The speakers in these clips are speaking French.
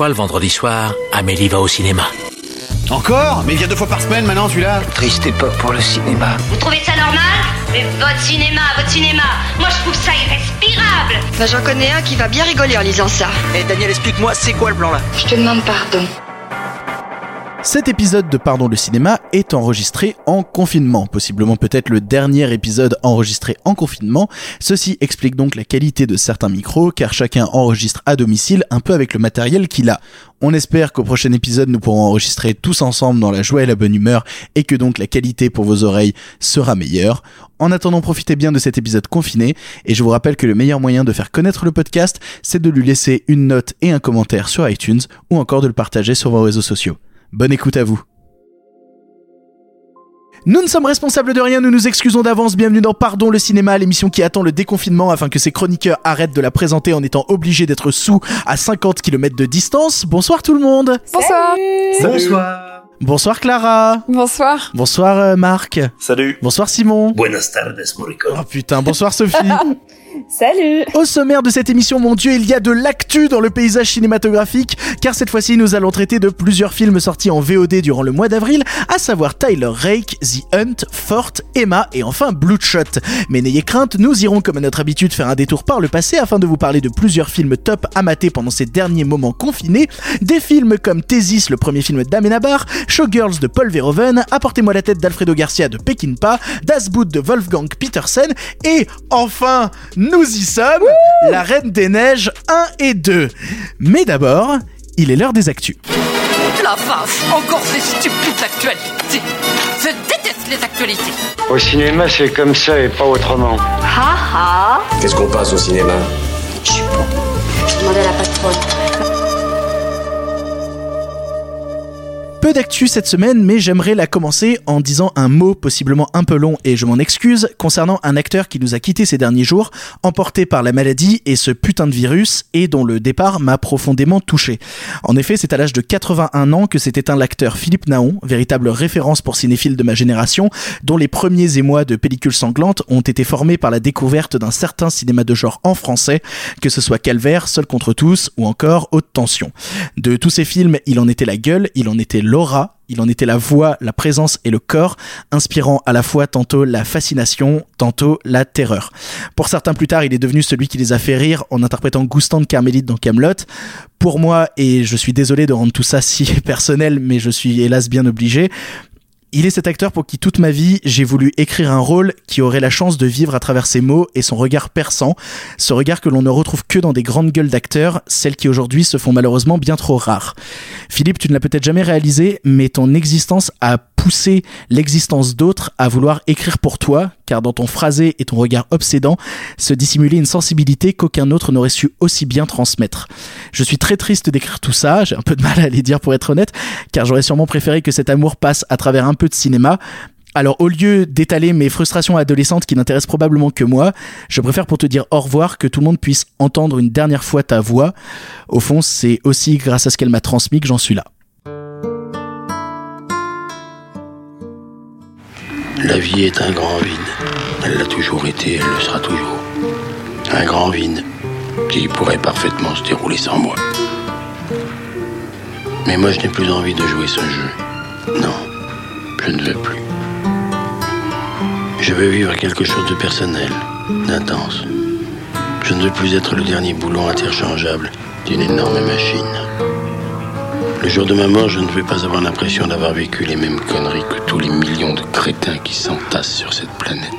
fois le vendredi soir, Amélie va au cinéma. Encore Mais il vient deux fois par semaine maintenant celui-là Triste époque pour le cinéma. Vous trouvez ça normal Mais votre cinéma, votre cinéma, moi je trouve ça irrespirable Bah j'en connais un qui va bien rigoler en lisant ça. Eh Daniel, explique-moi, c'est quoi le plan là? Je te demande pardon. Cet épisode de Pardon le cinéma est enregistré en confinement, possiblement peut-être le dernier épisode enregistré en confinement. Ceci explique donc la qualité de certains micros, car chacun enregistre à domicile un peu avec le matériel qu'il a. On espère qu'au prochain épisode nous pourrons enregistrer tous ensemble dans la joie et la bonne humeur, et que donc la qualité pour vos oreilles sera meilleure. En attendant, profitez bien de cet épisode confiné, et je vous rappelle que le meilleur moyen de faire connaître le podcast, c'est de lui laisser une note et un commentaire sur iTunes, ou encore de le partager sur vos réseaux sociaux. Bonne écoute à vous. Nous ne sommes responsables de rien, nous nous excusons d'avance. Bienvenue dans Pardon le cinéma, l'émission qui attend le déconfinement afin que ses chroniqueurs arrêtent de la présenter en étant obligés d'être sous à 50 km de distance. Bonsoir tout le monde. Bonsoir. Bonsoir Bonsoir Clara. Bonsoir. Bonsoir euh, Marc. Salut. Bonsoir Simon. Buenas tardes, Morricone. Oh putain, bonsoir Sophie. Salut. Au sommaire de cette émission, mon dieu, il y a de l'actu dans le paysage cinématographique, car cette fois-ci, nous allons traiter de plusieurs films sortis en VOD durant le mois d'avril, à savoir Tyler Rake, The Hunt, Fort, Emma et enfin Bloodshot. Mais n'ayez crainte, nous irons comme à notre habitude faire un détour par le passé afin de vous parler de plusieurs films top à pendant ces derniers moments confinés, des films comme Thesis, le premier film d'Amenabar, Showgirls de Paul Verhoeven, Apportez-moi la tête d'Alfredo Garcia de Peckinpah, Das Boot de Wolfgang Petersen, et enfin, nous y sommes, La Reine des Neiges 1 et 2. Mais d'abord, il est l'heure des actus. La vache, encore ces stupides actualités. Je déteste les actualités. Au cinéma, c'est comme ça et pas autrement. Ha ha Qu'est-ce qu'on passe au cinéma? Je suis bon. Je demandais à la patronne. Peu d'actu cette semaine, mais j'aimerais la commencer en disant un mot possiblement un peu long et je m'en excuse concernant un acteur qui nous a quittés ces derniers jours, emporté par la maladie et ce putain de virus et dont le départ m'a profondément touché. En effet, c'est à l'âge de 81 ans que s'est éteint l'acteur Philippe Naon, véritable référence pour cinéphiles de ma génération, dont les premiers émois de pellicules sanglantes ont été formés par la découverte d'un certain cinéma de genre en français, que ce soit Calvaire, Seul contre tous ou encore Haute Tension. De tous ces films, il en était la gueule, il en était l'aura, il en était la voix, la présence et le corps, inspirant à la fois tantôt la fascination, tantôt la terreur. Pour certains plus tard, il est devenu celui qui les a fait rire en interprétant Goustan de Carmélite dans Camelot. Pour moi, et je suis désolé de rendre tout ça si personnel, mais je suis hélas bien obligé, il est cet acteur pour qui toute ma vie j'ai voulu écrire un rôle qui aurait la chance de vivre à travers ses mots et son regard perçant, ce regard que l'on ne retrouve que dans des grandes gueules d'acteurs, celles qui aujourd'hui se font malheureusement bien trop rares. Philippe, tu ne l'as peut-être jamais réalisé, mais ton existence a poussé l'existence d'autres à vouloir écrire pour toi, car dans ton phrasé et ton regard obsédant se dissimulait une sensibilité qu'aucun autre n'aurait su aussi bien transmettre. Je suis très triste d'écrire tout ça, j'ai un peu de mal à les dire pour être honnête, car j'aurais sûrement préféré que cet amour passe à travers un peu de cinéma, alors au lieu d'étaler mes frustrations adolescentes qui n'intéressent probablement que moi, je préfère pour te dire au revoir que tout le monde puisse entendre une dernière fois ta voix. Au fond, c'est aussi grâce à ce qu'elle m'a transmis que j'en suis là. La vie est un grand vide. Elle l'a toujours été, elle le sera toujours. Un grand vide qui pourrait parfaitement se dérouler sans moi. Mais moi, je n'ai plus envie de jouer ce jeu. Non, je ne veux plus. Je veux vivre quelque chose de personnel, d'intense. Je ne veux plus être le dernier boulon interchangeable d'une énorme machine. Le jour de ma mort, je ne veux pas avoir l'impression d'avoir vécu les mêmes conneries que tous les millions de crétins qui s'entassent sur cette planète.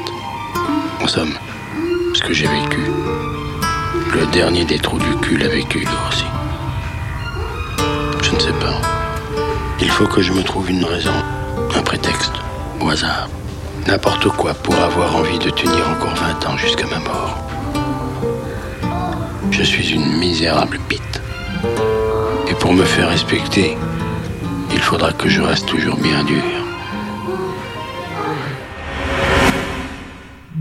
En somme, ce que j'ai vécu, le dernier des trous du cul l'a vécu aussi. Je ne sais pas. Il faut que je me trouve une raison, un prétexte, au hasard. N'importe quoi pour avoir envie de tenir encore 20 ans jusqu'à ma mort. Je suis une misérable bite. Et pour me faire respecter, il faudra que je reste toujours bien dur.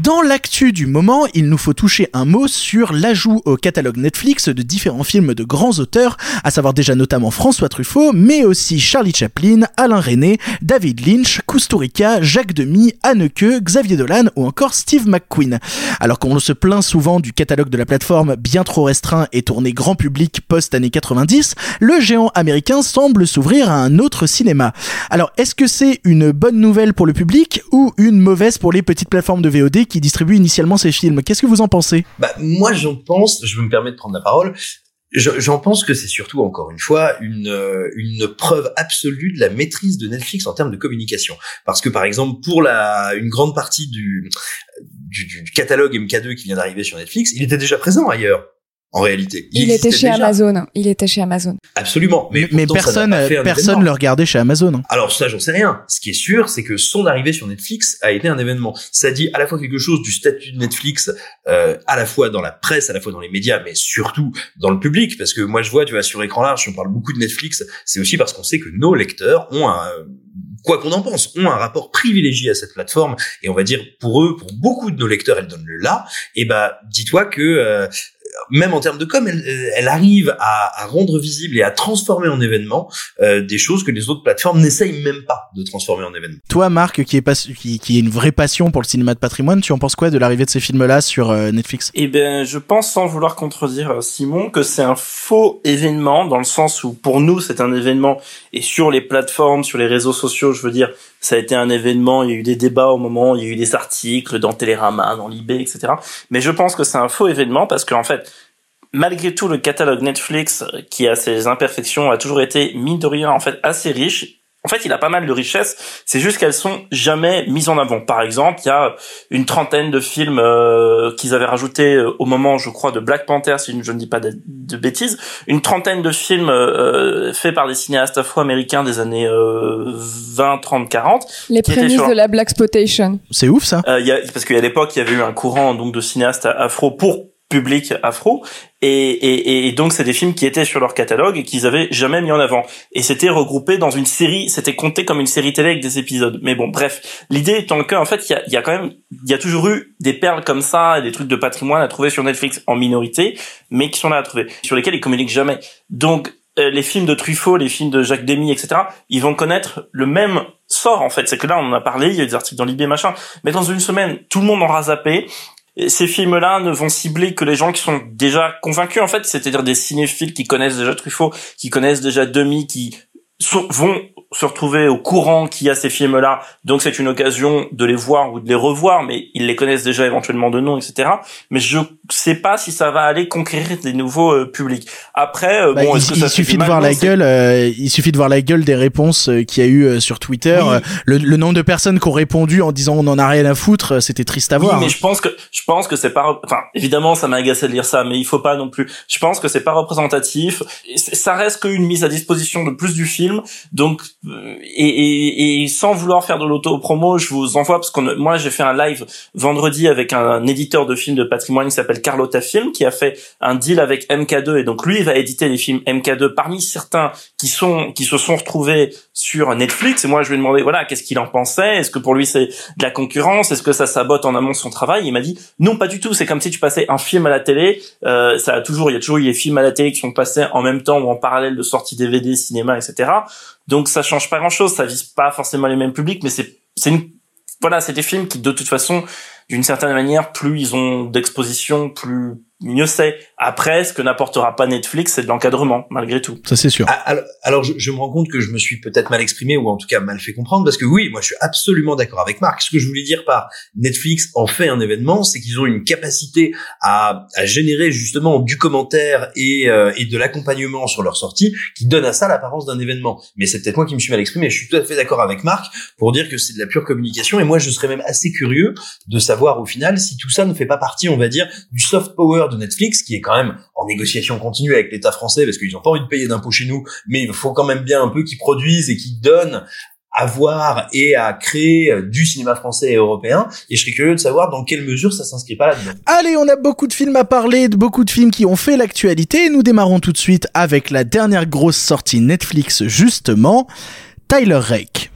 Dans l'actu du moment, il nous faut toucher un mot sur l'ajout au catalogue Netflix de différents films de grands auteurs, à savoir déjà notamment François Truffaut, mais aussi Charlie Chaplin, Alain René, David Lynch, Kusturica, Jacques Demy, Anneke, Xavier Dolan ou encore Steve McQueen. Alors qu'on se plaint souvent du catalogue de la plateforme bien trop restreint et tourné grand public post-années 90, le géant américain semble s'ouvrir à un autre cinéma. Alors est-ce que c'est une bonne nouvelle pour le public ou une mauvaise pour les petites plateformes de VOD qui distribuent initialement ces films. Qu'est-ce que vous en pensez? Bah moi j'en pense, je me permets de prendre la parole, J'en pense que c'est surtout, encore une fois, une, euh, une preuve absolue de la maîtrise de Netflix en termes de communication. Parce que, par exemple, pour la, une grande partie du, du, du catalogue MK2 qui vient d'arriver sur Netflix, il était déjà présent ailleurs en réalité. Il, était chez Amazon. Il était chez Amazon. Absolument. Mais, mais personne, personne le regardait chez Amazon. Hein. Alors ça, j'en sais rien. Ce qui est sûr, c'est que son arrivée sur Netflix a été un événement. Ça dit à la fois quelque chose du statut de Netflix, euh, à la fois dans la presse, à la fois dans les médias, mais surtout dans le public. Parce que moi, je vois, tu vois, sur écran large, on parle beaucoup de Netflix. C'est aussi parce qu'on sait que nos lecteurs ont un quoi qu'on en pense, ont un rapport privilégié à cette plateforme et on va dire pour eux, pour beaucoup de nos lecteurs, elle donne le là. Et bah, dis-toi que euh, même en termes de com, elle, elle arrive à, à, rendre visible et à transformer en événement euh, des choses que les autres plateformes n'essayent même pas de transformer en événement. Toi, Marc, qui est pas, qui, qui est une vraie passion pour le cinéma de patrimoine, tu en penses quoi de l'arrivée de ces films-là sur euh, Netflix? Eh ben, je pense, sans vouloir contredire euh, Simon, que c'est un faux événement dans le sens où pour nous c'est un événement et sur les plateformes, sur les réseaux sociaux, je veux dire, ça a été un événement, il y a eu des débats au moment, il y a eu des articles dans Télérama, dans Libé, etc. Mais je pense que c'est un faux événement parce qu'en fait, malgré tout, le catalogue Netflix, qui a ses imperfections, a toujours été, mine de rien, en fait, assez riche en fait, il a pas mal de richesses. C'est juste qu'elles sont jamais mises en avant. Par exemple, il y a une trentaine de films euh, qu'ils avaient rajoutés euh, au moment, je crois, de Black Panther, si je ne dis pas de, bêtises. Une trentaine de films euh, faits par des cinéastes afro-américains des années 20, 30, 40. Les prémices de la Black Spotation. C'est ouf ça. Y a, parce qu'à l'époque, il y avait eu un courant donc de cinéastes afro pour public afro. Et, et, et donc c'est des films qui étaient sur leur catalogue et qu'ils avaient jamais mis en avant. Et c'était regroupé dans une série c'était compté comme une série télé avec des épisodes. Mais bon bref l'idée étant que en fait il y a, y a quand même il y a toujours eu des perles comme ça et des trucs de patrimoine à trouver sur Netflix en minorité mais qui sont là à trouver sur lesquels ils communiquent jamais. Donc euh, les films de Truffaut les films de Jacques Demy etc ils vont connaître le même sort en fait. C'est que là on en a parlé il y a des articles dans l'IB machin. Mais dans une semaine tout le monde aura zappé ces films-là ne vont cibler que les gens qui sont déjà convaincus en fait, c'est-à-dire des cinéphiles qui connaissent déjà Truffaut, qui connaissent déjà Demi, qui vont se retrouver au courant qu'il y a ces films-là, donc c'est une occasion de les voir ou de les revoir, mais ils les connaissent déjà éventuellement de nom, etc. Mais je sais pas si ça va aller conquérir des nouveaux euh, publics. Après, euh, bah, bon, il, ça suffit de voir la gueule, euh, il suffit de voir la gueule des réponses qu'il y a eu sur Twitter. Oui. Le, le nombre de personnes qui ont répondu en disant on en a rien à foutre, c'était triste à Oui, voir. mais hein. je pense que je pense que c'est pas enfin évidemment ça m'a agacé de lire ça mais il faut pas non plus je pense que c'est pas représentatif ça reste qu'une mise à disposition de plus du film donc euh, et, et, et sans vouloir faire de l'auto-promo je vous envoie parce que moi j'ai fait un live vendredi avec un, éditeur de films de patrimoine qui s'appelle Carlotta Film qui a fait un deal avec MK2 et donc lui il va éditer les films MK2 parmi certains qui sont qui se sont retrouvés sur Netflix et moi je lui ai demandé voilà qu'est-ce qu'il en pensait? Est-ce que pour lui c'est de la concurrence? Est-ce que ça sabote en amont son travail? Il m'a dit non, pas du tout. C'est comme si tu passais un film à la télé. Euh, ça a toujours, il y a toujours eu des films à la télé qui sont passés en même temps ou en parallèle de sorties DVD, cinéma, etc. Donc ça change pas grand-chose. Ça vise pas forcément les mêmes publics, mais c'est c'est une voilà, c'est des films qui de toute façon, d'une certaine manière, plus ils ont d'exposition, plus mieux c'est. Après, ce que n'apportera pas Netflix, c'est de l'encadrement, malgré tout. Ça c'est sûr. Ah, Alors, alors, je, je me rends compte que je me suis peut-être mal exprimé ou en tout cas mal fait comprendre parce que oui, moi je suis absolument d'accord avec Marc. Ce que je voulais dire par Netflix en fait un événement, c'est qu'ils ont une capacité à, à générer justement du commentaire et, euh, et de l'accompagnement sur leur sortie qui donne à ça l'apparence d'un événement. Mais c'est peut-être moi qui me suis mal exprimé. Je suis tout à fait d'accord avec Marc pour dire que c'est de la pure communication et moi je serais même assez curieux de savoir au final si tout ça ne fait pas partie, on va dire, du soft power de Netflix qui est quand même en négociation continue avec l'État français parce qu'ils n'ont pas envie de payer d'impôts chez nous, mais il faut quand même bien un peu qu'ils produisent et qu'ils donnent à voir et à créer euh, du cinéma français et européen. Et je serais curieux de savoir dans quelle mesure ça s'inscrit pas là-dedans. Allez, on a beaucoup de films à parler, de beaucoup de films qui ont fait l'actualité. Nous démarrons tout de suite avec la dernière grosse sortie Netflix justement, Tyler Rake.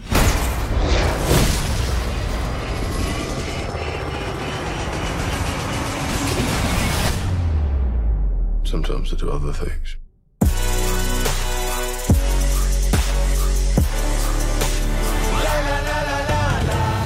Sometimes to do other things.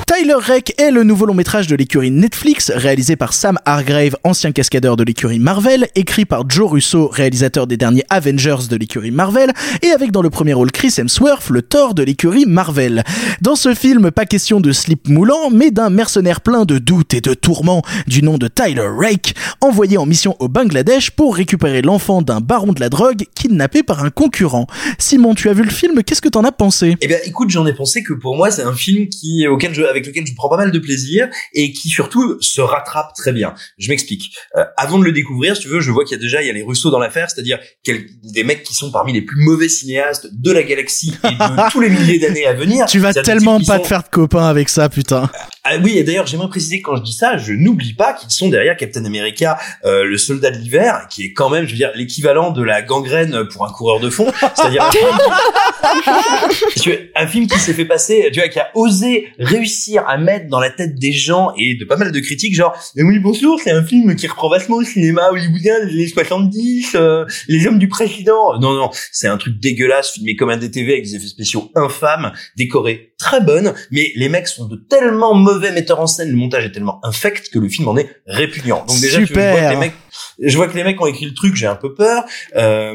Tyler Rake est le nouveau long métrage de l'écurie Netflix, réalisé par Sam Hargrave, ancien cascadeur de l'écurie Marvel, écrit par Joe Russo, réalisateur des derniers Avengers de l'écurie Marvel, et avec dans le premier rôle Chris Hemsworth, le Thor de l'écurie Marvel. Dans ce film, pas question de slip moulant, mais d'un mercenaire plein de doutes et de tourments du nom de Tyler Rake, envoyé en mission au Bangladesh pour récupérer l'enfant d'un baron de la drogue kidnappé par un concurrent. Simon, tu as vu le film, qu'est-ce que t'en as pensé? Eh bien, écoute, j'en ai pensé que pour moi, c'est un film qui, auquel je, avec lequel je prends pas mal de plaisir et qui surtout se rattrape très bien. Je m'explique. Euh, avant de le découvrir, si tu veux, je vois qu'il y a déjà il y a les Russo dans l'affaire, c'est-à-dire des mecs qui sont parmi les plus mauvais cinéastes de la galaxie et de tous les milliers d'années à venir. Tu vas tellement pas te faire de copains avec ça, putain. Ah oui, et d'ailleurs, j'aimerais préciser que quand je dis ça, je n'oublie pas qu'ils sont derrière Captain America, euh, le soldat de l'hiver, qui est quand même, je veux dire, l'équivalent de la gangrène pour un coureur de fond. C'est-à-dire un, film qui, un film qui s'est fait passer, tu vois, qui a osé réussir à mettre dans la tête des gens et de pas mal de critiques, genre, mais oui, bonjour, c'est un film qui reprend vachement le cinéma hollywoodien des années 70, euh, les hommes du président. Non, non, c'est un truc dégueulasse, filmé comme un DTV avec des effets spéciaux infâmes, décoré très bonne, mais les mecs sont de tellement mauvais metteurs en scène, le montage est tellement infect que le film en est répugnant. Donc déjà, Super. je, vois que les mecs, je vois que les mecs ont écrit le truc, j'ai un peu peur. Euh,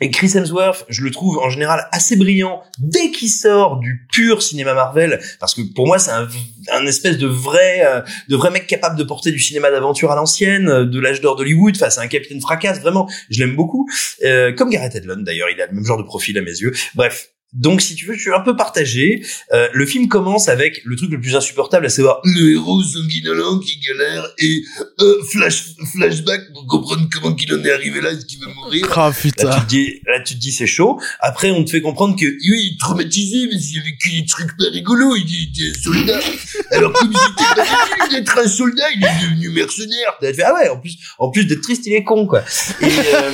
et Chris Hemsworth, je le trouve en général assez brillant dès qu'il sort du pur cinéma Marvel, parce que pour moi c'est un, espèce de vrai, euh, de vrai mec capable de porter du cinéma d'aventure à l'ancienne, euh, de l'âge d'or d'Hollywood. Enfin, c'est un capitaine fracasse, vraiment. Je l'aime beaucoup, euh, comme Gareth Edlund d'ailleurs. Il a le même genre de profil à mes yeux. Bref, donc, si tu veux, je suis un peu partagé. Euh, le film commence avec le truc le plus insupportable, à savoir le héros sanguinolent qui galère et euh, flash flashback pour comprendre comment il en est arrivé là et qu'il va mourir. Oh, putain. Là, tu te dis, là, tu te dis, c'est chaud. Après, on te fait comprendre que oui, il est traumatisé, mais il a vécu des trucs pas rigolos. Il était soldat. Alors, comme il était pas vécu d'être un soldat, il est devenu mercenaire. T'as fait, ah ouais, en plus, en plus d'être triste, il est con, quoi. Et, euh,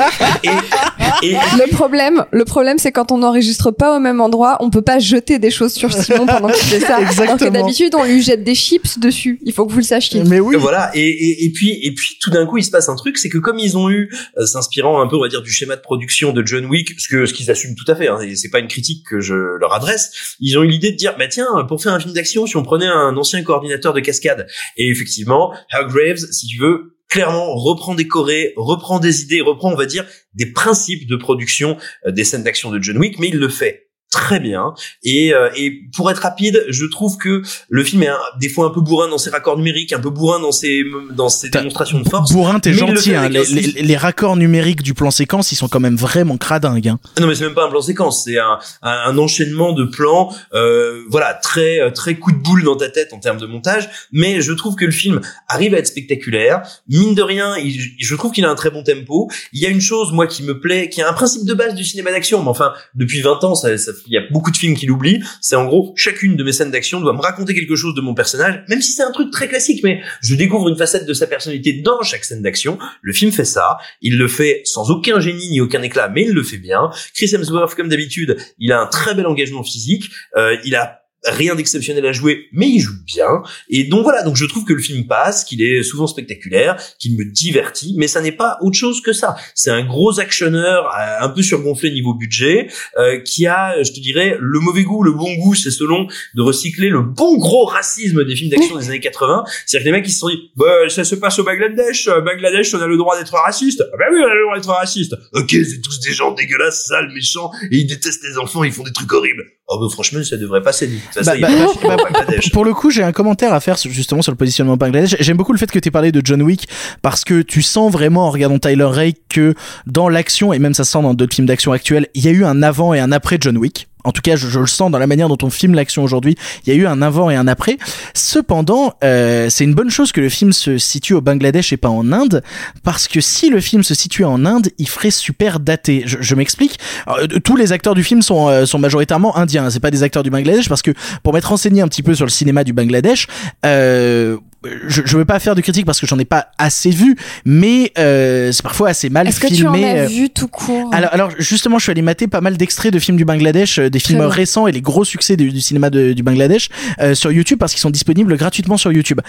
et, et, le problème, le problème, c'est quand on n'enregistre pas au même endroit, on peut pas jeter des choses sur Simon pendant qu'il fait ça. Exactement. Alors que d'habitude, on lui jette des chips dessus. Il faut que vous le sachiez. Mais oui. Voilà. Et, et, et puis, et puis, tout d'un coup, il se passe un truc, c'est que comme ils ont eu, euh, s'inspirant un peu, on va dire, du schéma de production de John Wick, ce que, ce qu'ils assument tout à fait, hein, et c'est pas une critique que je leur adresse, ils ont eu l'idée de dire, bah tiens, pour faire un film d'action, si on prenait un ancien coordinateur de cascade, et effectivement, Hargraves, si tu veux, clairement reprend des chorés, reprend des idées, reprend, on va dire, des principes de production euh, des scènes d'action de John Wick, mais il le fait très bien. Et, euh, et pour être rapide je trouve que le film est un, des fois un peu bourrin dans ses raccords numériques un peu bourrin dans ses dans ses démonstrations de force. Bourrin t'es le gentil fait hein. les, raccords numériques du plan séquence ils sont quand même vraiment cradingues hein. non mais c'est même pas un plan séquence c'est un, un, un enchaînement de plans euh, voilà très très coup de boule dans ta tête en termes de montage. Mais je trouve que le film arrive à être spectaculaire. Mine de rien il- je trouve qu'il a un très bon tempo. Il y a une chose moi qui me plaît qui est un principe de base du cinéma d'action mais enfin depuis 20 ans ça, ça- il y a beaucoup de films qui l'oublient c'est en gros chacune de mes scènes d'action doit me raconter quelque chose de mon personnage même si c'est un truc très classique mais je découvre une facette de sa personnalité dans chaque scène d'action. Le film fait ça il le fait sans aucun génie ni aucun éclat mais il le fait bien. Chris Hemsworth comme d'habitude il a un très bel engagement physique euh, il a rien d'exceptionnel à jouer, mais il joue bien. Et donc voilà, donc je trouve que le film passe, qu'il est souvent spectaculaire, qu'il me divertit, mais ça n'est pas autre chose que ça. C'est un gros actionneur, euh, un peu surgonflé niveau budget, euh, qui a, je te dirais, le mauvais goût, le bon goût, c'est selon de recycler le bon gros racisme des films d'action des années 80. C'est-à-dire que les mecs, ils se sont dit, bah, ça se passe au Bangladesh, euh, Bangladesh, on a le droit d'être raciste. Ah bah oui, on a le droit d'être raciste. Ok, c'est tous des gens dégueulasses, sales, méchants, et ils détestent les enfants, ils font des trucs horribles. Oh bah franchement, ça devrait passer. Ça, Bah, bah, pas bah. Pour le coup, j'ai un commentaire à faire justement sur le positionnement Bangladesh. J'aime beaucoup le fait que tu aies parlé de John Wick parce que tu sens vraiment en regardant Tyler Rake que dans l'action et même ça se sent dans d'autres films d'action actuels, il y a eu un avant et un après John Wick. En tout cas, je, le sens dans la manière dont on filme l'action aujourd'hui. Il y a eu un avant et un après. Cependant, euh, c'est une bonne chose que le film se situe au Bangladesh et pas en Inde, parce que si le film se situait en Inde, il ferait super daté. Je, m'explique. Euh, tous les acteurs du film sont, euh, sont majoritairement indiens. C'est pas des acteurs du Bangladesh, parce que pour m'être renseigné un petit peu sur le cinéma du Bangladesh, euh, je, je veux pas faire de critique parce que j'en ai pas assez vu, mais euh, c'est parfois assez mal Est-ce que filmé. tu en as euh, vu tout court? Alors, alors justement, je suis allé mater pas mal d'extraits de films du Bangladesh, euh, des films récents et les gros succès du, du cinéma de- du Bangladesh euh, sur YouTube parce qu'ils sont disponibles gratuitement sur YouTube.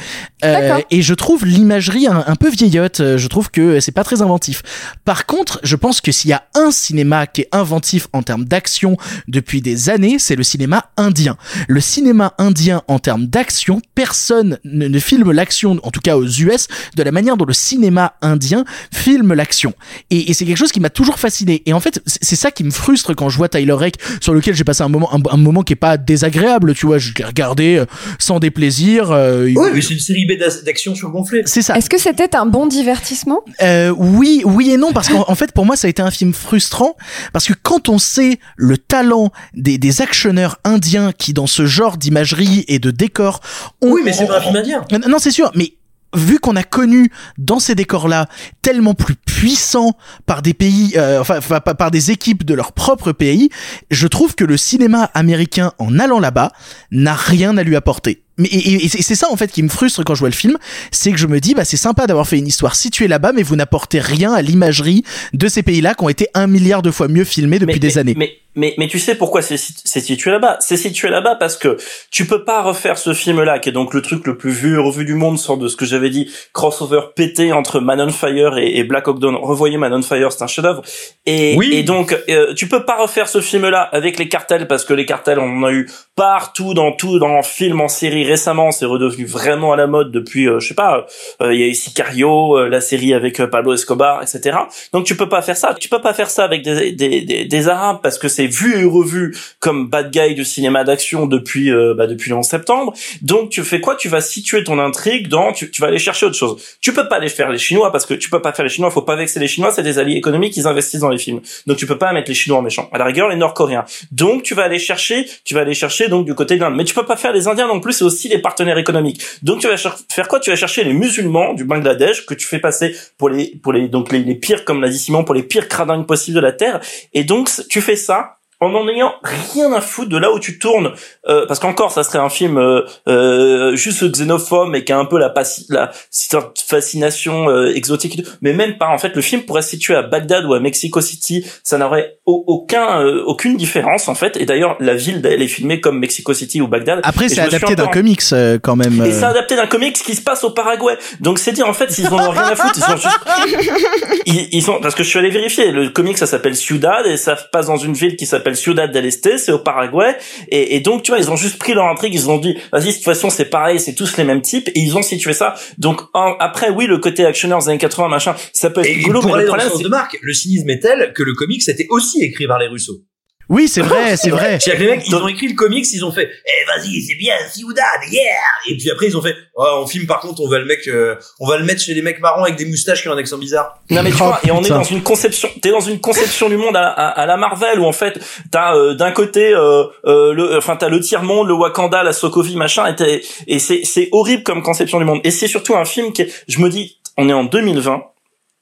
Euh, et je trouve l'imagerie un, un peu vieillotte. euh, Je trouve que c'est pas très inventif. Par contre, je pense que s'il y a un cinéma qui est inventif en termes d'action depuis des années, c'est le cinéma indien. Le cinéma indien en termes d'action, personne ne, ne filme l'action, en tout cas aux US, de la manière dont le cinéma indien filme l'action. Et, et c'est quelque chose qui m'a toujours fasciné. Et en fait, c'est ça qui me frustre quand je vois Tyler Rake, sur lequel j'ai passé un moment, un, un moment qui est pas désagréable, tu vois, je l'ai regardé euh, sans déplaisir. euh, il- Oui, mais c'est une série B d'ac- d'action surgonflée. c'est ça. Est-ce que c'était un bon divertissement? Euh, oui, oui et non, parce qu'en en fait, pour moi, ça a été un film frustrant, parce que quand on sait le talent des, des actionneurs indiens qui, dans ce genre d'imagerie et de décor, ont... Oui, mais c'est pas un film indien. ont- Non, c'est sûr, mais vu qu'on a connu dans ces décors-là tellement plus puissants par des pays, euh, enfin, par des équipes de leur propre pays, je trouve que le cinéma américain, en allant là-bas, n'a rien à lui apporter. Mais et, et- c'est ça en fait qui me frustre quand je vois le film, c'est que je me dis bah c'est sympa d'avoir fait une histoire située là-bas, mais vous n'apportez rien à l'imagerie de ces pays-là qui ont été un milliard de fois mieux filmés depuis mais, des mais- années. Mais, mais, mais tu sais pourquoi c'est sit- c'est situé là-bas? C'est situé là-bas parce que tu peux pas refaire ce film-là, qui est donc le truc le plus vu et revu du monde, sort de ce que j'avais dit, crossover pété entre Man on Fire et, et Black Hawk Down. Revoyez Man on Fire, c'est un chef-d'œuvre. Et, Oui. et donc, euh, tu peux pas refaire ce film-là avec les cartels parce que les cartels, on en a eu partout dans tout, dans film, en série récemment. C'est redevenu vraiment à la mode depuis, euh, je sais pas, euh, il y a eu Sicario, euh, la série avec Pablo Escobar, etc. Donc tu peux pas faire ça. Tu peux pas faire ça avec des, des, des, des Arabes parce que c'est vu et revu comme bad guy du cinéma d'action depuis bah, depuis le 11 septembre. Donc tu fais quoi? Tu vas situer ton intrigue dans tu, tu vas aller chercher autre chose. Tu peux pas aller faire les Chinois parce que tu peux pas faire les Chinois. Faut pas vexer les Chinois. C'est des alliés économiques. Ils investissent dans les films. Donc tu peux pas mettre les Chinois en méchants. À la rigueur les Nord-Coréens. Donc tu vas aller chercher tu vas aller chercher donc du côté de l'Inde. Mais tu peux pas faire les Indiens non plus. C'est aussi les partenaires économiques. Donc tu vas faire quoi? Tu vas chercher les musulmans du Bangladesh que tu fais passer pour les pour les donc les, les pires comme l'a dit Simon pour les pires cradingues possibles de la terre. Et donc tu fais ça en en ayant rien à foutre de là où tu tournes euh, parce qu'encore ça serait un film euh, euh, juste xénophobe et qui a un peu la, la cette fascination euh, exotique et tout. mais même pas en fait le film pourrait se situer à Bagdad ou à Mexico City ça n'aurait au- aucun euh, aucune différence en fait et d'ailleurs la ville elle est filmée comme Mexico City ou Bagdad Après, c'est adapté d'un comics euh, quand même. et c'est adapté d'un comics qui se passe au Paraguay. Donc c'est dire en fait ils en ont rien à foutre. Ils sont juste, ils, ils sont parce que je suis allé vérifier. Le comic ça s'appelle Ciudad et ça se passe dans une ville qui s'appelle Ciudad del Este. C'est au Paraguay. Et, et donc tu vois ils ont juste pris leur intrigue. Ils ont dit vas-y de toute façon c'est pareil, c'est tous les mêmes types et ils ont situé ça. Donc en- après oui le côté actionneur des années 80 machin ça peut être Et rigolo pour mais aller le dans le problème sens c'est de Marc, le cynisme est tel que le comics était aussi écrit par les Russos. Oui, c'est vrai, c'est vrai. C'est-à-dire que les mecs, ils ont écrit le comics, ils ont fait, eh vas-y, c'est bien, Ciudad, yeah! Et puis après, ils ont fait, oh, on filme par contre, on va le mec, euh, on va le mettre chez les mecs marrons avec des moustaches qui ont un accent bizarre. Non mais tu Oh, vois, et on est dans une conception, t'es dans une conception du monde à, à, à la Marvel où en fait t'as euh, d'un côté, euh, euh, le, enfin t'as le tiers monde, le Wakanda, la Sokovie, machin, et, t'es- et c'est c'est horrible comme conception du monde. Et c'est surtout un film qui, est- je me dis, on est en 2020.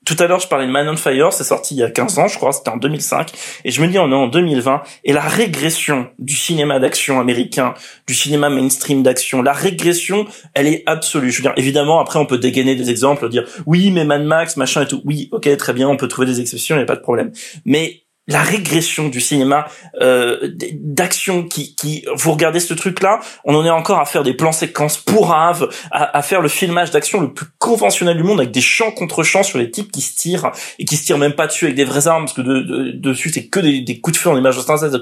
Tout à l'heure, je parlais de Man on Fire, c'est sorti il y a 15 ans, je crois, c'était en 2005. Et je me dis, on est en 2020, et la régression du cinéma d'action américain, du cinéma mainstream d'action, la régression, elle est absolue. Je veux dire, évidemment, après, on peut dégainer des exemples, dire, oui, mais Mad Max, machin et tout. Oui, ok, très bien, on peut trouver des exceptions, il n'y a pas de problème. Mais la régression du cinéma euh, d'action qui, qui vous regardez ce truc là on en est encore à faire des plans séquences pourraves à, à faire le filmage d'action le plus conventionnel du monde avec des champs contre champs sur les types qui se tirent et qui se tirent même pas dessus avec des vraies armes parce que de, de- dessus c'est que des, des coups de feu en image de synthèse.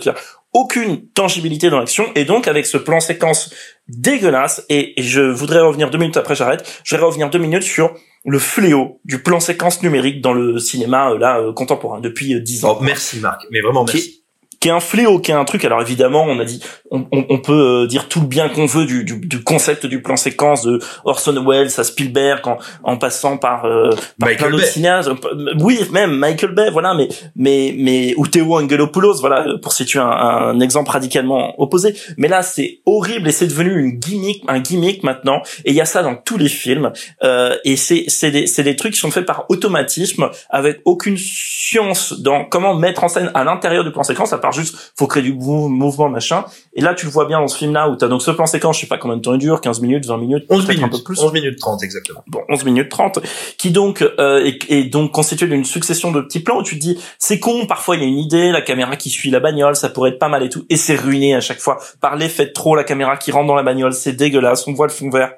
Aucune tangibilité dans l'action. Et donc avec ce plan séquence dégueulasse et, et je voudrais revenir deux minutes après j'arrête je voudrais revenir deux minutes sur le fléau du plan séquence numérique dans le cinéma euh, là euh, contemporain depuis euh, dix ans Oh, merci Marc, mais vraiment merci. Qui est un fléau, qui est un truc. Alors évidemment, on a dit, on, on, on peut euh, dire tout le bien qu'on veut du, du, du concept du plan séquence de Orson Welles à Spielberg, en, en passant par, euh, par Michael plein d'autres Bay. cinéastes. Euh, Oui, même Michael Bay, voilà. Mais mais mais ou Theo Angelopoulos, voilà, euh, pour situer un, un exemple radicalement opposé. Mais là, c'est horrible et c'est devenu une gimmick, un gimmick maintenant. Et il y a ça dans tous les films. Euh, et c'est c'est des c'est des trucs qui sont faits par automatisme, avec aucune science dans comment mettre en scène à l'intérieur du plan séquence, à part juste faut créer du mou- mouvement machin et là tu le vois bien dans ce film là où t'as donc ce plan séquence je sais pas combien de temps il dure 15 minutes 20 minutes 11 peut-être minutes. un peu plus 11 minutes 30 exactement. bon 11 minutes 30 qui donc euh, est, est donc constitué d'une succession de petits plans où tu te dis c'est con parfois il y a une idée la caméra qui suit la bagnole ça pourrait être pas mal et tout et c'est ruiné à chaque fois par l'effet de trop la caméra qui rentre dans la bagnole c'est dégueulasse on voit le fond vert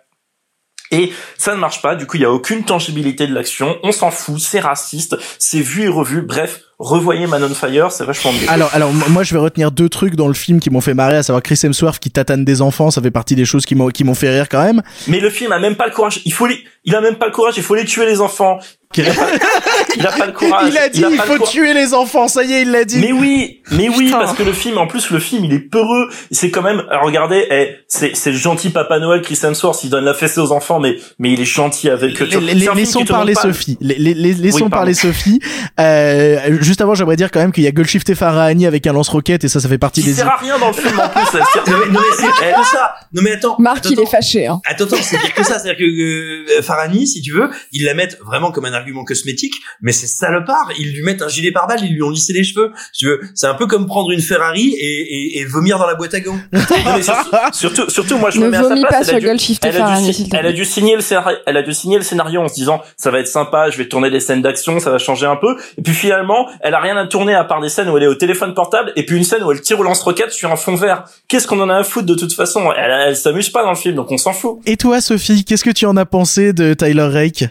et ça ne marche pas, du coup il y a aucune tangibilité de l'action, on s'en fout, c'est raciste, c'est vu et revu, bref, revoyez Man on Fire, c'est vachement mieux. Alors, alors moi je vais retenir deux trucs dans le film qui m'ont fait marrer, à savoir Chris Hemsworth qui tatane des enfants, ça fait partie des choses qui m'ont qui m'ont fait rire quand même. Mais le film a même pas le courage, il faut les, il a même pas le courage, il faut les tuer les enfants. Il a pas, il a pas le courage. il a dit a il le faut tuer les enfants, ça y est, il l'a dit. Mais oui, mais oui, Putain. parce que le film, en plus, le film, il est peureux. C'est quand même, regardez, eh, c'est, c'est le gentil Papa Noël Chris Hemsworth, il donne la fessée aux enfants, mais, mais il est gentil avec eux. Laissons parler Sophie. Laissons parler Sophie. Euh, juste avant, j'aimerais dire quand même qu'il y a Golshift et Farahani avec un lance-roquette et ça, ça fait partie des. sert à rien dans le film, en plus. ça Non mais, non, mais c'est que ça. Non mais attends. Marc, attends, il est attends. fâché. Hein. Attends, attends, c'est pire que ça. C'est-à-dire que euh, Farani, si tu veux, ils la mettent vraiment comme un argument cosmétique, mais c'est salopard. Ils lui mettent un gilet pare-balles, ils lui ont lissé les cheveux. Si tu veux, c'est un peu comme prendre une Ferrari et, et, et vomir dans la boîte à gants. Surtout, surtout, moi, je Ne me mets à sa vomis place. pas elle a sur dû- elle a dû Elle a dû signer le scénario, elle a dû signer le scénario en se disant, ça va être sympa, je vais tourner des scènes d'action, ça va changer un peu. Et puis finalement, elle a rien à tourner à part des scènes où elle est au téléphone portable et puis une scène où elle tire au lance-roquette sur un fond vert. Qu'est-ce qu'on en a à foutre de toute façon? Elle, elle s'amuse pas dans le film, donc on s'en fout. Et toi, Sophie, qu'est-ce que tu en as pensé de Tyler Rake?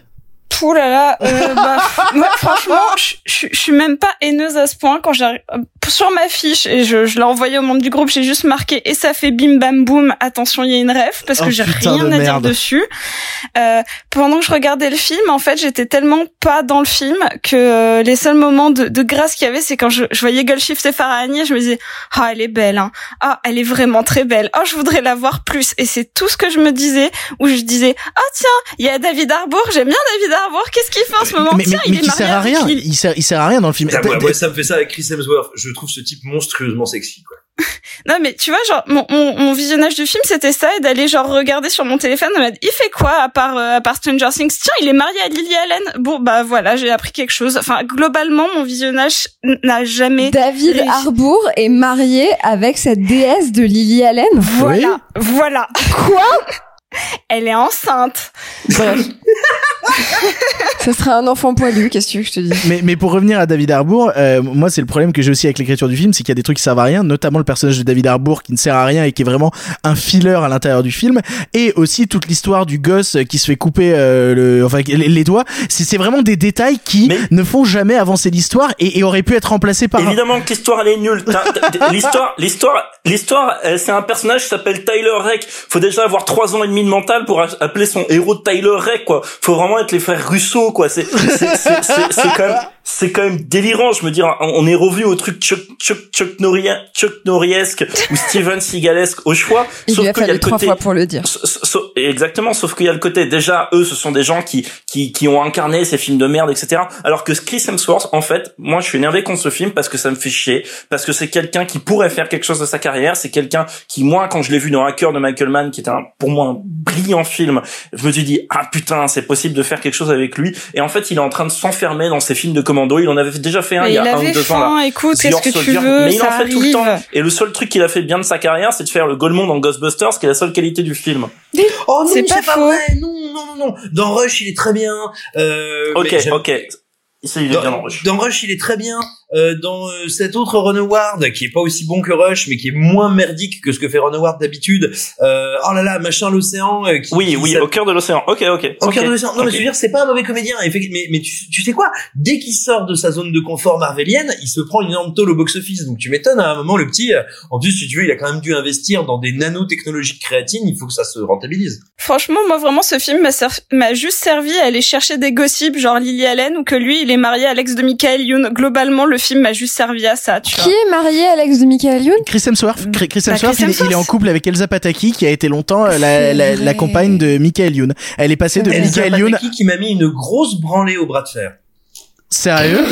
Pouh là là, euh, bah, moi, franchement, je suis même pas haineuse à ce point. Quand euh, sur ma fiche et je, je l'ai envoyé aux membres du groupe, j'ai juste marqué et ça fait bim bam boum. Attention, il y a une ref parce Oh, que j'ai putain rien de à dire dessus. Euh, pendant que je regardais le film, en fait, j'étais tellement pas dans le film que euh, les seuls moments de, de grâce qu'il y avait, c'est quand je, je voyais Goldshift et Farahani, et je me disais ah elle est belle, hein. ah elle est vraiment très belle, oh je voudrais la voir plus. Et c'est tout ce que je me disais où je disais ah tiens il y a David Harbour, j'aime bien David Harbour, qu'est-ce qu'il fait en ce moment Mais, mais, Tiens, mais il est qui marié sert à rien. Lily. Il sert, il sert à rien dans le film. Ah, ouais, ouais, ça me fait ça avec Chris Hemsworth. Je trouve ce type monstrueusement sexy, quoi. Non mais tu vois genre mon, mon, mon visionnage du film c'était ça et d'aller genre regarder sur mon téléphone en mode il fait quoi à part euh, à part Stranger Things? Tiens il est marié à Lily Allen bon bah voilà j'ai appris quelque chose enfin globalement mon visionnage n'a jamais David réussi. Harbour est marié avec cette déesse de Lily Allen. voilà voilà Quoi? Elle est enceinte Bref. Ça serait un enfant poilu, qu'est-ce que tu veux que je te dise? Mais, mais pour revenir à David Harbour, euh, moi c'est le problème que j'ai aussi avec l'écriture du film, c'est qu'il y a des trucs qui servent à rien, notamment le personnage de David Harbour qui ne sert à rien et qui est vraiment un filler à l'intérieur du film, et aussi toute l'histoire du gosse qui se fait couper euh, le, enfin, les, les doigts. C'est c'est vraiment des détails qui ne font jamais avancer l'histoire et, et auraient pu être remplacés par. un- Évidemment que l'histoire elle est nulle. T'as- t'as- L'histoire, l'histoire, l'histoire, euh, c'est un personnage qui s'appelle Tyler Rake. Faut déjà avoir trois ans et demi de mental pour appeler son héros Tyler Rake, quoi. Faut vraiment être les frères Russo, quoi. C'est, c'est, c'est, c'est- c'est quand même, c'est quand même délirant. Je me dis, on est revu au truc Chuck, Chuck, Chuck Norrie, Chuck Norriesque ou Steven Seagalesque au choix. Il sauf lui a qu'il y a le trois côté, fois pour le dire. Exactement, sauf qu'il y a le côté déjà eux ce sont des gens qui qui qui ont incarné ces films de merde etc. Alors que Chris Hemsworth en fait, moi je suis énervé contre ce film parce que ça me fait chier parce que c'est quelqu'un qui pourrait faire quelque chose de sa carrière, c'est quelqu'un qui moi quand je l'ai vu dans Hacker de Michael Mann qui était un, pour moi un brillant film, je me suis dit ah putain, c'est possible de faire quelque chose avec lui et en fait, il est en train de s'enfermer dans ses films de commando, il en avait déjà fait un Mais il y a un ou deux faim, ans là. écoute, The qu'est-ce que tu veux, Mais il en fait tout le temps et le seul truc qu'il a fait bien de sa carrière, c'est de faire le Golemon dans Ghostbusters, qui est la seule qualité du film. Oh non, C'est pas faux. vrai. Non, non, non, non. Dans Rush, il est très bien. Euh, Ok, ok. Ici, il est dans, bien dans Rush. dans Rush, il est très bien. Euh, dans euh, cet autre Ron Howard, qui est pas aussi bon que Rush, mais qui est moins merdique que ce que fait Ron Howard d'habitude. Euh, oh là là, machin l'océan. euh, qui, Oui, qui oui, au cœur de l'océan. Ok, ok. Au cœur de l'océan. Non, mais je veux dire, c'est pas un mauvais comédien. effectivement. Mais, mais tu, tu sais quoi? Dès qu'il sort de sa zone de confort marvelienne, il se prend une énorme tôle au box-office. Donc tu m'étonnes, à un moment, le petit, euh, en plus, si tu veux, il a quand même dû investir dans des nanotechnologies de créatine. Il faut que ça se rentabilise. Franchement, moi vraiment, ce film m'a juste servi à aller chercher des gossips, genre Lily Allen, ou que lui, il est marié à l'ex de Michael Youn. Globalement, le film m'a juste servi à ça, tu vois. Qui est marié à l'ex de Michael Youn? Chris Hemsworth, Chris Chris Bah, Hemsworth, Chris il, est- il est en couple avec Elsa Pataki qui a été longtemps euh, la, la, la compagne de Michael Youn. Elle est passée de Elsa Michael Youn Pataki qui m'a mis une grosse branlée au bras de fer. Sérieux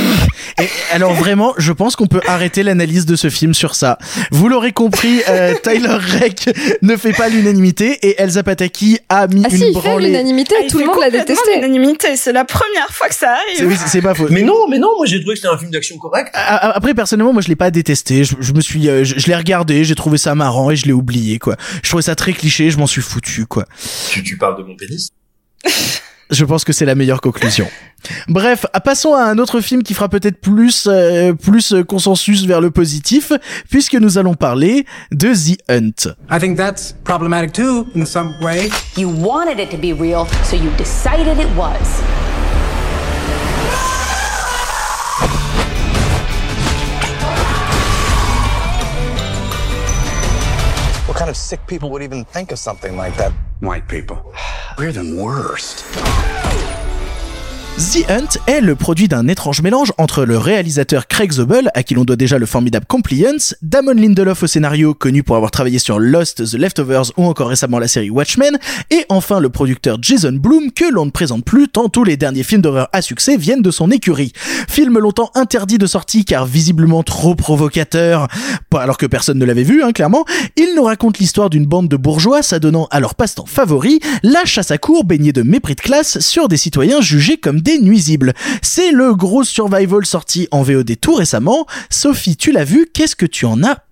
Et alors vraiment, je pense qu'on peut arrêter l'analyse de ce film sur ça. Vous l'aurez compris, euh, Tyler Reck ne fait pas l'unanimité et Elsa Pataki a mis Ah une si, il fait l'unanimité, Ah, tout le monde l'a complètement détesté. l'unanimité, c'est la première fois que ça arrive. c'est pas faux. Mais non, mais non, moi j'ai trouvé que c'était un film d'action correct. Après personnellement moi je l'ai pas détesté je, je me suis euh, je, je l'ai regardé j'ai trouvé ça marrant et je l'ai oublié quoi je trouvais ça très cliché je m'en suis foutu quoi Tu, tu parles de mon pénis? je pense que c'est la meilleure conclusion bref passons à un autre film qui fera peut-être plus euh, plus consensus vers le positif puisque nous allons parler de The Hunt I think that's problematic too, in some way. You wanted it to be real, so you decided it was. Kind of sick people would even think of something like that? White people. We're the worst. The Hunt est le produit d'un étrange mélange entre le réalisateur Craig Zobel, à qui l'on doit déjà le formidable Compliance, Damon Lindelof au scénario, connu pour avoir travaillé sur Lost, The Leftovers ou encore récemment la série Watchmen, et enfin le producteur Jason Blum, que l'on ne présente plus tant tous les derniers films d'horreur à succès viennent de son écurie. Film longtemps interdit de sortie car visiblement trop provocateur, pas alors que personne ne l'avait vu, hein, clairement, il nous raconte l'histoire d'une bande de bourgeois s'adonnant à leur passe-temps favori, la chasse à cour baignée de mépris de classe sur des citoyens jugés comme C'est le gros survival sorti en VOD tout récemment. Sophie, tu l'as vu, qu'est-ce que tu en as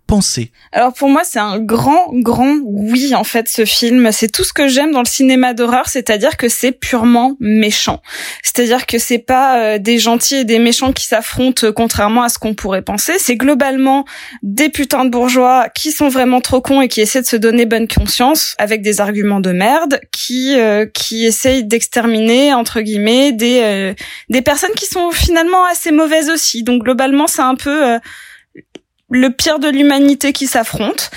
Alors pour moi, c'est un grand, grand oui en fait ce film. C'est tout ce que j'aime dans le cinéma d'horreur, c'est-à-dire que c'est purement méchant. C'est-à-dire que c'est pas euh, des gentils et des méchants qui s'affrontent euh, contrairement à ce qu'on pourrait penser. C'est globalement des putains de bourgeois qui sont vraiment trop cons et qui essaient de se donner bonne conscience avec des arguments de merde, qui euh, qui essayent d'exterminer entre guillemets des euh, des personnes qui sont finalement assez mauvaises aussi. Donc globalement, c'est un peu euh, le pire de l'humanité qui s'affronte.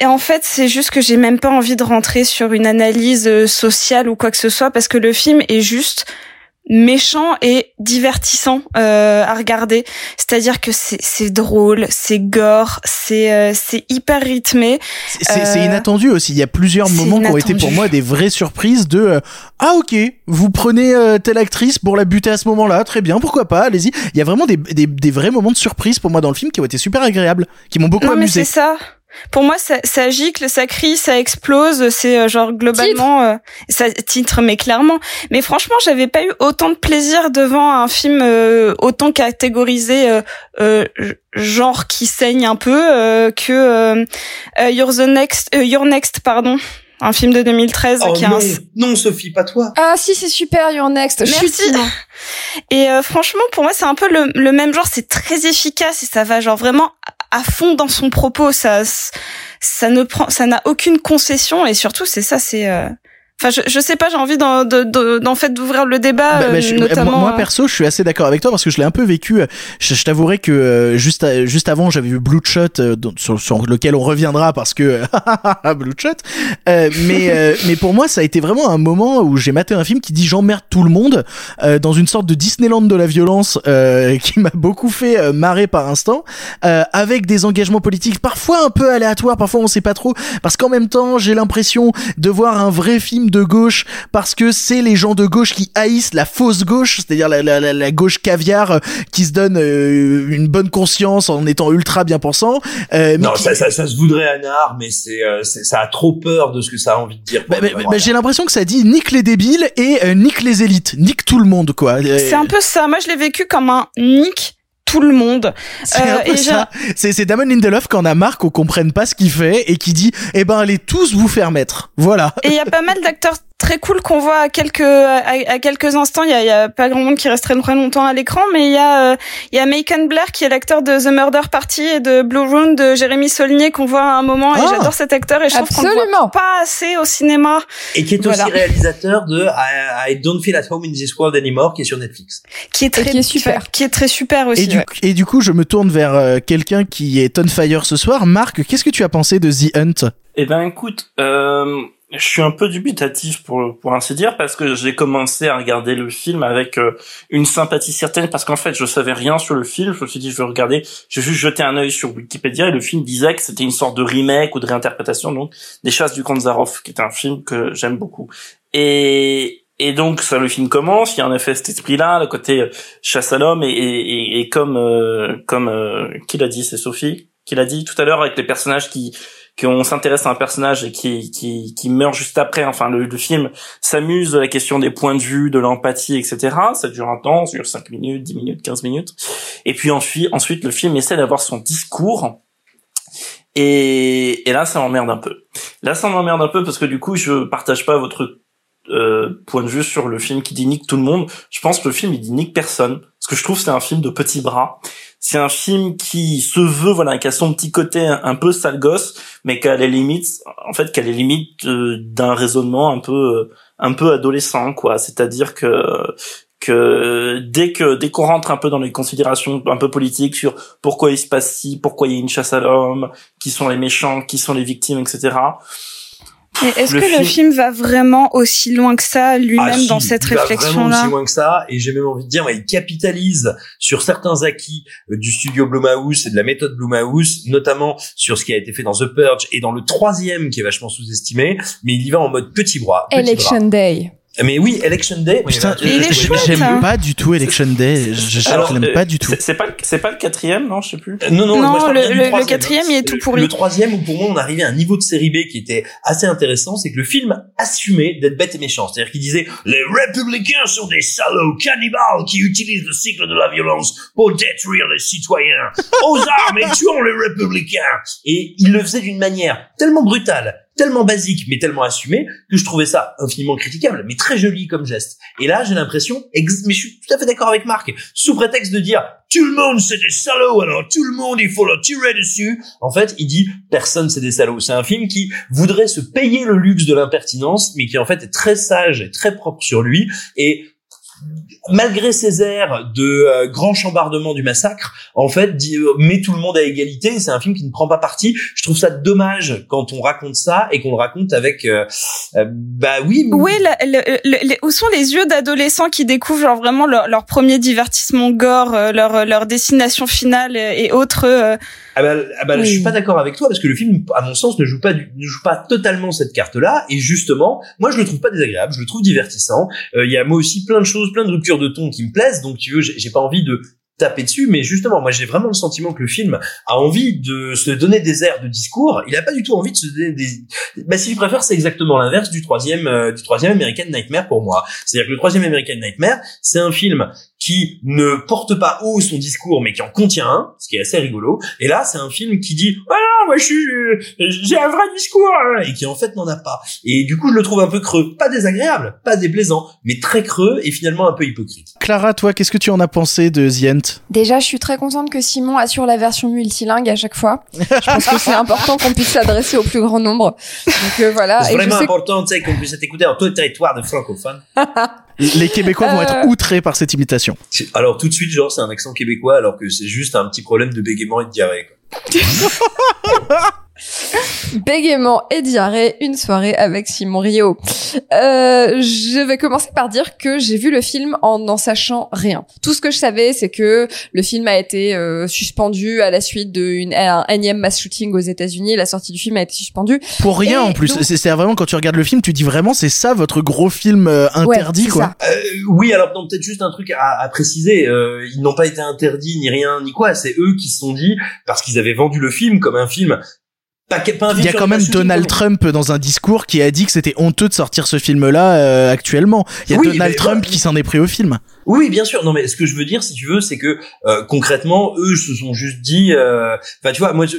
Et en fait, c'est juste que j'ai même pas envie de rentrer sur une analyse euh, sociale ou quoi que ce soit parce que le film est juste méchant et divertissant euh, à regarder. C'est-à-dire que c'est drôle, c'est gore, c'est euh, c'est hyper rythmé. C'est Euh, inattendu aussi. Il y a plusieurs moments qui ont été pour moi des vraies surprises de euh, ah ok vous prenez euh, telle actrice pour la buter à ce moment-là très bien pourquoi pas allez-y. Il y a vraiment des, des des vrais moments de surprise pour moi dans le film qui ont été super agréables qui m'ont beaucoup Non amusé. c'est ça. Pour moi, ça, ça gicle, ça crie, ça explose. C'est euh, genre globalement euh, ça titre, mais clairement. Mais franchement, j'avais pas eu autant de plaisir devant un film euh, autant catégorisé euh, euh, genre qui saigne un peu euh, que euh, euh, You're the next, euh, Your Next, pardon, un film de 2013 Oh qui a non, un non Sophie, pas toi. Ah si, c'est super, You're Next. Merci. Chut, sinon. Et euh, franchement, pour moi, c'est un peu le, le même genre. C'est très efficace et ça va genre vraiment à fond dans son propos. Ça, ça ne prend, ça n'a aucune concession et surtout, c'est ça, c'est. Enfin, je, je sais pas, j'ai envie d'en, de, de- d'en fait d'ouvrir le débat, Bah, bah, euh, je- notamment. moi, euh, perso, je suis assez d'accord avec toi parce que je l'ai un peu vécu. Je, je t'avouerai que euh, juste à- juste avant, j'avais vu Bloodshot euh, sur, sur lequel on reviendra parce que Bloodshot. Euh, mais mais pour moi, ça a été vraiment un moment où j'ai maté un film qui dit j'emmerde tout le monde euh, dans une sorte de Disneyland de la violence euh, qui m'a beaucoup fait marrer par instant, euh, avec des engagements politiques parfois un peu aléatoires, parfois on sait pas trop, parce qu'en même temps, j'ai l'impression de voir un vrai film de gauche parce que c'est les gens de gauche qui haïssent la fausse gauche, c'est-à-dire la, la, la, la gauche caviar euh, qui se donne euh, une bonne conscience en étant ultra bien pensant. Euh, mais Non, qui- ça, ça, ça se voudrait anard, mais c'est, euh, c'est, ça a trop peur de ce que ça a envie de dire. Bah, bah, bah, j'ai l'impression que ça dit nique les débiles et euh, nique les élites, nique tout le monde quoi. Euh, C'est un peu ça. Moi, je l'ai vécu comme un nick tout le monde. C'est Euh, un peu et j'ai- ça. C'est, Damon Lindelof qui en a marre qu'on comprenne pas ce qu'il fait et qui dit, eh ben, allez tous vous faire mettre. Voilà. Et il y a pas mal d'acteurs très cool qu'on voit à quelques à, à quelques instants. Il y a, il y a pas grand monde qui reste très, très longtemps à l'écran, mais il y a euh, il y a Macon Blair qui est l'acteur de The Murder Party et de Blue Room de Jérémy Saulnier qu'on voit à un moment. Et Ah. j'adore cet acteur et je trouve qu'on le voit pas assez au cinéma. Et qui est Voilà. aussi réalisateur de I, I Don't Feel at Home in This World Anymore, qui est sur Netflix. Qui est très qui est super. qui est très super aussi. Et du, ouais. et du coup, je me tourne vers euh, quelqu'un qui est on fire ce soir. Marc, qu'est-ce que tu as pensé de The Hunt? Eh ben écoute, euh, je suis un peu dubitatif pour pour ainsi dire parce que j'ai commencé à regarder le film avec euh, une sympathie certaine parce qu'en fait je savais rien sur le film. Je me suis dit je vais regarder, j'ai juste jeté un œil sur Wikipédia et le film disait que c'était une sorte de remake ou de réinterprétation donc des Chasses du Zaroff qui est un film que j'aime beaucoup. Et et donc ça le film commence, il y a en effet cet esprit-là, le côté euh, chasse à l'homme et, et, et comme euh, comme euh, qui l'a dit, c'est Sophie qui l'a dit tout à l'heure avec les personnages qui qu'on s'intéresse à un personnage et qui qui qui meurt juste après. Enfin, le, le film s'amuse de la question des points de vue, de l'empathie, etc. Ça dure un temps, ça dure 5 minutes, 10 minutes, 15 minutes. Et puis ensuite, ensuite le film essaie d'avoir son discours. Et, et là, ça m'emmerde un peu. Là, ça m'emmerde un peu parce que du coup, je partage pas votre euh, point de vue sur le film qui dit nique tout le monde. Je pense que le film il dit nique personne parce que je trouve c'est un film de petits bras. C'est un film qui se veut voilà qui a son petit côté un, peu sale gosse, mais qui a les limites en fait qui les limites euh, d'un raisonnement un peu un peu adolescent quoi. C'est-à-dire que que dès que dès qu'on rentre un peu dans les considérations un peu politiques sur pourquoi il se passe ci, pourquoi il y a une chasse à l'homme, qui sont les méchants, qui sont les victimes, etc. Mais est-ce que le film va vraiment aussi loin que ça lui-même Ah, si, dans cette il va vraiment réflexion-là aussi loin que ça, et j'ai même envie de dire, ouais, il capitalise sur certains acquis euh, du studio Blumhouse et de la méthode Blumhouse, notamment sur ce qui a été fait dans The Purge et dans le troisième qui est vachement sous-estimé, mais il y va en mode petit bras. petit Election bras. Day. Mais oui, Election Day. Putain, oui, je- oui, j'aime pas du tout Election Day. Je, je l'aime euh, pas du tout. c'est- pas c'est pas le quatrième, non, je sais plus. Euh, Non, non, Non, moi, le- le- quatrième, il est tout Le- pourri. Le troisième, où pour moi, on arrivait à un niveau de série B qui était assez intéressant, c'est que le film assumait d'être bête et méchant. C'est-à-dire qu'il disait, les républicains sont des salauds cannibales qui utilisent le cycle de la violence pour détruire les citoyens. Aux armes et tuons les républicains. Et il le faisait d'une manière tellement brutale, tellement basique, mais tellement assumée, que je trouvais ça infiniment critiquable, mais très joli comme geste. Et là, j'ai l'impression, mais je suis tout à fait d'accord avec Marc, sous prétexte de dire, tout le monde c'est des salauds, alors tout le monde il faut leur tirer dessus. En fait, il dit, personne c'est des salauds. C'est un film qui voudrait se payer le luxe de l'impertinence, mais qui en fait est très sage et très propre sur lui, et malgré ses airs de euh, grand chambardement du massacre, en fait, dit, euh, met tout le monde à égalité. C'est un film qui ne prend pas parti. Je trouve ça dommage quand on raconte ça et qu'on le raconte avec, euh, euh, bah oui. Où, est la- le- le- les- où sont les yeux d'adolescents qui découvrent genre vraiment leur, leur premier divertissement gore, euh, leur, leur destination finale et, autres euh, Ah bah, ah bah, je suis Oui. pas d'accord avec toi parce que le film, à mon sens, ne joue pas, du- ne joue pas totalement cette carte-là. Et justement, moi, je le trouve pas désagréable, je le trouve divertissant. Euh, Il y a moi aussi plein de choses, plein de ruptures de ton qui me plaisent. Donc, tu veux, j'ai pas envie de taper dessus, mais justement, moi, j'ai vraiment le sentiment que le film a envie de se donner des airs de discours. Il a pas du tout envie de se donner des. Bah, si je préfère, c'est exactement l'inverse du troisième, euh, du troisième American Nightmare pour moi. C'est-à-dire que le troisième American Nightmare, c'est un film qui ne porte pas haut son discours, mais qui en contient un, ce qui est assez rigolo. Et là, c'est un film qui dit, ah non, moi, je suis, euh, j'ai un vrai discours, hein, et qui en fait n'en a pas. Et du coup, je le trouve un peu creux. Pas désagréable, pas déplaisant, mais très creux et finalement un peu hypocrite. Clara, toi, qu'est-ce que tu en as pensé de The Ent Déjà, je suis très contente que Simon assure la version multilingue à chaque fois. Je pense que c'est important qu'on puisse s'adresser au plus grand nombre. Donc euh, voilà. c'est Et je vraiment sais- important, tu sais, qu'on puisse être écouté en tout territoire de francophones. Les Québécois vont être Euh. outrés par cette imitation. Alors tout de suite, genre, c'est un accent québécois, alors que c'est juste un petit problème de bégaiement et de diarrhée. quoi. Bégaiement et diarrhée, une soirée avec Simon Rio. Euh, je vais commencer par dire que j'ai vu le film en n'en sachant rien. Tout ce que je savais, c'est que le film a été euh, suspendu à la suite d'un énième mass shooting aux États-Unis. La sortie du film a été suspendue. Pour rien Et en plus. C'est vraiment quand tu regardes le film, tu dis vraiment c'est ça votre gros film euh, interdit quoi. Euh, oui, alors non, peut-être juste un truc à, à préciser. Euh, ils n'ont pas été interdits ni rien ni quoi. C'est eux qui se sont dit parce qu'ils avaient vendu le film comme un film. Il y a quand même Donald Trump dans un discours qui a dit que c'était honteux de sortir ce film-là euh, actuellement. Il y a Oui, Donald Trump qui s'en est pris au film. Oui, bien sûr. Non, mais ce que je veux dire, si tu veux, c'est que euh, concrètement, eux se sont juste dit. euh, Enfin, tu vois, moi, je-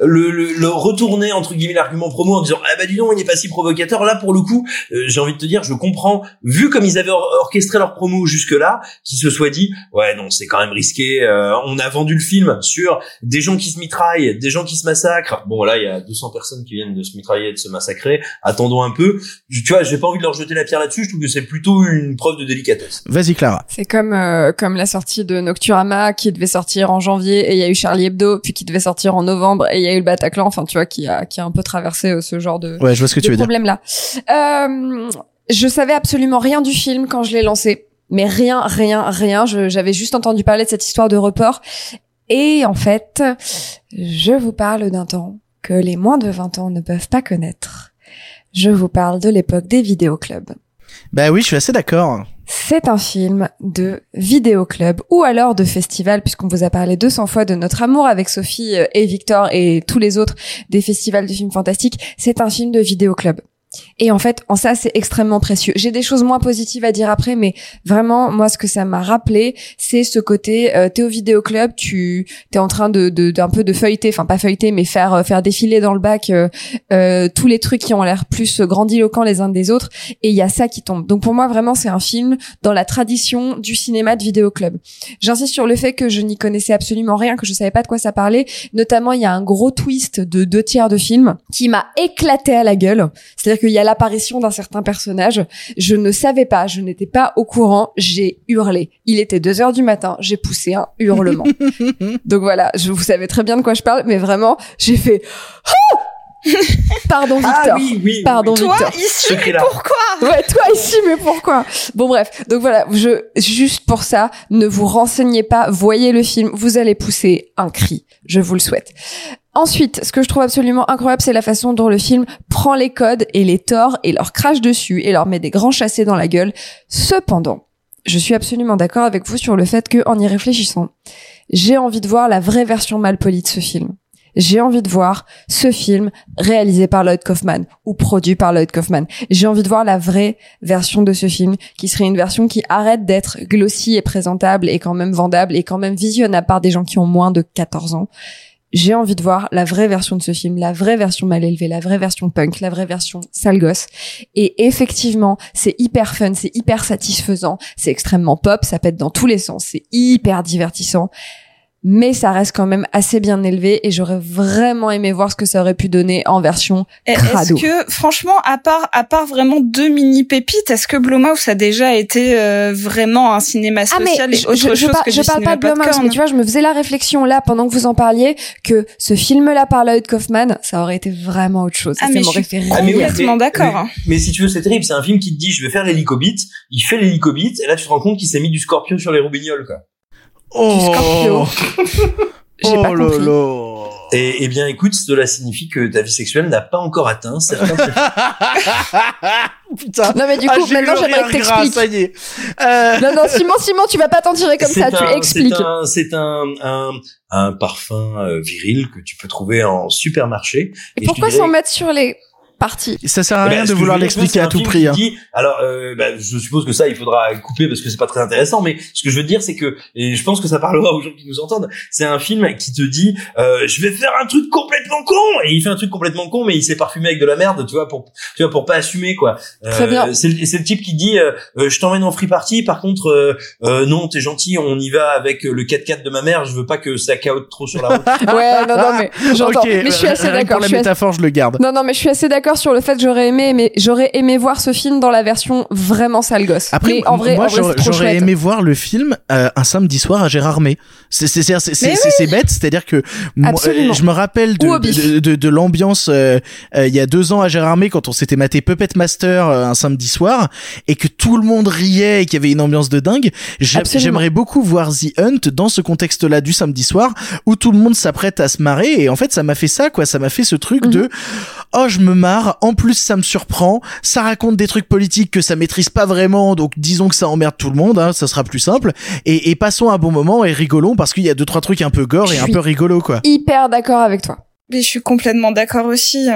le, le, le retourner entre guillemets l'argument promo en disant ah bah dis donc il n'est pas si provocateur. Là pour le coup euh, j'ai envie de te dire je comprends. Vu comme ils avaient or- orchestré leur promo jusque là qu'ils se soient dit ouais non c'est quand même risqué euh, on a vendu le film sur des gens qui se mitraillent des gens qui se massacrent. Bon là il y a 200 personnes qui viennent de se mitrailler et de se massacrer. Attendons un peu. Tu vois j'ai pas envie de leur jeter la pierre là-dessus. Je trouve que c'est plutôt une preuve de délicatesse. Vas-y Clara. C'est comme euh, comme la sortie de Nocturama qui devait sortir en janvier et il y a eu Charlie Hebdo puis qui devait sortir en novembre et il y a eu le Bataclan enfin tu vois qui a qui a un peu traversé euh, ce genre de Ouais, je vois ce que tu veux dire. problème là. Euh, je savais absolument rien du film quand je l'ai lancé, mais rien rien rien. J'avais juste entendu parler de cette histoire de report et en fait, je vous parle d'un temps que les moins de 20 ans ne peuvent pas connaître. Je vous parle de l'époque des vidéoclubs. Bah oui, je suis assez d'accord. C'est un film de vidéoclub ou alors de festival puisqu'on vous a parlé 200 fois de notre amour avec Sophie euh, et Victor et tous les autres des festivals de films fantastiques. C'est un film de vidéoclub. Et en fait, en ça, c'est extrêmement précieux. J'ai des choses moins positives à dire après, mais vraiment, moi, ce que ça m'a rappelé, c'est ce côté, euh, t'es au vidéoclub, tu t'es en train de d'un peu de feuilleter, enfin pas feuilleter, mais faire euh, faire défiler dans le bac euh, euh, tous les trucs qui ont l'air plus grandiloquents les uns des autres, et il y a ça qui tombe. Donc pour moi, vraiment, c'est un film dans la tradition du cinéma de vidéoclub. J'insiste sur le fait que je n'y connaissais absolument rien, que je savais pas de quoi ça parlait. Notamment, il y a un gros twist de deux tiers de film qui m'a éclaté à la gueule. C'est-à-dire qu'il y a l'apparition d'un certain personnage. Je ne savais pas, je n'étais pas au courant, j'ai hurlé. Il était deux heures du matin, j'ai poussé un hurlement. Donc voilà, je, vous savez très bien de quoi je parle, mais vraiment, j'ai fait... Oh Pardon Victor. Ah oui, oui, Pardon oui. Toi Victor. ici, mais pourquoi Ouais, toi ici, mais pourquoi? Bon bref, donc voilà, je juste pour ça, ne vous renseignez pas, voyez le film, vous allez pousser un cri, je vous le souhaite. Ensuite, ce que je trouve absolument incroyable, c'est la façon dont le film prend les codes et les torts et leur crache dessus et leur met des grands chassés dans la gueule. Cependant, je suis absolument d'accord avec vous sur le fait que, en y réfléchissant, j'ai envie de voir la vraie version malpolie de ce film. J'ai envie de voir ce film réalisé par Lloyd Kaufman ou produit par Lloyd Kaufman. J'ai envie de voir la vraie version de ce film qui serait une version qui arrête d'être glossy et présentable et quand même vendable et quand même visionnable par des gens qui ont moins de 14 ans. J'ai envie de voir la vraie version de ce film, la vraie version mal élevée, la vraie version punk, la vraie version sale gosse. Et effectivement, c'est hyper fun, c'est hyper satisfaisant, c'est extrêmement pop, ça pète dans tous les sens, c'est hyper divertissant mais ça reste quand même assez bien élevé et j'aurais vraiment aimé voir ce que ça aurait pu donner en version crado. Est-ce que, franchement, à part, à part vraiment deux mini pépites, est-ce que Blumhouse a déjà été euh, vraiment un cinéma Ah mais social et je, autre je, je chose par- que je du parle cinéma pas de Blumhouse, mais tu vois, je me faisais la réflexion là pendant que vous en parliez que ce film-là par Lloyd Kaufman, ça aurait été vraiment autre chose. Ah, ça mais m'aurait je suis Ah, mais oui, rire. complètement d'accord. Mais, mais si tu veux, c'est terrible. C'est un film qui te dit, je vais faire l'hélicobite. Il fait l'hélicobite. Et là, tu te rends compte qu'il s'est mis du scorpion sur les roubignoles, quoi. Oh, Scorpio. J'ai pas oh là compris. là. Et, eh bien, écoute, cela signifie que ta vie sexuelle n'a pas encore atteint certains Putain. Non mais du Ah, coup, j'ai maintenant j'aimerais que t'expliques. Ça y est. Euh, Non non, Simon, Simon, tu vas pas t'en tirer comme ça, tu expliques. C'est un, c'est un, un, un parfum euh, viril que tu peux trouver en supermarché. Et Pourquoi dirais- s'en mettre sur les parties Ça sert à Eh ben, rien de vouloir l'expliquer à tout prix. hein. dit- alors, euh, bah, je suppose que ça, il faudra couper parce que c'est pas très intéressant. Mais ce que je veux dire, c'est que, et je pense que ça parlera aux gens qui nous entendent, c'est un film qui te dit, euh, je vais faire un truc complètement con, et il fait un truc complètement con, mais il s'est parfumé avec de la merde, tu vois, pour, tu vois, pour pas assumer quoi. Euh, Très bien. C'est le, c'est le type qui dit, euh, euh, je t'emmène en free party. Par contre, euh, euh, non, t'es gentil, on y va avec le 4x4 de ma mère. Je veux pas que ça caote trop sur la route. Ouais, non non mais j'entends. Mais je suis assez d'accord. Pour la assez- métaphore, je le garde. Non non, mais je suis assez d'accord sur le fait que j'aurais aimé mais j'aurais aimé voir ce film dans la version vraiment sale gosse. Après, mais en vrai, moi, j'aurais aimé voir le film euh, un samedi soir à Gérardmer. C'est c'est c'est c'est c'est- Mais c'est- c'est bête, c'est-à-dire que moi, euh, je me rappelle de de, de, de l'ambiance euh, euh, il y a deux ans à Gérardmer quand on s'était maté Puppet Master un samedi soir et que tout le monde riait et qu'il y avait une ambiance de dingue. J'aimerais beaucoup voir The Hunt dans ce contexte-là du samedi soir où tout le monde s'apprête à se marrer et en fait ça m'a fait ça quoi, ça m'a fait ce truc Mhm. de oh je me marre, en plus ça me surprend, ça raconte des trucs politiques que ça maîtrise pas vraiment, donc disons que ça emmerde tout le monde, hein, ça sera plus simple, et, et passons un bon moment et rigolons parce qu'il y a deux trois trucs un peu gore et un peu rigolo quoi. Hyper d'accord avec toi. Mais je suis complètement d'accord aussi.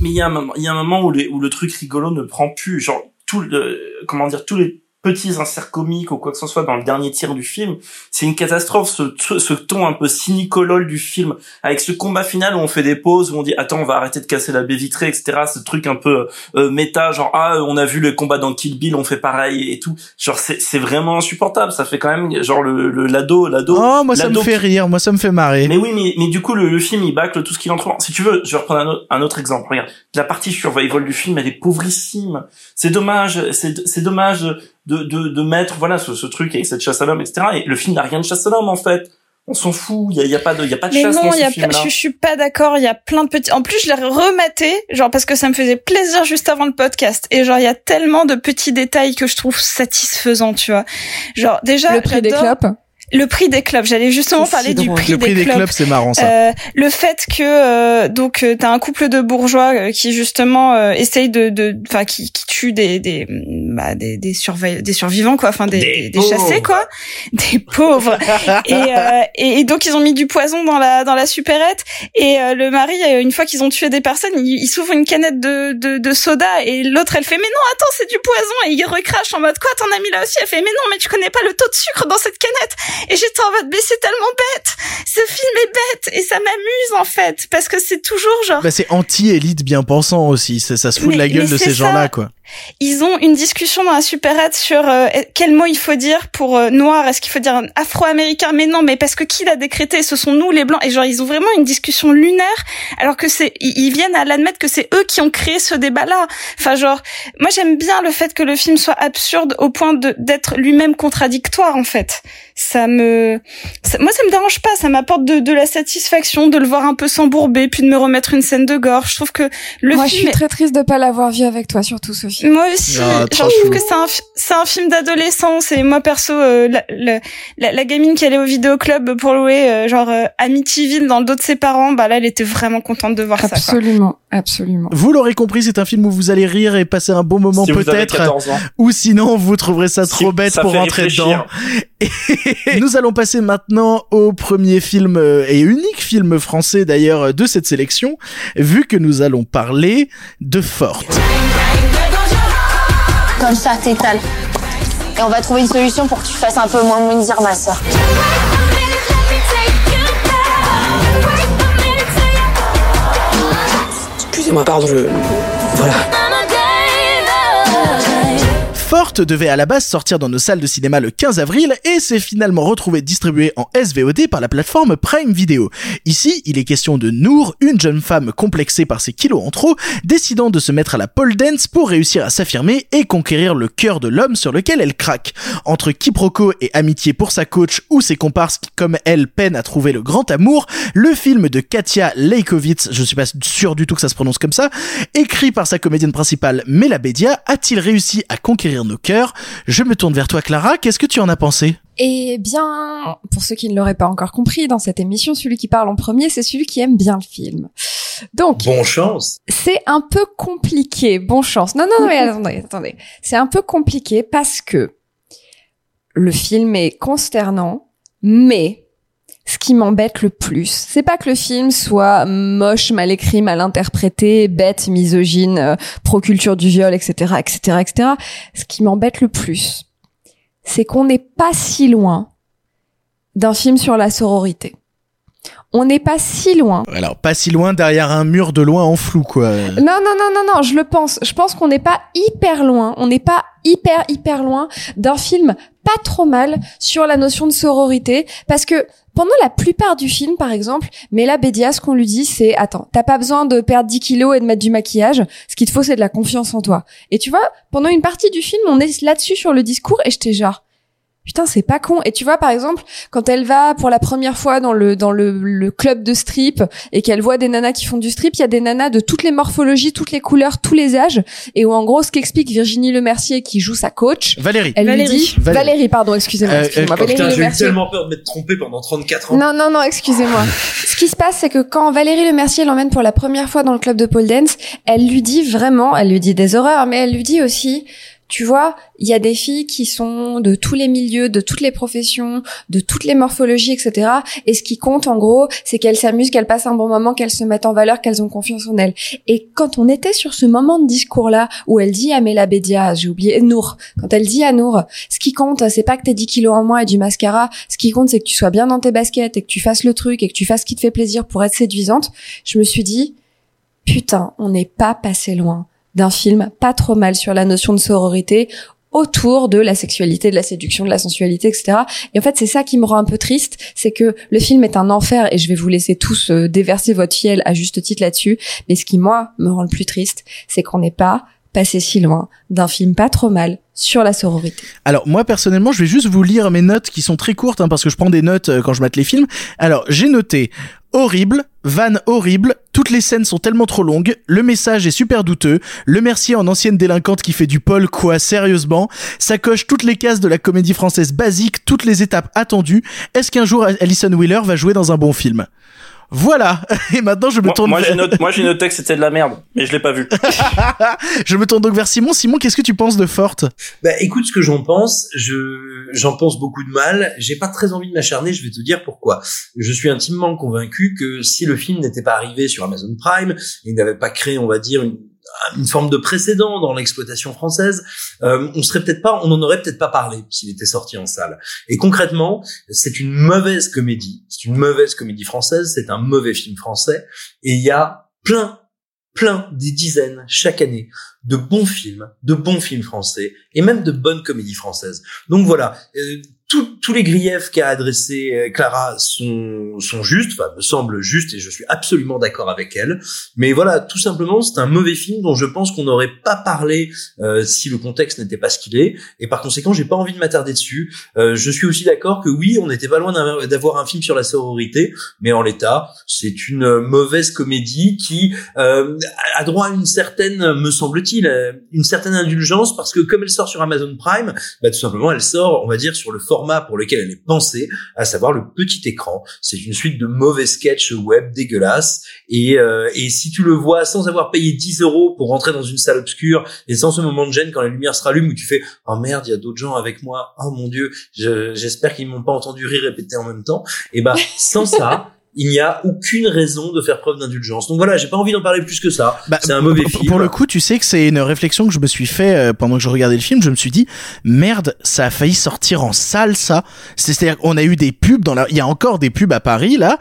Mais il y a un moment, il y a un moment où, les- où le truc rigolo ne prend plus, genre tout le, comment dire, tous les petits inserts comiques ou quoi que ce soit dans le dernier tiers du film, c'est une catastrophe. Ce, ce ton un peu cynicolole du film, avec ce combat final où on fait des pauses, où on dit attends, on va arrêter de casser la baie vitrée, etc. Ce truc un peu euh, méta, genre ah, on a vu le combat dans Kill Bill, on fait pareil et tout. Genre c'est c'est vraiment insupportable. Ça fait quand même genre le le l'ado l'ado. Oh moi ça me fait rire, moi ça me fait marrer. mais oui, mais, mais du coup, le, le film, il bâcle tout ce qu'il entreprend. Si tu veux, je vais reprendre un autre, un autre exemple. Regarde, la partie survival du film, elle est pauvrissime. C'est dommage, c'est c'est dommage de, de, de mettre, voilà, ce, ce truc avec cette chasse à l'homme, etc. Et le film n'a rien de chasse à l'homme, en fait. On s'en fout, il y a, il y a pas de, il y a pas de Mais chasse non, dans il y ce a pas, je, je suis pas d'accord. Il y a plein de petits. En plus, je l'ai rematé, genre parce que ça me faisait plaisir juste avant le podcast. Et genre, il y a tellement de petits détails que je trouve satisfaisants, tu vois. Genre déjà, Le prix des clopes. Le prix des clubs. J'allais justement parler du prix, le prix des, clubs. c'est marrant ça. Euh, le fait que euh, donc euh, t'as un couple de bourgeois euh, qui justement euh, essaye de, de, enfin qui, qui tue des des bah, des des, surveil- des survivants quoi, enfin des, des, des chassés quoi, des pauvres. et, euh, et et donc ils ont mis du poison dans la dans la supérette et euh, le mari une fois qu'ils ont tué des personnes, il, il s'ouvre une canette de, de de soda et l'autre elle fait mais non attends c'est du poison et il recrache en mode quoi t'en as mis là aussi? Elle fait mais non mais tu connais pas le taux de sucre dans cette canette? Et j'étais en mode mais c'est tellement bête ce film est bête et ça m'amuse en fait parce que c'est toujours genre Bah, c'est anti-élite bien pensant aussi. Ça, ça se fout de la gueule de ces gens-là, quoi. Ils ont une discussion dans la supérette sur euh, quel mot il faut dire pour euh, noir. Est-ce qu'il faut dire afro-américain? Mais non mais parce que qui l'a décrété? Ce sont nous les blancs. Et genre ils ont vraiment une discussion lunaire alors que c'est ils, viennent à l'admettre que c'est eux qui ont créé ce débat là enfin genre moi j'aime bien le fait que le film soit absurde au point d'être lui-même contradictoire en fait. Ça me ça- moi ça me dérange pas. Ça m'apporte de, de la satisfaction de le voir un peu s'embourber puis de me remettre une scène de gorge je trouve que le Moi, je film suis est- très triste de pas l'avoir vu avec toi, surtout Sophie. Moi aussi, Ah, genre, je trouve que c'est un, c'est un film d'adolescence et moi perso, euh, la, la, la, la gamine qui allait au vidéoclub pour louer euh, genre euh, Amityville dans le dos de ses parents, bah là elle était vraiment contente de voir ça. Absolument, absolument. Vous l'aurez compris, c'est un film où vous allez rire et passer un bon moment Si peut-être. 14 ans. Ou sinon, vous trouverez ça trop bête ça pour rentrer dedans. Et nous allons passer maintenant au premier film euh, et unique film français d'ailleurs de cette sélection, vu que nous allons parler de Forte. Comme ça, t'étales. Et on va trouver une solution pour que tu fasses un peu moins mentir, ma soeur. Excusez-moi, pardon, je. Voilà. Forte devait à la base sortir dans nos salles de cinéma le 15 avril et s'est finalement retrouvé distribué en SVOD par la plateforme Prime Video. Ici, il est question de Nour, une jeune femme complexée par ses kilos en trop, décidant de se mettre à la pole dance pour réussir à s'affirmer et conquérir le cœur de l'homme sur lequel elle craque. Entre quiproquo et amitié pour sa coach ou ses comparses qui, comme elle, peinent à trouver le grand amour, le film de Katia Leikowitz, je suis pas sûr du tout que ça se prononce comme ça, écrit par sa comédienne principale Mela Bedia, a-t-il réussi à conquérir nos cœurs Je me tourne vers toi Clara, qu'est-ce que tu en as pensé? Eh bien, pour ceux qui ne l'auraient pas encore compris, dans cette émission, celui qui parle en premier, c'est celui qui aime bien le film. Donc, Bon chance. c'est un peu compliqué. Bon chance. Non, non, non, mais attendez, attendez. C'est un peu compliqué parce que le film est consternant, mais ce qui m'embête le plus, c'est pas que le film soit moche, mal écrit, mal interprété, bête, misogyne, euh, pro-culture du viol, etc., etc., etc. Ce qui m'embête le plus, c'est qu'on n'est pas si loin d'un film sur la sororité. On n'est pas si loin Alors, pas si loin derrière un mur de loin en flou, quoi. non, non, non, non, non, je le pense. Je pense qu'on n'est pas hyper loin. On n'est pas hyper, hyper loin d'un film pas trop mal sur la notion de sororité. Parce que pendant la plupart du film, par exemple, Mela Bédia, ce qu'on lui dit, c'est, attends, t'as pas besoin de perdre 10 kilos et de mettre du maquillage. Ce qu'il te faut, c'est de la confiance en toi. Et tu vois, pendant une partie du film, on est là-dessus sur le discours et j'étais genre, Putain, c'est pas con. Et tu vois, par exemple, quand elle va pour la première fois dans le dans le, le club de strip et qu'elle voit des nanas qui font du strip, il y a des nanas de toutes les morphologies, toutes les couleurs, tous les âges. Et où en gros, ce qu'explique Virginie Lemercier qui joue sa coach, Valérie. elle Valérie. lui dit Valérie. Valérie, pardon, excusez-moi, Euh, excusez-moi, euh, Valérie Putain, j'ai eu tellement peur de m'être trompé pendant 34 ans. Non, non, non, excusez-moi. Ce qui se passe, c'est que quand Valérie Lemercier l'emmène pour la première fois dans le club de pole dance, elle lui dit vraiment, elle lui dit des horreurs, mais elle lui dit aussi, tu vois, il y a des filles qui sont de tous les milieux, de toutes les professions, de toutes les morphologies, etc. Et ce qui compte, en gros, c'est qu'elles s'amusent, qu'elles passent un bon moment, qu'elles se mettent en valeur, qu'elles ont confiance en elles. Et quand on était sur ce moment de discours-là, où elle dit à Mela Bédia, j'ai oublié, Nour, quand elle dit à Nour, ce qui compte, c'est pas que t'aies 10 kilos en moins et du mascara, ce qui compte, c'est que tu sois bien dans tes baskets et que tu fasses le truc et que tu fasses ce qui te fait plaisir pour être séduisante, je me suis dit, putain, on n'est pas passé loin d'un film pas trop mal sur la notion de sororité autour de la sexualité, de la séduction, de la sensualité, etc. Et en fait, c'est ça qui me rend un peu triste, c'est que le film est un enfer et je vais vous laisser tous euh, déverser votre fiel à juste titre là-dessus. Mais ce qui, moi, me rend le plus triste, c'est qu'on n'est pas passé si loin d'un film pas trop mal sur la sororité. Alors moi personnellement, je vais juste vous lire mes notes qui sont très courtes hein, parce que je prends des notes euh, quand je mate les films. Alors j'ai noté horrible, van horrible, toutes les scènes sont tellement trop longues, le message est super douteux, le Mercier en ancienne délinquante qui fait du Paul quoi sérieusement, ça coche toutes les cases de la comédie française basique, toutes les étapes attendues. Est-ce qu'un jour Alison Wheeler va jouer dans un bon film? Voilà. Et maintenant, je me Moi, tourne. moi, vers- j'ai noté, moi, j'ai noté que c'était de la merde, mais je l'ai pas vu. je me tourne donc vers Simon. Simon, qu'est-ce que tu penses de Forte? Bah écoute ce que j'en pense, je j'en pense beaucoup de mal, j'ai pas très envie de m'acharner, je vais te dire pourquoi. Je suis intimement convaincu que si le film n'était pas arrivé sur Amazon Prime, il n'avait pas créé, on va dire une une forme de précédent dans l'exploitation française, euh, on serait peut-être pas, on en aurait peut-être pas parlé s'il était sorti en salle. Et concrètement, c'est une mauvaise comédie, c'est une mauvaise comédie française, c'est un mauvais film français, et il y a plein, plein, des dizaines chaque année de bons films, de bons films français, et même de bonnes comédies françaises. Donc voilà, euh, tout- tous les griefs qu'a adressé euh, Clara sont, sont justes, enfin me semblent justes, et je suis absolument d'accord avec elle. Mais voilà, tout simplement, c'est un mauvais film dont je pense qu'on n'aurait pas parlé euh, si le contexte n'était pas ce qu'il est, et par conséquent, j'ai pas envie de m'attarder dessus. Euh, je suis aussi d'accord que oui, on n'était pas loin d'avoir un film sur la sororité, mais en l'état, c'est une mauvaise comédie qui euh, a droit à une certaine, me semble-t-il, euh, une certaine indulgence parce que comme elle sort sur Amazon Prime, bah, tout simplement elle sort, on va dire, sur le format pour lequel elle est pensée, à savoir le petit écran. C'est une suite de mauvais sketchs web dégueulasses. Et, euh, et si tu le vois sans avoir payé 10 euros pour rentrer dans une salle obscure et sans ce moment de gêne quand la lumière se rallume où tu fais oh merde il y a d'autres gens avec moi. Oh mon dieu je- j'espère qu'ils m'ont pas entendu rire répéter en même temps et ben sans ça il n'y a aucune raison de faire preuve d'indulgence. Donc voilà, j'ai pas envie d'en parler plus que ça. c'est un mauvais Bah, pour, film. pour le coup, tu sais que c'est une réflexion que je me suis fait euh, pendant que je regardais le film. Je me suis dit, merde, ça a failli sortir en salle, ça. C'est-à-dire qu'on a eu des pubs dans la, il y a encore des pubs à Paris, là,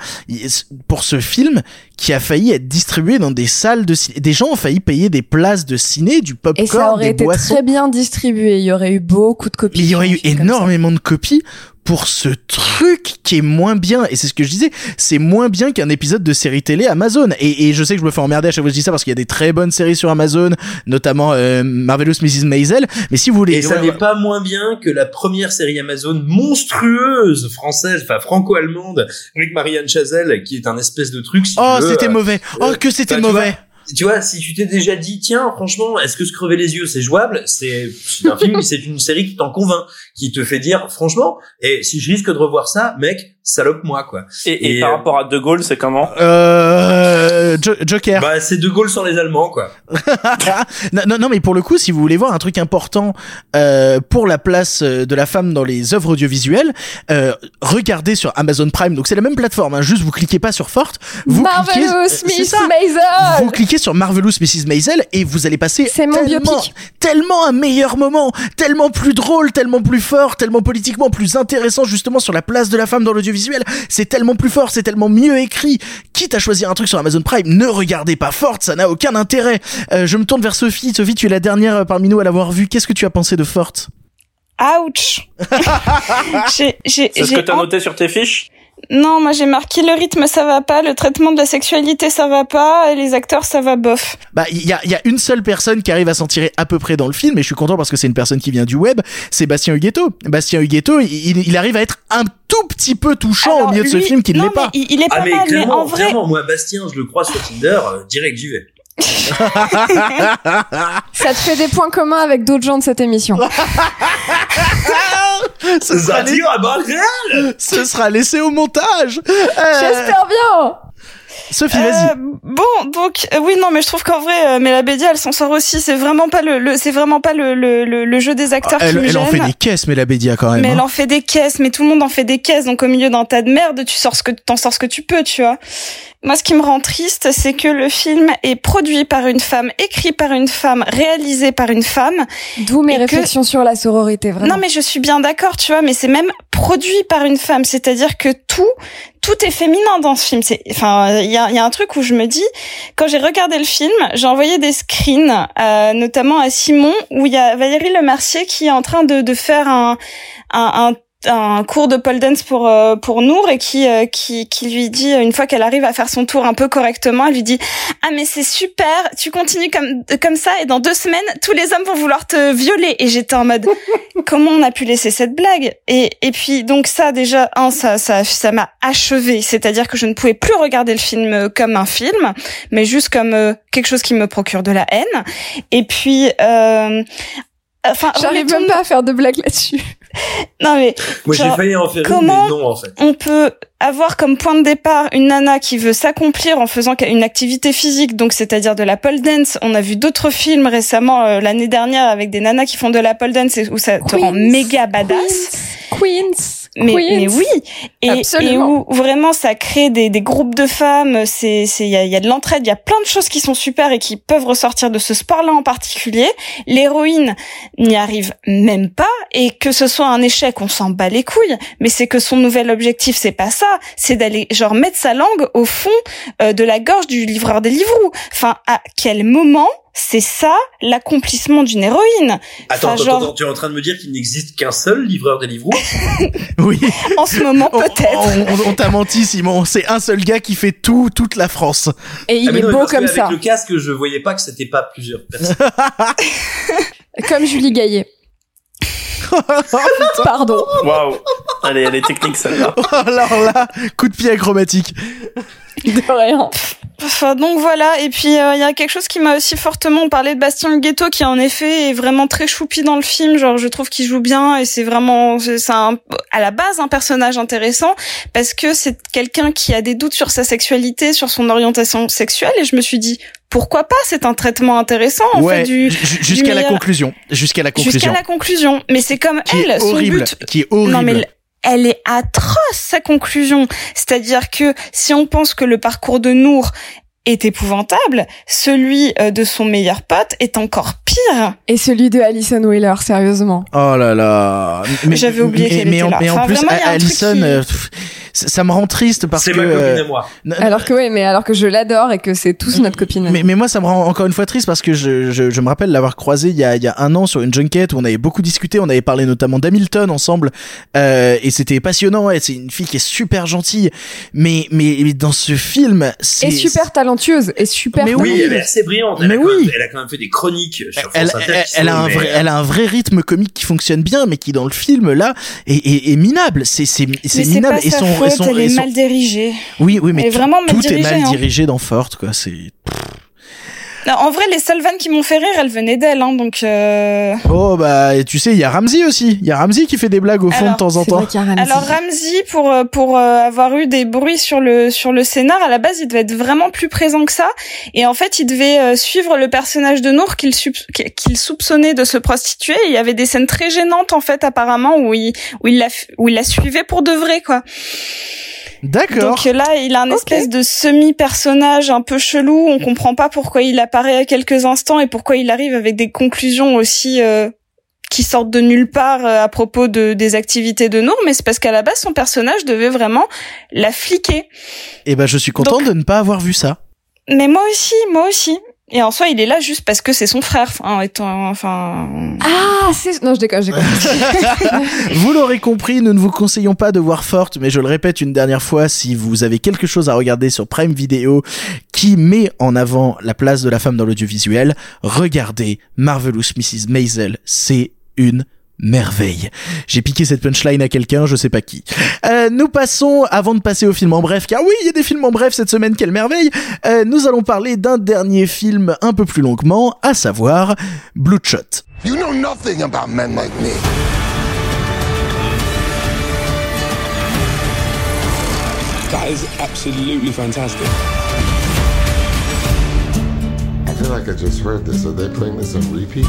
pour ce film qui a failli être distribué dans des salles de ciné. Des gens ont failli payer des places de ciné, du popcorn, Et ça aurait des été boissons. très bien distribué. Il y aurait eu beaucoup de copies. Mais il y aurait eu énormément de copies pour ce truc qui est moins bien. Et c'est ce que je disais, c'est moins bien qu'un épisode de série télé Amazon. Et, et je sais que je me fais emmerder à chaque fois que je dis ça parce qu'il y a des très bonnes séries sur Amazon, notamment euh, Marvelous Mrs. Maisel. Mais si vous voulez... Et ça n'est pas moins bien que la première série Amazon monstrueuse française, enfin franco-allemande, avec Marianne Chazelle, qui est un espèce de truc. si Oh, c'était euh, mauvais. Oh, euh, que c'était bah, mauvais. tu vois, si tu t'es déjà dit, tiens, franchement, est-ce que se crever les yeux, c'est jouable? C'est un film, c'est une série qui t'en convainc, qui te fait dire, franchement, et si je risque de revoir ça, mec, salope moi, quoi. Et, et, Et, par euh, rapport à De Gaulle, c'est comment Euh, Jo- Joker. Bah, c'est De Gaulle sans les Allemands, quoi. non, non, non, mais pour le coup, si vous voulez voir un truc important euh, pour la place euh, de la femme dans les œuvres audiovisuelles, euh, regardez sur Amazon Prime. Donc c'est la même plateforme. Hein, juste vous cliquez pas sur Forte, vous cliquez. Marvelous Miss ça. Maisel. Vous cliquez sur Marvelous Mrs. Maisel et vous allez passer C'est mon tellement, tellement un meilleur moment, tellement plus drôle, tellement plus fort, tellement politiquement plus intéressant justement sur la place de la femme dans l'audiovisuel. C'est tellement plus fort, c'est tellement mieux écrit. Quitte à choisir un truc sur Amazon Prime, ne regardez pas Forte, ça n'a aucun intérêt. Euh, je me tourne vers Sophie. Sophie, tu es la dernière euh, parmi nous à l'avoir vu. Qu'est-ce que tu as pensé de Forte Ouch. j'ai, j'ai, C'est ce que t'as noté sur tes fiches? Non, moi j'ai marqué le rythme ça va pas, le traitement de la sexualité ça va pas, et les acteurs ça va bof. Bah, il y a, il y a une seule personne qui arrive à s'en tirer à peu près dans le film, et je suis content parce que c'est une personne qui vient du web, c'est Bastien Huguetto. Bastien Huguetto, il, arrive à être un tout petit peu touchant Alors, au milieu de ce film qui ne non, l'est pas. mais il, il est pas Ah, mais mal, mais clairement, en vrai, clairement, moi, Bastien, je le crois sur Tinder, euh, direct, j'y vais. Ça te fait des points communs avec d'autres gens de cette émission. Ce sera, ce laissé au montage. Euh, J'espère bien. Sophie, Euh, vas-y. bon, donc euh, oui, non, mais je trouve qu'en vrai, euh, Mela Bédia, elle s'en sort aussi. C'est vraiment pas le, le- c'est vraiment pas le, le, le, le jeu des acteurs qui Elle, me elle en fait des caisses, mais la Bédia quand même. Mais elle hein. en fait des caisses, mais tout le monde en fait des caisses. Donc au milieu d'un tas de merde, tu sors ce que t'en sors ce que tu peux, tu vois. Moi, ce qui me rend triste, c'est que le film est produit par une femme, écrit par une femme, réalisé par une femme. D'où mes que- réflexions sur la sororité, vraiment. Non, mais je suis bien d'accord, tu vois, mais c'est même produit par une femme, c'est-à-dire que tout, tout est féminin dans ce film. C'est, enfin, il y a, y a un truc où je me dis, quand j'ai regardé le film, j'ai envoyé des screens, euh, notamment à Simon, où il y a Valérie Lemercier qui est en train de, de faire un, un, un un cours de pole dance pour euh, pour Nour et qui euh, qui qui lui dit une fois qu'elle arrive à faire son tour un peu correctement, elle lui dit ah mais c'est super, tu continues comme comme ça et dans deux semaines tous les hommes vont vouloir te violer et j'étais en mode comment on a pu laisser cette blague? Et et puis donc ça déjà un ça ça ça m'a achevé, c'est-à-dire que je ne pouvais plus regarder le film comme un film, mais juste comme euh, quelque chose qui me procure de la haine. Et puis euh, enfin J'arrive même pas à faire de blagues là-dessus. Non mais Moi, j'ai failli en faire une, comment mais non, en fait. on peut avoir comme point de départ une nana qui veut s'accomplir en faisant une activité physique, donc c'est-à-dire de la pole dance. On a vu d'autres films récemment euh, l'année dernière avec des nanas qui font de la pole dance et où ça te rend méga badass. Queens. Queens. Mais oui, et, où vraiment ça crée des, des groupes de femmes, c'est c'est il y a, il y a de l'entraide, il y a plein de choses qui sont super et qui peuvent ressortir de ce sport-là en particulier. L'héroïne n'y arrive même pas et que ce soit un échec, on s'en bat les couilles. Mais c'est que son nouvel objectif, c'est pas ça, c'est d'aller genre mettre sa langue au fond euh, de la gorge du livreur des livres. Enfin, à quel moment c'est ça l'accomplissement d'une héroïne Attends, Enfin, attends, genre, attends, tu es en train de me dire qu'il n'existe qu'un seul livreur des livres Oui. En ce moment, peut-être. On, on- on t'a menti, Simon. C'est un seul gars qui fait tout, toute la France. Et il Ah, est non, beau comme avec ça. le casque, je voyais pas que c'était pas plusieurs personnes. Comme Julie Gaillet. Pardon. Waouh. Elle est, elle est technique celle-là. Alors là, coup de pied acrobatique. De rien. Enfin, donc voilà, et puis euh, il y a quelque chose qui m'a aussi fortement parlé de Bastien Ghetto qui en effet est vraiment très choupi dans le film, genre je trouve qu'il joue bien et c'est vraiment c'est à la base un personnage intéressant parce que c'est quelqu'un qui a des doutes sur sa sexualité, sur son orientation sexuelle et je me suis dit pourquoi pas, c'est un traitement intéressant en ouais, fait du ju- du jusqu'à la conclusion. Jusqu'à la conclusion. Jusqu'à la conclusion, mais c'est comme Qui elle, est son horrible. but Qui est horrible. non mais l- elle est atroce sa conclusion. C'est-à-dire que si on pense que le parcours de Nour est épouvantable, celui euh, de son meilleur pote est encore pire. Et celui de Alison Wheeler, sérieusement. Oh là là. J'avais oublié mais, qu'elle mais était en, là. mais en Enfin, plus, vraiment, Alison, qui- euh, ça me rend triste parce C'est que. ma copine euh, à moi. Alors que ouais, mais alors que je l'adore et que c'est tous notre copine. Mais, mais moi, ça me rend encore une fois triste parce que je, je, je me rappelle l'avoir croisé il y, a, il y a un an sur une junket où on avait beaucoup discuté, on avait parlé notamment d'Hamilton ensemble, euh, et c'était passionnant. Et c'est une fille qui est super gentille, mais mais, mais dans ce film, c'est Et super talentueuse et super. Mais Oui, elle est assez brillante. Elle, Mais a quand oui. même, elle a quand même fait des chroniques sur elle, France Inter. elle, qui elle a un vrai, elle a un vrai rythme comique qui fonctionne bien, mais qui dans le film là est, est, est minable. C'est minable pas et sa son, et faute, son- elle et est son- mal dirigée. oui oui mais Elle est tout, vraiment mal tout est mal hein. dirigé dans Fort quoi. C'est Non, en vrai, les seules vannes qui m'ont fait rire, elles venaient d'elle, hein, donc. Euh... oh bah et tu sais il y a Ramsey aussi. Il y a Ramsey qui fait des blagues au fond Alors, de temps en temps. vrai qu'il y a Ramsey. Alors Ramsey, pour euh, pour euh, avoir eu des bruits sur le sur le scénar, à la base, il devait être vraiment plus présent que ça. Et en fait, il devait euh, suivre le personnage de Nour qu'il qu'il soupçonnait de se prostituer. Et il y avait des scènes très gênantes en fait, apparemment, où il où il la où il la suivait pour de vrai, quoi. D'accord. Donc là, il a un espèce de semi-personnage un peu chelou. On comprend pas pourquoi il apparaît à quelques instants et pourquoi il arrive avec des conclusions aussi euh, qui sortent de nulle part euh, à propos de des activités de Nour. Mais c'est parce qu'à la base, son personnage devait vraiment la fliquer. Et ben je suis content de ne pas avoir vu ça. Mais moi aussi, moi aussi. Et en soi, il est là juste parce que c'est son frère. Enfin, étant, enfin. Ah, c'est. Non, je déconne, je déconne. Vous l'aurez compris, nous ne vous conseillons pas de voir Forte, mais je le répète une dernière fois, si vous avez quelque chose à regarder sur Prime Video qui met en avant la place de la femme dans l'audiovisuel, regardez Marvelous Mrs. Maisel. C'est une merveille. J'ai piqué cette punchline à quelqu'un, je sais pas qui. Euh, nous passons, avant de passer au film en bref, car oui, il y a des films en bref cette semaine, quelle merveille, euh, nous allons parler d'un dernier film un peu plus longuement, à savoir Bloodshot. You know nothing about men like me. That is absolutely fantastic. I feel like I just heard this. Are they playing this on repeat?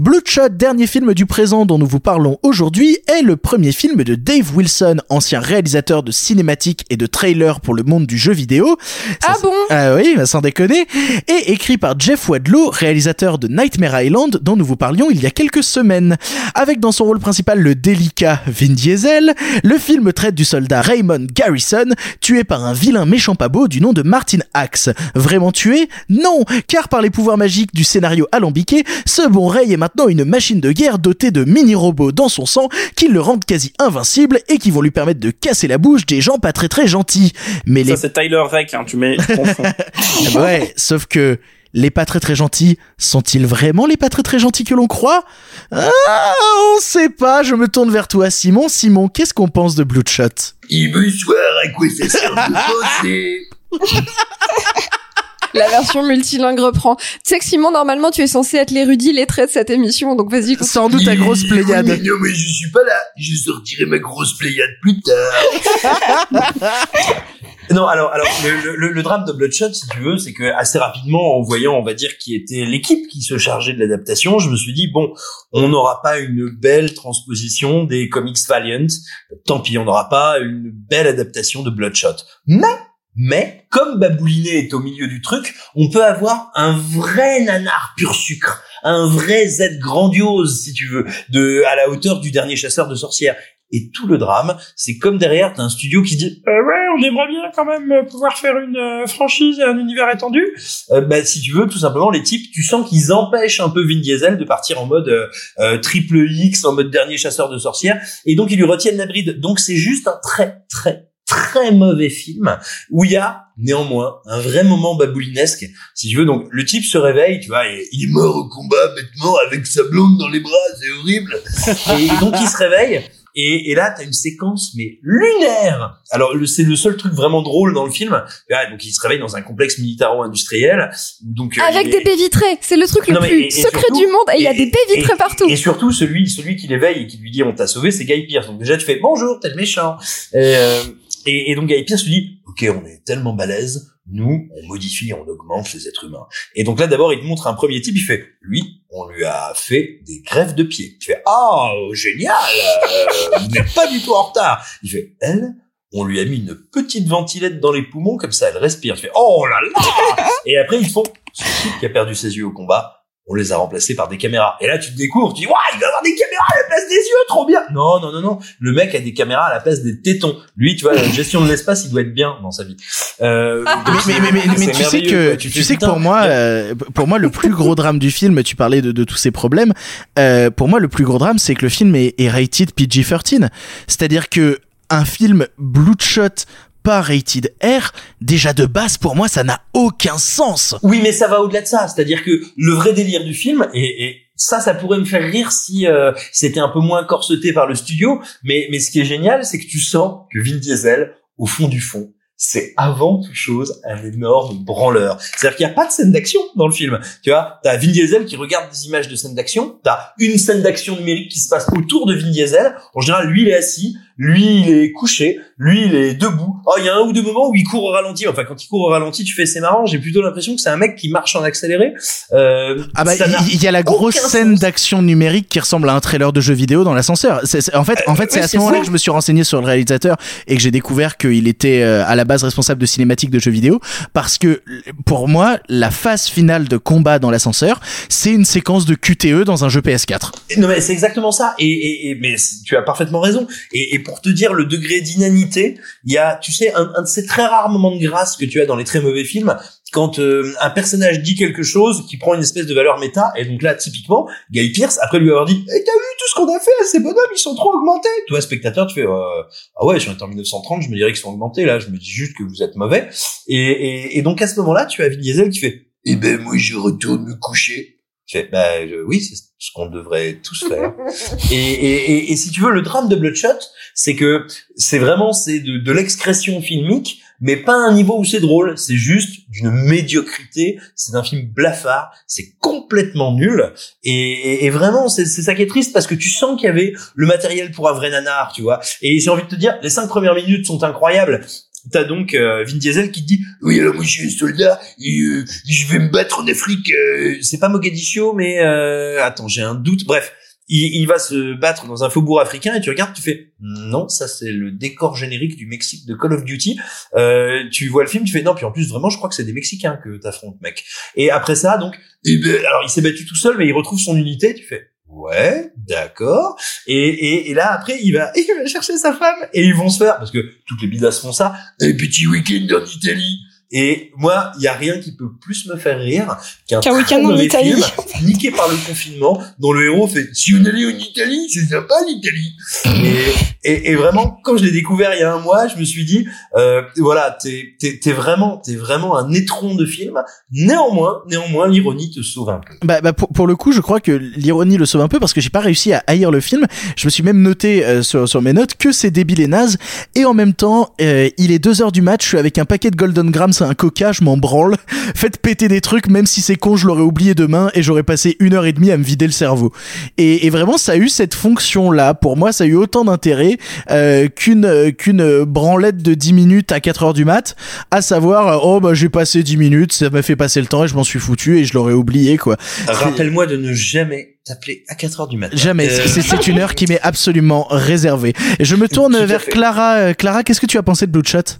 Bloodshot, dernier film du présent dont nous vous parlons aujourd'hui, est le premier film de Dave Wilson, ancien réalisateur de cinématiques et de trailers pour le monde du jeu vidéo. Ah bon? Ah oui, bah sans déconner. Et écrit par Jeff Wadlow, réalisateur de Nightmare Island, dont nous vous parlions il y a quelques semaines. Avec dans son rôle principal le délicat Vin Diesel, le film traite du soldat Raymond Garrison, tué par un vilain méchant pas beau du nom de Martin Axe. Vraiment tué? Non, car par les pouvoirs magiques du scénario alambiqué, ce bon Ray est maintenant maintenant une machine de guerre dotée de mini-robots dans son sang qui le rendent quasi invincible et qui vont lui permettre de casser la bouche des gens pas très très gentils. Mais Ça les c'est Tyler Rake, hein, tu mets. tu. Ah bah ouais, sauf que les pas très très gentils sont-ils vraiment les pas très très gentils que l'on croit? Ah, on sait pas. Je me tourne vers toi, Simon. Simon, qu'est-ce qu'on pense de Bloodshot? Et bonsoir, à quoi ça sert de penser La version multilingue reprend. Tu sais que Simon, normalement, tu es censé être l'érudit lettré de cette émission, donc vas-y. Sans doute ta grosse pléiade. Mais non, mais je suis pas là. Je sortirai ma grosse pléiade plus tard. non, alors, alors le, le, le drame de Bloodshot, si tu veux, c'est que assez rapidement, en voyant, on va dire, qui était l'équipe qui se chargeait de l'adaptation, je me suis dit bon, on n'aura pas une belle transposition des comics Valiant. Tant pis, on n'aura pas une belle adaptation de Bloodshot. Mais mais comme Baboulinet est au milieu du truc, on peut avoir un vrai nanar pur sucre, un vrai Z grandiose, si tu veux, de à la hauteur du dernier chasseur de sorcières. Et tout le drame, c'est comme derrière, t'as un studio qui dit euh, ouais, on aimerait bien quand même pouvoir faire une euh, franchise et un univers étendu. Euh, bah, si tu veux, tout simplement, les types, tu sens qu'ils empêchent un peu Vin Diesel de partir en mode euh, euh, triple X, en mode dernier chasseur de sorcières, et donc ils lui retiennent la bride. Donc c'est juste un très très très mauvais film où il y a néanmoins un vrai moment baboulinesque si tu veux donc le type se réveille tu vois et il est mort au combat bêtement avec sa blonde dans les bras c'est horrible et donc il se réveille et, et là, t'as une séquence mais lunaire. Alors le- c'est le seul truc vraiment drôle dans le film. Ah, donc il se réveille dans un complexe militaro-industriel. Donc euh, Avec des baies vitrées. C'est le truc le Non, plus et- et secret surtout- du monde. Et il y a des baies vitrées et- partout. Et surtout, celui, celui qui l'éveille et qui lui dit on t'a sauvé, c'est Guy Pierce. Donc déjà, tu fais bonjour, t'es le méchant. Et, euh, et, donc Guy Pierce lui dit ok, on est tellement balèze, nous, on modifie, on augmente les êtres humains. Et donc là, d'abord, il te montre un premier type, il fait lui, on lui a fait des greffes de pied. Tu fais ah génial, euh, n'êtes pas du tout en retard. Il fait elle. On lui a mis une petite ventilette dans les poumons, comme ça elle respire. Tu fais oh là là Et après ils font ce type qui a perdu ses yeux au combat, on les a remplacés par des caméras. Et là, tu te découvres, tu dis, ouais, il va avoir des caméras à la place des yeux, trop bien. Non, non, non, non. Le mec a des caméras à la place des tétons. Lui, tu vois, la gestion de l'espace, il doit être bien dans sa vie. Euh, mais, c'est- mais, mais, mais c'est tu sais que tu, sais que pour moi euh, pour moi le plus gros drame du film tu parlais de, de tous ces problèmes euh, pour moi le plus gros drame c'est que le film est, est rated PG-13 c'est-à-dire que un film Bloodshot pas rated R déjà de base pour moi ça n'a aucun sens Oui, mais ça va au-delà de ça. C'est-à-dire que le vrai délire du film, et, et ça, ça pourrait me faire rire si euh, c'était un peu moins corseté par le studio. Mais, mais ce qui est génial, c'est que tu sens que Vin Diesel, au fond du fond, c'est avant toute chose un énorme branleur. C'est-à-dire qu'il n'y a pas de scène d'action dans le film. Tu vois, t'as Vin Diesel qui regarde des images de scènes d'action, t'as une scène d'action numérique qui se passe autour de Vin Diesel. En général, lui, il est assis, lui, il est couché, lui, il est debout. Oh, il y a un ou deux moments où il court au ralenti. Enfin, quand il court au ralenti, tu fais c'est marrant. J'ai plutôt l'impression que c'est un mec qui marche en accéléré. Euh, ah bah il y, y a la grosse scène d'action numérique qui ressemble à un trailer de jeu vidéo dans l'ascenseur C'est- en fait en fait c'est à ce moment-là que je me suis renseigné sur le réalisateur et que j'ai découvert qu'il était euh, à la base responsable de cinématiques de jeux vidéo parce que pour moi la phase finale de combat dans l'ascenseur c'est une séquence de QTE dans un jeu PS4 Non mais c'est exactement ça. Et, et, et- mais tu as parfaitement raison. Et, et pour te dire le degré d'inanité, il y a, tu sais, un, un de ces très rares moments de grâce que tu as dans les très mauvais films, quand euh, un personnage dit quelque chose qui prend une espèce de valeur méta. Et donc là, typiquement, Guy Pierce, après lui avoir dit, Eh, t'as vu tout ce qu'on a fait, ces bonhommes, ils sont trop augmentés. Toi, spectateur, tu fais, euh, ah ouais, si on était en 1930, je me dirais qu'ils sont augmentés. Là, je me dis juste que vous êtes mauvais. Et, et, et donc à ce moment-là, tu as Vin Diesel qui fait, eh ben moi, je retourne me coucher. Je fais, bah oui, c'est ce qu'on devrait tous faire. et, et, et, et si tu veux, le drame de Bloodshot, c'est que c'est vraiment c'est de, de l'excrétion filmique, mais pas à un niveau où c'est drôle. C'est juste d'une médiocrité. C'est un film blafard. C'est complètement nul. Et, et, et vraiment, c'est c'est ça qui est triste parce que tu sens qu'il y avait le matériel pour un vrai nanar, tu vois. Et j'ai envie de te dire, les cinq premières minutes sont incroyables. T'as donc euh, Vin Diesel qui te dit oui alors moi je suis un soldat et euh, je vais me battre en Afrique euh, c'est pas Mogadiscio mais euh, attends j'ai un doute bref il, il va se battre dans un faubourg africain et tu regardes tu fais non ça c'est le décor générique du Mexique de Call of Duty. Euh, tu vois le film tu fais non puis en plus vraiment je crois que c'est des Mexicains que t'affrontes mec et après ça donc eh ben, alors il s'est battu tout seul mais il retrouve son unité tu fais Ouais, d'accord. Et, et, et là, après, il va, il va chercher sa femme et ils vont se faire, parce que toutes les bidasses font ça, un petit week-end en Italie. Et moi, il y a rien qui peut plus me faire rire qu'un très week-end en Italie. film, niqué par le confinement, dont le héros fait si on allait en Italie, c'est sympa l'Italie. Et, et, et vraiment, quand je l'ai découvert il y a un mois, je me suis dit, euh, voilà, t'es t'es t'es vraiment t'es vraiment un étron de film. Néanmoins, néanmoins, l'ironie te sauve un peu. Bah, bah, pour, pour le coup, je crois que l'ironie le sauve un peu parce que j'ai pas réussi à haïr le film. Je me suis même noté euh, sur, sur mes notes que c'est débile et naze. Et en même temps, euh, il est 2 heures du match, je suis avec un paquet de Golden Grams, un coca, je m'en branle. Faites péter des trucs, même si c'est con, je l'aurais oublié demain et j'aurais passé une heure et demie à me vider le cerveau. Et, et vraiment, ça a eu cette fonction-là. Pour moi, ça a eu autant d'intérêt euh, qu'une euh, qu'une branlette de 10 minutes à 4 heures du mat, à savoir, euh, oh bah j'ai passé 10 minutes, ça m'a fait passer le temps et je m'en suis foutu et je l'aurais oublié quoi. Rappelle-moi de ne jamais t'appeler à 4 heures du matin. Jamais, Euh, c'est c'est une heure qui m'est absolument réservée. Et je me tourne vers. Clara. Euh, Clara, qu'est-ce que tu as pensé de Bloodshot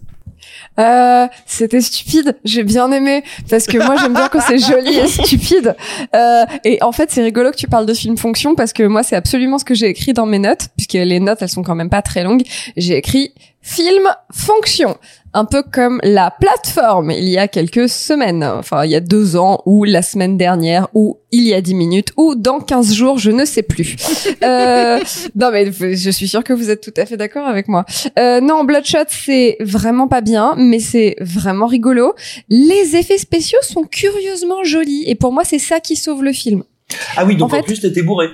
Euh, c'était stupide. J'ai bien aimé parce que moi j'aime bien quand c'est joli et stupide. Euh, et en fait c'est rigolo que tu parles de film fonction parce que moi c'est absolument ce que j'ai écrit dans mes notes puisque les notes elles sont quand même pas très longues. J'ai écrit film fonction. Un peu comme la plateforme il y a quelques semaines, enfin il y a deux ans ou la semaine dernière ou il y a dix minutes ou dans 15 jours, je ne sais plus. Euh, non mais je suis sûre que vous êtes tout à fait d'accord avec moi. Euh, non, Bloodshot c'est vraiment pas bien, mais c'est vraiment rigolo. Les effets spéciaux sont curieusement jolis et pour moi c'est ça qui sauve le film. Ah oui, donc En en, fait- plus t'étais bourré.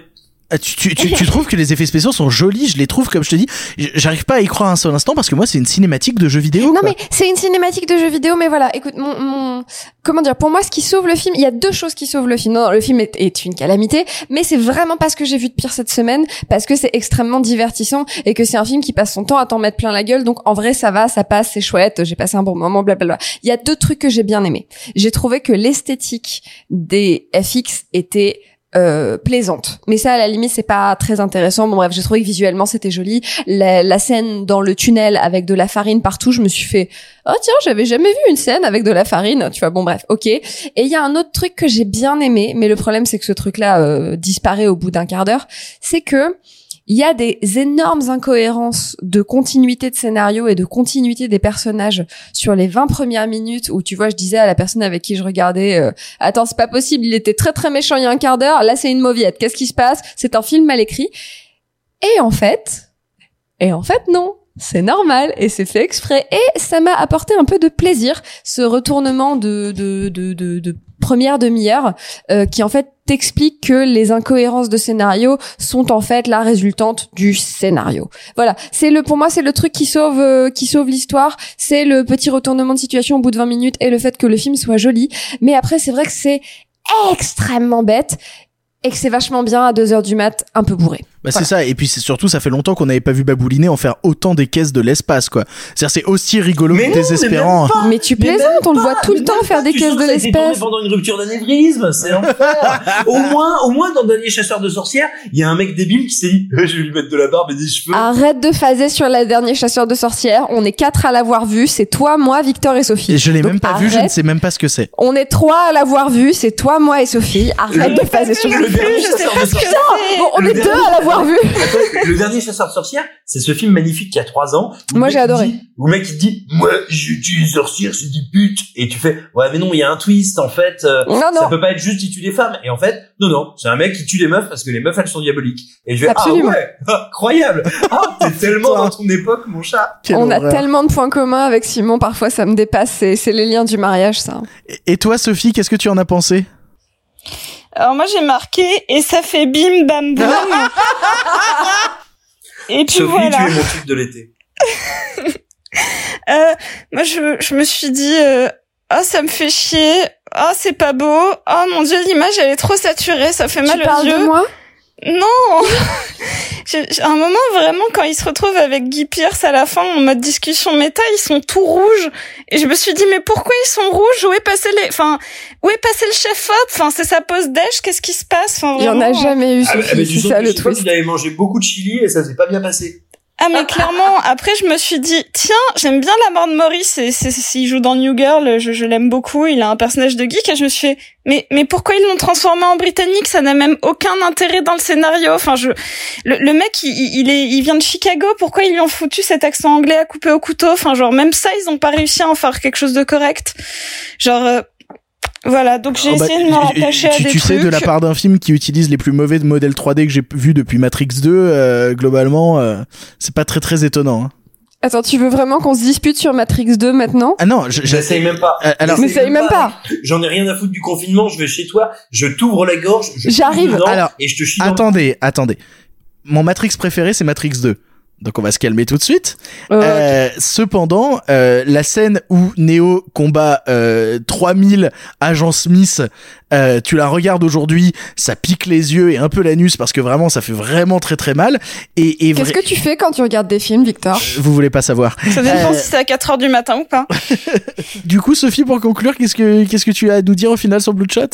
Ah, tu, tu, tu, tu trouves que les effets spéciaux sont jolis Je les trouve, comme je te dis, j'arrive pas à y croire un seul instant parce que moi, c'est une cinématique de jeu vidéo. Non quoi. mais c'est une cinématique de jeu vidéo, mais voilà, écoute, mon, mon, comment dire, pour moi, ce qui sauve le film, il y a deux choses qui sauvent le film. Non, non, le film est, est une calamité, mais c'est vraiment pas ce que j'ai vu de pire cette semaine, parce que c'est extrêmement divertissant et que c'est un film qui passe son temps à t'en mettre plein la gueule. Donc en vrai, ça va, ça passe, c'est chouette, j'ai passé un bon moment, blablabla. Il y a deux trucs que j'ai bien aimé. J'ai trouvé que l'esthétique des FX était euh, plaisante. Mais ça, à la limite, c'est pas très intéressant. Bon bref, j'ai trouvé que visuellement c'était joli. La, la scène dans le tunnel avec de la farine partout, je me suis fait, oh tiens, j'avais jamais vu une scène avec de la farine. Tu vois, bon bref, ok. Et il y a un autre truc que j'ai bien aimé, mais le problème c'est que ce truc-là euh, disparaît au bout d'un quart d'heure, c'est que il y a des énormes incohérences de continuité de scénario et de continuité des personnages sur les 20 premières minutes où tu vois je disais à la personne avec qui je regardais euh, attends c'est pas possible il était très très méchant il y a un quart d'heure là c'est une mauviette. Qu'est-ce qui se passe? C'est un film mal écrit. Et en fait et en fait non. C'est normal et c'est fait exprès. Et ça m'a apporté un peu de plaisir ce retournement de de de de, de première demi-heure euh, qui en fait t'explique que les incohérences de scénario sont en fait la résultante du scénario. Voilà, c'est le pour moi c'est le truc qui sauve euh, qui sauve l'histoire, c'est le petit retournement de situation au bout de 20 minutes et le fait que le film soit joli, mais après c'est vrai que c'est extrêmement bête et que c'est vachement bien à 2 heures du mat un peu bourré. Bah c'est ça, et puis c'est surtout ça fait longtemps qu'on n'avait pas vu Babouliner en faire autant des caisses de l'espace quoi. C'est-à-dire c'est aussi rigolo Mais que non, désespérant. Mais tu Mais plaisantes, on le voit tout le temps faire des tu caisses de l'espèce. pendant une rupture d'anévrisme, c'est l'enfer. au moins, au moins dans Dernier chasseur de sorcières, il y a un mec débile qui s'est dit, je vais lui mettre de la barbe et des cheveux. Arrête de phaser sur la dernière chasseur de sorcières. On est quatre à l'avoir vu. C'est toi, moi, Victor et Sophie. Et je l'ai même pas vu, je ne sais même pas ce que c'est. On est trois à l'avoir vu. C'est toi, moi et Sophie. Arrête de phaser sur le dernier chasseur de sorcières. On est deux dernier- à l'avoir vu. Le dernier chasseur de sorcières, c'est ce film magnifique qui a trois ans. Moi, j'ai adoré. le mec il dit, moi, je tue les sorcières, c'est des putes. Et tu fais, ouais, mais non, il y a un twist, en fait. euh, Non, Ça non. peut pas être juste il tue des femmes. Et en fait, non, non, c'est un mec qui tue les meufs parce que les meufs, elles sont diaboliques. Et je vais, Absolument. ah ouais, incroyable. Ah, t'es tellement dans ton époque, mon chat. Quelle on a tellement de points communs avec Simon. Parfois, ça me dépasse. C'est, les liens du mariage, ça. Et toi Sophie, qu'est-ce que tu en as pensé? Alors moi j'ai marqué et ça fait bim bam boum. et puis Sophie, voilà. tu es mon type de l'été. Euh, moi je, je me suis dit euh, oh ça me fait chier. Oh c'est pas beau. Oh mon dieu l'image elle est trop saturée, ça fait mal tu aux parles yeux. de moi? Non J'ai- j'ai un moment vraiment quand il se retrouve avec Guy Pierce à la fin en mode discussion méta, ils sont tout rouges et je me suis dit mais pourquoi ils sont rouges? Où est passé les enfin où est passé le chef op Enfin c'est sa pause déj, qu'est-ce qui se passe? Enfin, Il y en a vraiment, jamais eu, Ah, Sophie. ah, c'est ça le twist. qu'il avait mangé beaucoup de chili et ça s'est pas bien passé. Ah mais clairement, après je me suis dit tiens, j'aime bien la mort de Maurice et c'est s'il joue dans New Girl, je, je l'aime beaucoup, il a un personnage de geek et je me suis fait mais mais pourquoi ils l'ont transformé en britannique? Ça n'a même aucun intérêt dans le scénario. Enfin je le, le mec il, il est il vient de Chicago, pourquoi ils lui ont foutu cet accent anglais à couper au couteau? Enfin genre même ça ils ont pas réussi à en faire quelque chose de correct. Genre euh, voilà, donc j'ai Oh, bah, essayé de me rattacher tu, à des tu sais, de la part d'un film qui utilise les plus mauvais modèles 3D que j'ai vu depuis Matrix 2, euh, globalement, euh, c'est pas très très étonnant. hein. Attends, tu veux vraiment qu'on se dispute sur Matrix 2 maintenant? Ah non, je- J'essaye même pas. Euh, alors- y même pas. J'en ai rien à foutre du confinement, je vais chez toi, je t'ouvre la gorge, je J'arrive. Alors, et je te chie dans- Attendez, attendez. Mon Matrix préféré, c'est Matrix 2. Donc on va se calmer tout de suite. Euh, cependant, euh, la scène où Neo combat euh, 3000 agents Smith, euh, tu la regardes aujourd'hui, ça pique les yeux et un peu l'anus parce que vraiment ça fait vraiment très très mal. Et, et Qu'est-ce que tu fais quand tu regardes des films, Victor? Vous voulez pas savoir. Ça dépend Euh, si c'est à 4 heures du matin ou pas. du coup, Sophie, pour conclure, qu'est-ce que qu'est-ce que tu as à nous dire au final sur Bloodshot?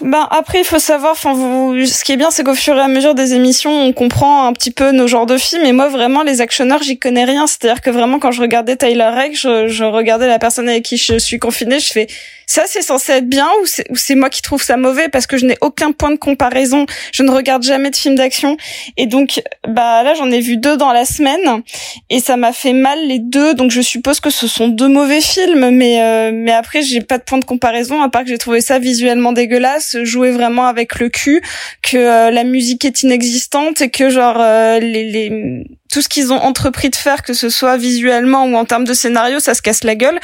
Ben après, il faut savoir. Enfin, vous, ce qui est bien, c'est qu'au fur et à mesure des émissions, on comprend un petit peu nos genres de films. Et moi, vraiment, les actionneurs, j'y connais rien. C'est-à-dire que vraiment, quand je regardais Tyler Rake, je, je regardais la personne avec qui je suis confinée, je fais ça, c'est censé être bien ou c'est moi qui trouve ça mauvais parce que je n'ai aucun point de comparaison. Je ne regarde jamais de films d'action. Et donc, bah là, j'en ai vu deux dans la semaine et ça m'a fait mal les deux. Donc, je suppose que ce sont deux mauvais films, mais euh, mais après, j'ai pas de point de comparaison à part que j'ai trouvé ça visuellement dégueulasse, jouer vraiment avec le cul, que euh, la musique est inexistante et que genre euh, les, les tout ce qu'ils ont entrepris de faire, que ce soit visuellement ou en termes de scénario, ça se casse la gueule.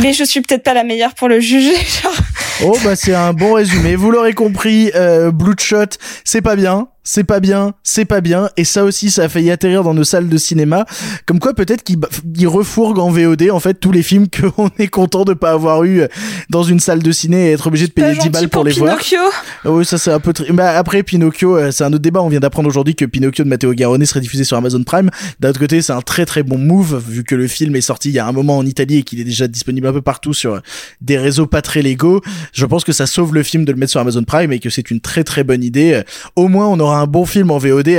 Mais je suis peut-être pas la meilleure pour le juger. genre. Oh bah c'est un bon résumé. Vous l'aurez compris, euh, Bloodshot, c'est pas bien, c'est pas bien, c'est pas bien. Et ça aussi, ça a failli atterrir dans nos salles de cinéma. Comme quoi, peut-être qu'ils ils refourguent en VOD en fait tous les films qu'on est content de pas avoir eu euh, dans une salle de ciné et être obligé de payer Pas 10 gentil balles pour, pour les voir. Pinocchio. Ah Oui, ça c'est un peu. Bah, après Pinocchio, euh, c'est un autre débat. On vient d'apprendre aujourd'hui que Pinocchio de Matteo Garone serait diffusé sur Amazon Prime. D'un autre côté, c'est un très très bon move vu que le film est sorti il y a un moment en Italie et qu'il est déjà disponible un peu partout sur des réseaux pas très légaux. Je pense que ça sauve le film de le mettre sur Amazon Prime et que c'est une très très bonne idée. Au moins, on aura un bon film en VOD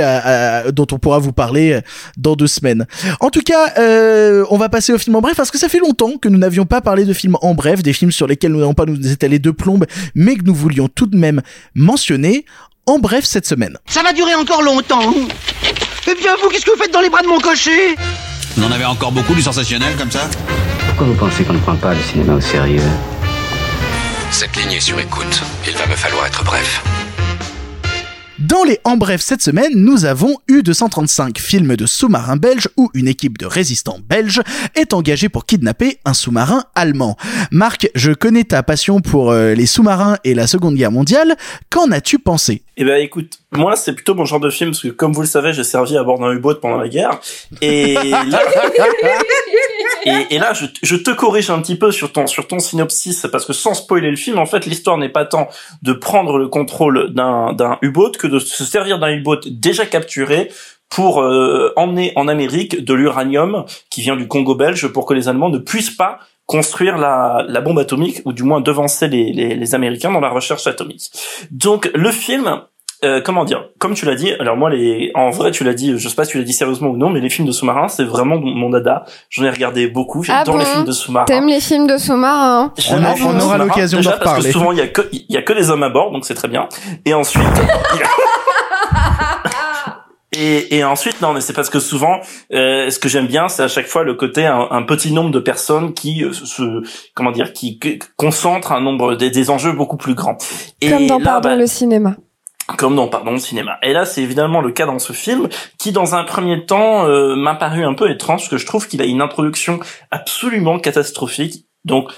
dont on pourra vous parler euh, dans deux semaines. En tout cas, euh, on va passer au film en bref parce que ça fait longtemps que nous n'avions pas parlé de films en bref, des films sur lesquels nous n'avons pas nous étaler de plombe, mais que nous voulions tout de même mentionner. En bref cette semaine. Ça va durer encore longtemps. Eh bien, vous, qu'est-ce que vous faites dans les bras de mon cocher? On en avait encore beaucoup du sensationnel comme ça Pourquoi vous pensez qu'on ne prend pas le cinéma au sérieux? Cette ligne est sur écoute. Il va me falloir être bref. Dans les En Bref cette semaine, nous avons U-235, film de sous-marin belge où une équipe de résistants belges est engagée pour kidnapper un sous-marin allemand. Marc, je connais ta passion pour euh, les sous-marins et la Seconde Guerre mondiale. Qu'en as-tu pensé? Eh ben écoute, moi c'est plutôt mon genre de film parce que comme vous le savez, j'ai servi à bord d'un U-boat pendant la guerre et là, et, et là je, je te corrige un petit peu sur ton sur ton synopsis parce que sans spoiler le film, en fait l'histoire n'est pas tant de prendre le contrôle d'un d'un U-boat que de se servir d'un U-boat déjà capturé pour euh, emmener en Amérique de l'uranium qui vient du Congo belge pour que les Allemands ne puissent pas construire la, la bombe atomique ou du moins devancer les, les, les Américains dans la recherche atomique. Donc le film euh, comment dire? Comme tu l'as dit, alors moi les, en vrai tu l'as dit, je sais pas si tu l'as dit sérieusement ou non, mais les films de sous-marins c'est vraiment mon dada. J'en ai regardé beaucoup. Ah J'adore bon? les films de sous-marins. T'aimes les films de sous-marins? On a- on aura l'occasion d'en Parce reparler. que souvent il y a que il y a que des hommes à bord, donc c'est très bien. Et ensuite. Et, et ensuite, non, mais c'est parce que souvent, euh, ce que j'aime bien, c'est à chaque fois le côté un, un petit nombre de personnes qui euh, se, comment dire, qui, qui concentrent un nombre des, des enjeux beaucoup plus grands. Et Comme dans là, Pardon bah, le cinéma. Comme dans pardon le cinéma. Et là, c'est évidemment le cas dans ce film qui, dans un premier temps, euh, m'a paru un peu étrange parce que je trouve qu'il a une introduction absolument catastrophique. Donc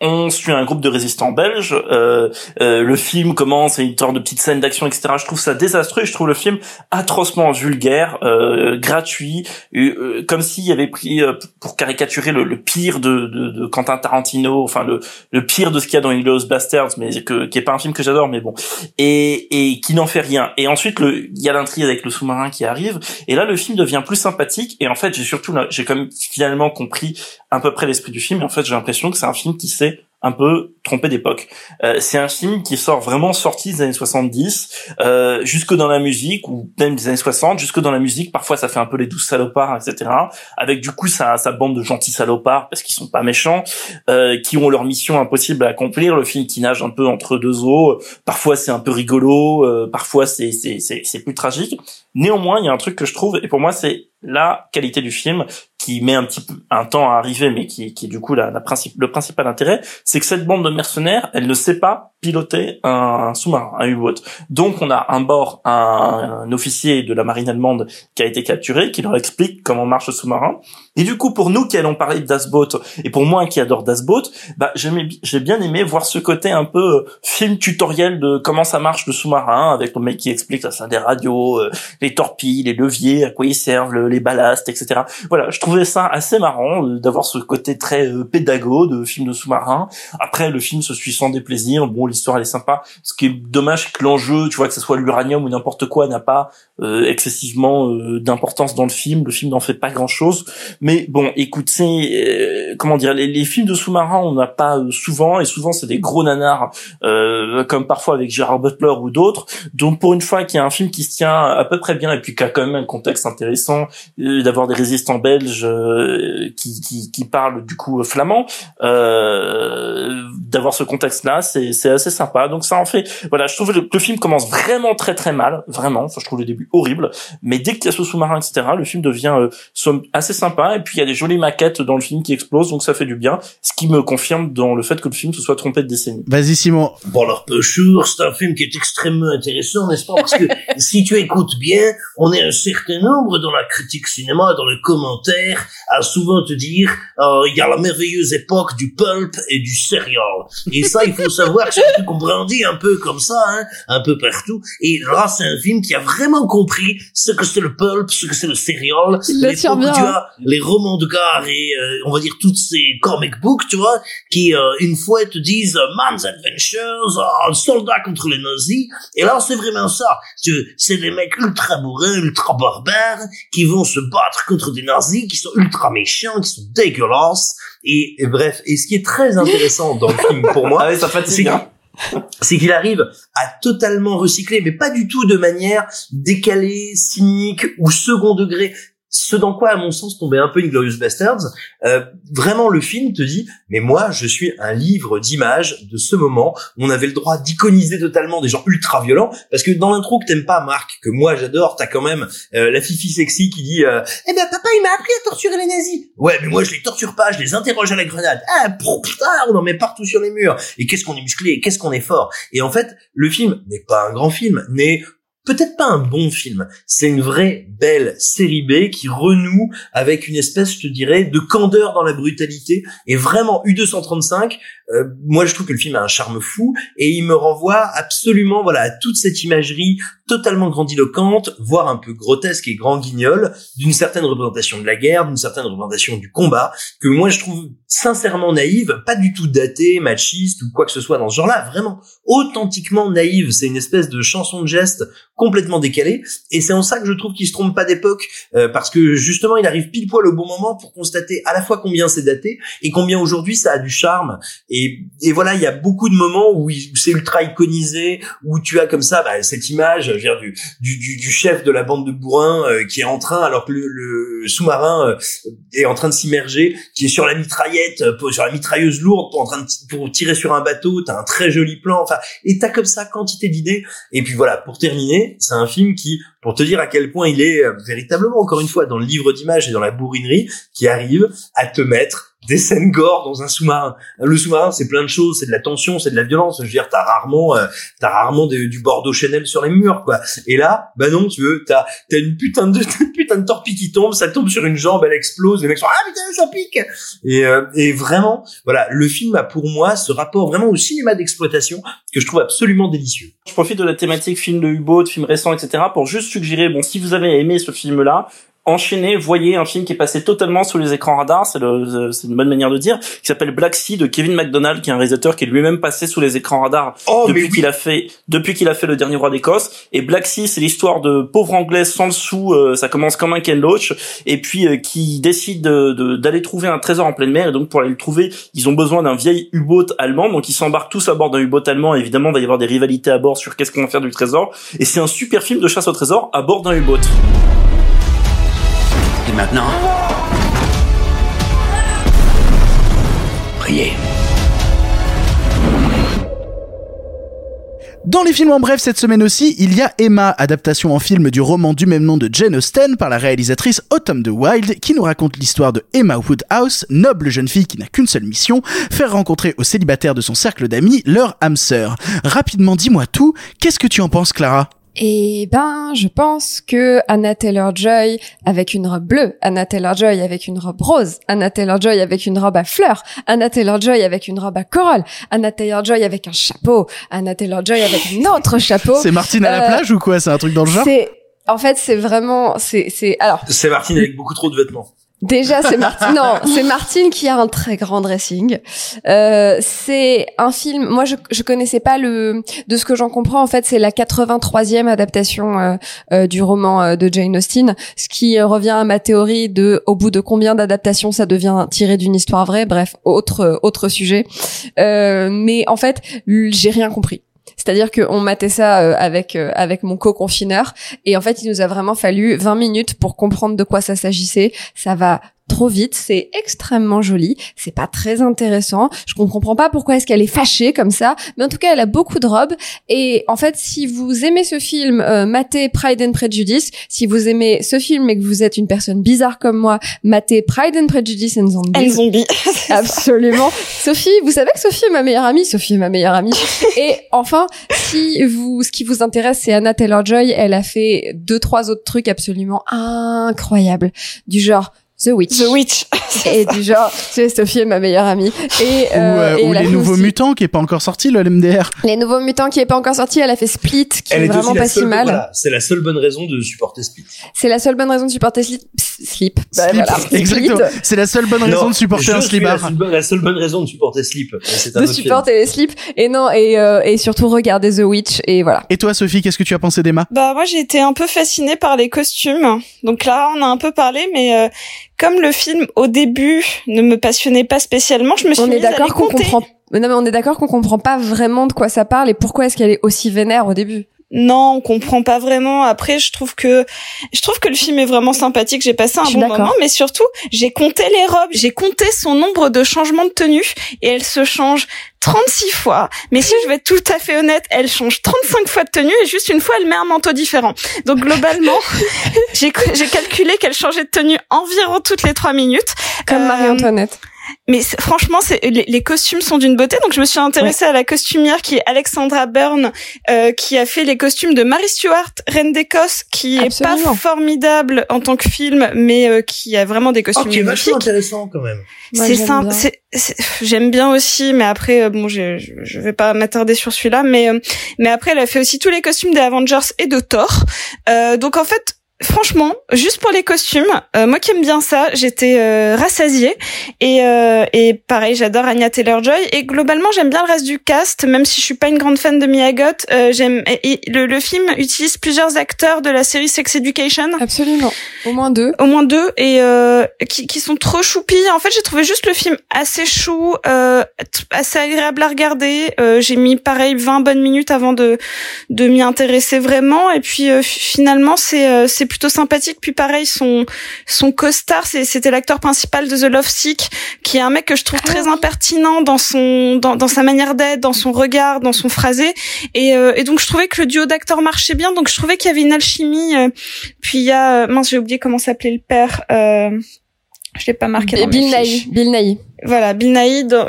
on suit un groupe de résistants belges. Euh, euh, le film commence, et une sorte de petite scène d'action, etc. Je trouve ça désastreux. Je trouve le film atrocement vulgaire, euh, gratuit, euh, comme s'il avait pris euh, pour caricaturer le, le pire de, de, de Quentin Tarantino, enfin le, le pire de ce qu'il y a dans Inglourious Basterds, mais que, qui est pas un film que j'adore, mais bon, et, et qui n'en fait rien. Et ensuite, il y a l'intrigue avec le sous-marin qui arrive, et là, le film devient plus sympathique. Et en fait, j'ai surtout, j'ai finalement compris à peu près l'esprit du film. Et en fait, j'ai l'impression que c'est un film qui s'est un peu trompé d'époque. Euh, c'est un film qui sort vraiment sorti des années 70, euh, jusque dans la musique, ou même des années 60, jusque dans la musique. Parfois, ça fait un peu les douze salopards, etc. Avec du coup sa, sa bande de gentils salopards, parce qu'ils sont pas méchants, euh, qui ont leur mission impossible à accomplir. Le film qui nage un peu entre deux eaux. Parfois, c'est un peu rigolo. Euh, parfois, c'est c'est c'est plus tragique. Néanmoins, il y a un truc que je trouve, et pour moi, c'est la qualité du film qui met un petit peu un temps à arriver, mais qui, qui est du coup la, la principe, le principal intérêt, c'est que cette bande de mercenaires, elle ne sait pas piloter un, sous-marin, un U-boat. Donc on a un bord un, un, officier de la marine allemande qui a été capturé, qui leur explique comment marche le sous-marin. Et du coup, pour nous qui allons parler de Das Boat, et pour moi qui adore Das Boat, bah j'ai bien aimé voir ce côté un peu euh, film tutoriel de comment ça marche le sous-marin, avec le mec qui explique ça, des radios, euh, les torpilles, les leviers, à quoi ils servent, les ballasts, etc. Voilà, je trouvais ça assez marrant euh, d'avoir ce côté très pédago de film de sous-marin. Après, le film se suit sans déplaisir. Bon, l'histoire elle est sympa. Ce qui est dommage, c'est que l'enjeu, tu vois, que ce soit l'uranium ou n'importe quoi, n'a pas excessivement d'importance dans le film. Le film n'en fait pas grand-chose. Bon, écoute, c'est euh, comment dire, les, les, films de sous-marins, on n'a pas souvent, et souvent c'est des gros nanars, comme parfois avec Gérard Butler ou d'autres. Donc pour une fois qu'il y a un film qui se tient à peu près bien et puis qui a quand même un contexte intéressant, d'avoir des résistants belges qui, qui, qui, parlent du coup flamand, d'avoir ce contexte-là, c'est assez sympa. Donc ça en fait, voilà, je trouve que le, film commence vraiment très très mal, vraiment. Enfin, je trouve le début horrible, mais dès qu'il y a ce sous-marin, etc., le film devient euh, assez sympa. Et puis il y a des jolies maquettes dans le film qui explosent, donc ça fait du bien. Ce qui me confirme dans le fait que le film se soit trompé de décennie. Vas-y Simon. Bon alors peu sûr, c'est un film qui est extrêmement intéressant, n'est-ce pas? Parce que si tu écoutes bien, on est un certain nombre dans la critique cinéma, dans les commentaires, à souvent te dire euh, il y a la merveilleuse époque du pulp et du serial. Et ça, il faut savoir que c'est un truc qu'on brandit un peu comme ça, hein, un peu partout. Et là, c'est un film qui a vraiment compris ce que c'est le pulp, ce que c'est le serial. Tu as les romans de gare et euh, on va dire toutes ces comic books, tu vois, qui euh, une fois te disent euh, Man's Adventures, oh, soldat contre les nazis. Et là, c'est vraiment ça. C'est des mecs ultra bourrins, ultra barbares, qui vont se battre contre des nazis, qui sont ultra méchants, qui sont dégueulasses. Et, et bref, et ce qui est très intéressant dans le film pour moi, ah oui, ça fatigue, hein c'est qu'il arrive à totalement recycler, mais pas du tout de manière décalée, cynique ou second degré ce dans quoi, à mon sens, tombait un peu Inglorious Bastards, euh, vraiment le film te dit, mais moi, je suis un livre d'images de ce moment où on avait le droit d'iconiser totalement des gens ultra violents, parce que dans l'intro que t'aimes pas, Marc, que moi j'adore, t'as quand même euh, la fifi sexy qui dit, euh, eh ben papa, il m'a appris à torturer les nazis. Ouais, mais moi je les torture pas, je les interroge à la grenade. Ah, putain, on en met partout sur les murs. Et qu'est-ce qu'on est musclé, qu'est-ce qu'on est fort. Et en fait, le film n'est pas un grand film, mais peut-être pas un bon film. C'est une vraie belle série B qui renoue avec une espèce, je te dirais, de candeur dans la brutalité. Et vraiment, U235, euh, moi je trouve que le film a un charme fou et il me renvoie absolument voilà à toute cette imagerie totalement grandiloquente, voire un peu grotesque et grand guignol d'une certaine représentation de la guerre, d'une certaine représentation du combat que moi je trouve sincèrement naïve, pas du tout datée, machiste ou quoi que ce soit dans ce genre-là, vraiment authentiquement naïve. C'est une espèce de chanson de geste complètement décalée et c'est en ça que je trouve qu'il se trompe pas d'époque euh, parce que justement il arrive pile poil au bon moment pour constater à la fois combien c'est daté et combien aujourd'hui ça a du charme et voilà il y a beaucoup de moments où, c'est ultra iconisé où tu as comme ça bah, cette image je du, du, du, chef de la bande de bourrins euh, qui est en train alors que le, sous-marin euh, est en train de s'immerger qui est sur la mitraillette sur la mitrailleuse lourde pour en train de pour tirer sur un bateau t'as un très joli plan enfin et t'as comme ça quantité d'idées. Et puis voilà pour terminer c'est un film qui, pour te dire à quel point il est euh, véritablement, encore une fois, dans le livre d'images et dans la bourrinerie, qui arrive à te mettre des scènes gore dans un sous-marin. Le sous-marin, c'est plein de choses, c'est de la tension, c'est de la violence. Je veux dire, t'as rarement, euh, t'as rarement du Bordeaux Chanel sur les murs, quoi. Et là, bah non, tu veux, t'as, t'as une putain de, une putain de torpille qui tombe, ça tombe sur une jambe, elle explose, les mecs sont ah putain ça pique. Et, euh, et vraiment, voilà, le film a pour moi ce rapport vraiment au cinéma d'exploitation que je trouve absolument délicieux. Je profite de la thématique film de U-boat, film récent, etc. pour juste suggérer, bon, si vous avez aimé ce film-là, enchaînez, voyez un film qui est passé totalement sous les écrans radars, c'est le, c'est une bonne manière de dire, qui s'appelle Black Sea de Kevin MacDonald, qui est un réalisateur qui est lui-même passé sous les écrans radars Oh, depuis oui. qu'il a fait, depuis qu'il a fait le dernier roi d'Écosse. Et Black Sea, c'est l'histoire de pauvres anglais sans le sou, euh, ça commence comme un Ken Loach, et puis euh, qui décident de- de- d'aller trouver un trésor en pleine mer, et donc pour aller le trouver, ils ont besoin d'un vieil U-boat allemand, donc ils s'embarquent tous à bord d'un U-boat allemand, et évidemment, il va y avoir des rivalités à bord sur qu'est-ce qu'on va faire du trésor, et c'est un super film de chasse au trésor à bord d'un U-boat. Maintenant? Priez. Dans les films en bref cette semaine aussi, il y a Emma, adaptation en film du roman du même nom de Jane Austen par la réalisatrice Autumn de Wilde, qui nous raconte l'histoire de Emma Woodhouse, noble jeune fille qui n'a qu'une seule mission, faire rencontrer aux célibataires de son cercle d'amis leur âme sœur. Rapidement, dis-moi tout, qu'est-ce que tu en penses Clara? Eh ben, je pense que Anna Taylor-Joy avec une robe bleue, Anna Taylor-Joy avec une robe rose, Anna Taylor-Joy avec une robe à fleurs, Anna Taylor-Joy avec une robe à corolle, Anna Taylor-Joy avec un chapeau, Anna Taylor-Joy avec un autre chapeau. C'est Martine à la Euh, plage ou quoi? C'est un truc dans le genre? C'est, en fait, c'est vraiment, c'est, c'est, alors, C'est Martine avec beaucoup trop de vêtements. Déjà, c'est Martine. Non, c'est Martine qui a un très grand dressing. Euh, c'est un film. Moi, je je connaissais pas le. De ce que j'en comprends, en fait, c'est la 83e adaptation euh, euh, du roman euh, de Jane Austen, ce qui revient à ma théorie de au bout de combien d'adaptations ça devient tiré d'une histoire vraie. Bref, autre autre sujet. Euh, mais en fait, j'ai rien compris. C'est-à-dire qu'on matait ça euh, avec euh, avec mon co-confineur et en fait il nous a vraiment fallu 20 minutes pour comprendre de quoi ça s'agissait. Ça va trop vite, c'est extrêmement joli, c'est pas très intéressant. Je comprends pas pourquoi est-ce qu'elle est fâchée comme ça, mais en tout cas elle a beaucoup de robes et en fait si vous aimez ce film, euh, matez Pride and Prejudice. Si vous aimez ce film et que vous êtes une personne bizarre comme moi, matez Pride and Prejudice and Zombies. And Zombie. Absolument. Sophie, vous savez que Sophie est ma meilleure amie? Sophie est ma meilleure amie. Et enfin, si vous, ce qui vous intéresse, c'est Anna Taylor-Joy. Elle a fait deux, trois autres trucs absolument incroyables. Du genre, The Witch. The Witch. Et du genre, tu sais, Sophie est ma meilleure amie. Et, Ou, euh, et ou les nouveaux aussi mutants qui est pas encore sorti le LMDR Les nouveaux mutants qui est pas encore sorti. Elle a fait Split, qui Elle est, est vraiment pas si mal. voilà, c'est la seule bonne raison de supporter Split. C'est la seule bonne raison de supporter. Bah, Slip, voilà. exactement. Split. C'est la seule bonne raison Non, de supporter un suis la seule bonne- La seule bonne raison de supporter Slip. de autre film. supporter les slips. Et non, et, euh, et surtout regarder The Witch. Et voilà. Et toi Sophie, qu'est-ce que tu as pensé d'Emma? Bah moi j'ai été un peu fascinée par les costumes. Donc là on a un peu parlé, mais euh, comme le film au début ne me passionnait pas spécialement, je me suis on est d'accord qu'on comprend non mais on est d'accord qu'on comprend pas vraiment de quoi ça parle et pourquoi est-ce qu'elle est aussi vénère au début Non, on comprend pas vraiment. Après, je trouve que je trouve que le film est vraiment sympathique. J'ai passé un bon moment, mais surtout, j'ai compté les robes, j'ai compté son nombre de changements de tenue et elle se change 36 fois. Mais si je vais être tout à fait honnête, elle change 35 fois de tenue et juste une fois, elle met un manteau différent. Donc globalement, j'ai calculé qu'elle changeait de tenue environ toutes les trois minutes. comme Euh, Marie-Antoinette mais franchement, c'est les, les costumes sont d'une beauté. Donc je me suis intéressée à la costumière qui est Alexandra Byrne, euh, qui a fait les costumes de Mary Stuart, Reine d'Écosse, qui est pas formidable en tant que film, mais euh, qui a vraiment des Oh, costumes qui est vachement magnifiques. intéressant quand même. C'est j'aime simple, bien. c'est, c'est- j'aime bien aussi, mais après, euh, bon, je, je, je vais pas m'attarder sur celui-là, mais euh, mais après, elle a fait aussi tous les costumes des Avengers et de Thor. Euh, donc en fait, franchement, juste pour les costumes, euh, moi qui aime bien ça, j'étais euh, rassasiée et euh, et pareil, j'adore Anya Taylor-Joy et globalement, j'aime bien le reste du cast, même si je suis pas une grande fan de Mia Goth. euh, j'aime le, le film utilise plusieurs acteurs de la série Sex Education absolument au moins deux au moins deux et euh, qui, qui sont trop choupis. En fait, j'ai trouvé juste le film assez chou, euh, assez agréable à regarder. Euh, j'ai mis pareil 20 bonnes minutes avant de de m'y intéresser vraiment et puis euh, fi- finalement c'est euh, c'est plutôt sympathique. Puis pareil son son costard c'est- c'était l'acteur principal de The Love Sick qui est un mec que je trouve très impertinent dans son dans, dans sa manière d'être, dans son regard, dans son phrasé et, euh, et donc je trouvais que le duo d'acteurs marchait bien. Donc je trouvais qu'il y avait une alchimie. euh, puis il y a euh, mince j'ai oublié comment s'appelait le père. Euh, je l'ai pas marqué. dans Bill. Nighy Bill Nighy Voilà, Bill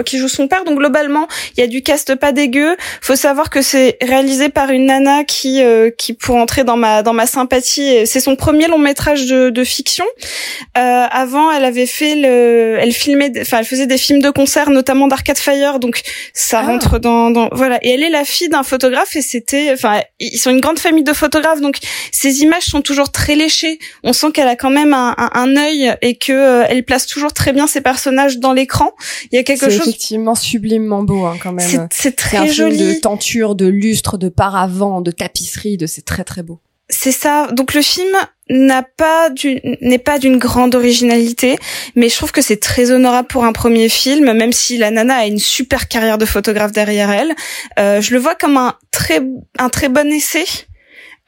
qui joue son père. Donc globalement, il y a du cast pas dégueu. Faut savoir que c'est réalisé par une nana qui euh, qui pour entrer dans ma dans ma sympathie, c'est son premier long métrage de, de fiction. Euh, avant, elle avait fait le, elle filmait, enfin elle faisait des films de concert, notamment d'Arcade Fire. Donc ça rentre dans, dans voilà. Et elle est la fille d'un photographe et c'était, enfin ils sont une grande famille de photographes. Donc ces images sont toujours très léchées. On sent qu'elle a quand même un, un, un œil et que euh, elle place toujours très bien ses personnages dans l'écran. Il y a quelque C'est chose. effectivement sublimement beau hein, quand même. C'est- c'est très joli. de tenture, de lustre, de paravent, de tapisserie, de c'est très très beau. C'est ça. Donc le film n'a pas n'est pas d'une grande originalité, mais je trouve que c'est très honorable pour un premier film, même si la nana a une super carrière de photographe derrière elle. Euh, je le vois comme un très un très bon essai.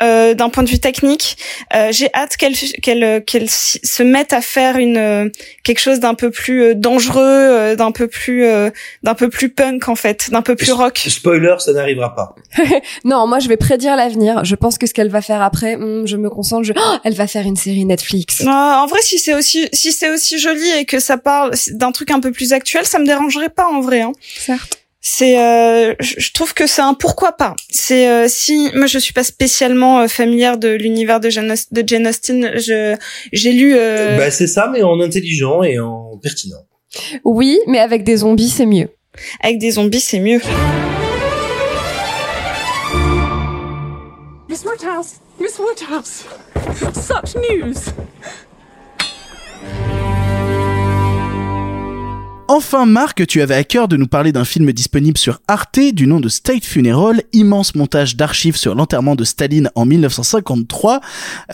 Euh, d'un point de vue technique, Euh, j'ai hâte qu'elle qu'elle qu'elle s'y- se mette à faire une euh, quelque chose d'un peu plus euh, dangereux, euh, d'un peu plus euh, d'un peu plus punk en fait, d'un peu plus rock. Spoiler, ça n'arrivera pas. non, moi je vais prédire l'avenir. Je pense que ce qu'elle va faire après, hmm, je me concentre. Je... Oh, elle va faire une série Netflix. En vrai, si c'est aussi si c'est aussi joli et que ça parle d'un truc un peu plus actuel, ça me dérangerait pas en vrai. Hein. Certes. C'est, euh, je trouve que c'est un pourquoi pas. C'est euh, si moi je suis pas spécialement euh, familière de l'univers de Jane, de Jane Austen. Je j'ai lu. euh, Bah c'est ça, mais en intelligent et en pertinent. Oui, mais avec des zombies, c'est mieux. Avec des zombies, c'est mieux. Miss Woodhouse! Miss Woodhouse! Such news! Enfin, Marc, tu avais à cœur de nous parler d'un film disponible sur Arte du nom de State Funeral, immense montage d'archives sur l'enterrement de Staline en 1953.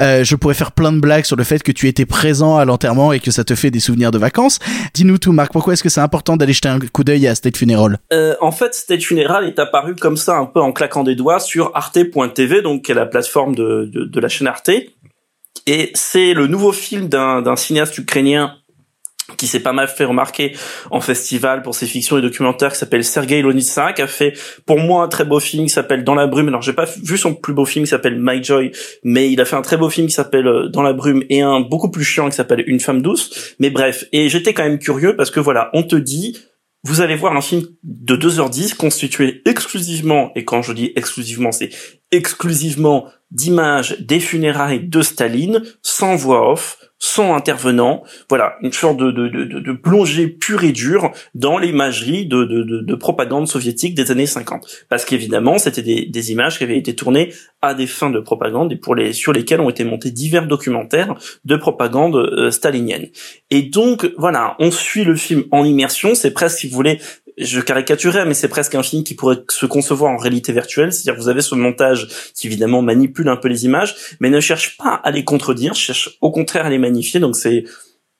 Euh, je pourrais faire plein de blagues sur le fait que tu étais présent à l'enterrement et que ça te fait des souvenirs de vacances. Dis-nous tout, Marc, pourquoi est-ce que c'est important d'aller jeter un coup d'œil à State Funeral? Euh, en fait, State Funeral est apparu comme ça, un peu en claquant des doigts, sur arte.tv, donc qui est la plateforme de, de, de la chaîne Arte. Et c'est le nouveau film d'un d'un cinéaste ukrainien qui s'est pas mal fait remarquer en festival pour ses fictions et documentaires qui s'appelle Sergei Lonitsa qui a fait pour moi un très beau film qui s'appelle Dans la brume. Alors j'ai pas vu son plus beau film qui s'appelle My Joy mais il a fait un très beau film qui s'appelle euh, Dans la brume et un beaucoup plus chiant qui s'appelle Une femme douce. Mais bref et j'étais quand même curieux parce que voilà on te dit vous allez voir un film de 2h10 constitué exclusivement, et quand je dis exclusivement, c'est exclusivement d'images des funérailles de Staline, sans voix off, sans intervenant. Voilà, une sorte de, de, de, de- plongée pure et dure dans l'imagerie de, de propagande soviétique des années 50. Parce qu'évidemment, c'était des, des images qui avaient été tournées à des fins de propagande et pour les, sur lesquelles ont été montés divers documentaires de propagande euh, stalinienne. Et donc, voilà, on suit le film en immersion. C'est presque, si vous voulez, je caricaturais, mais c'est presque un film qui pourrait se concevoir en réalité virtuelle. C'est-à-dire, vous avez ce montage qui évidemment manipule un peu les images, mais ne cherche pas à les contredire, cherche au contraire à les magnifier. Donc, c'est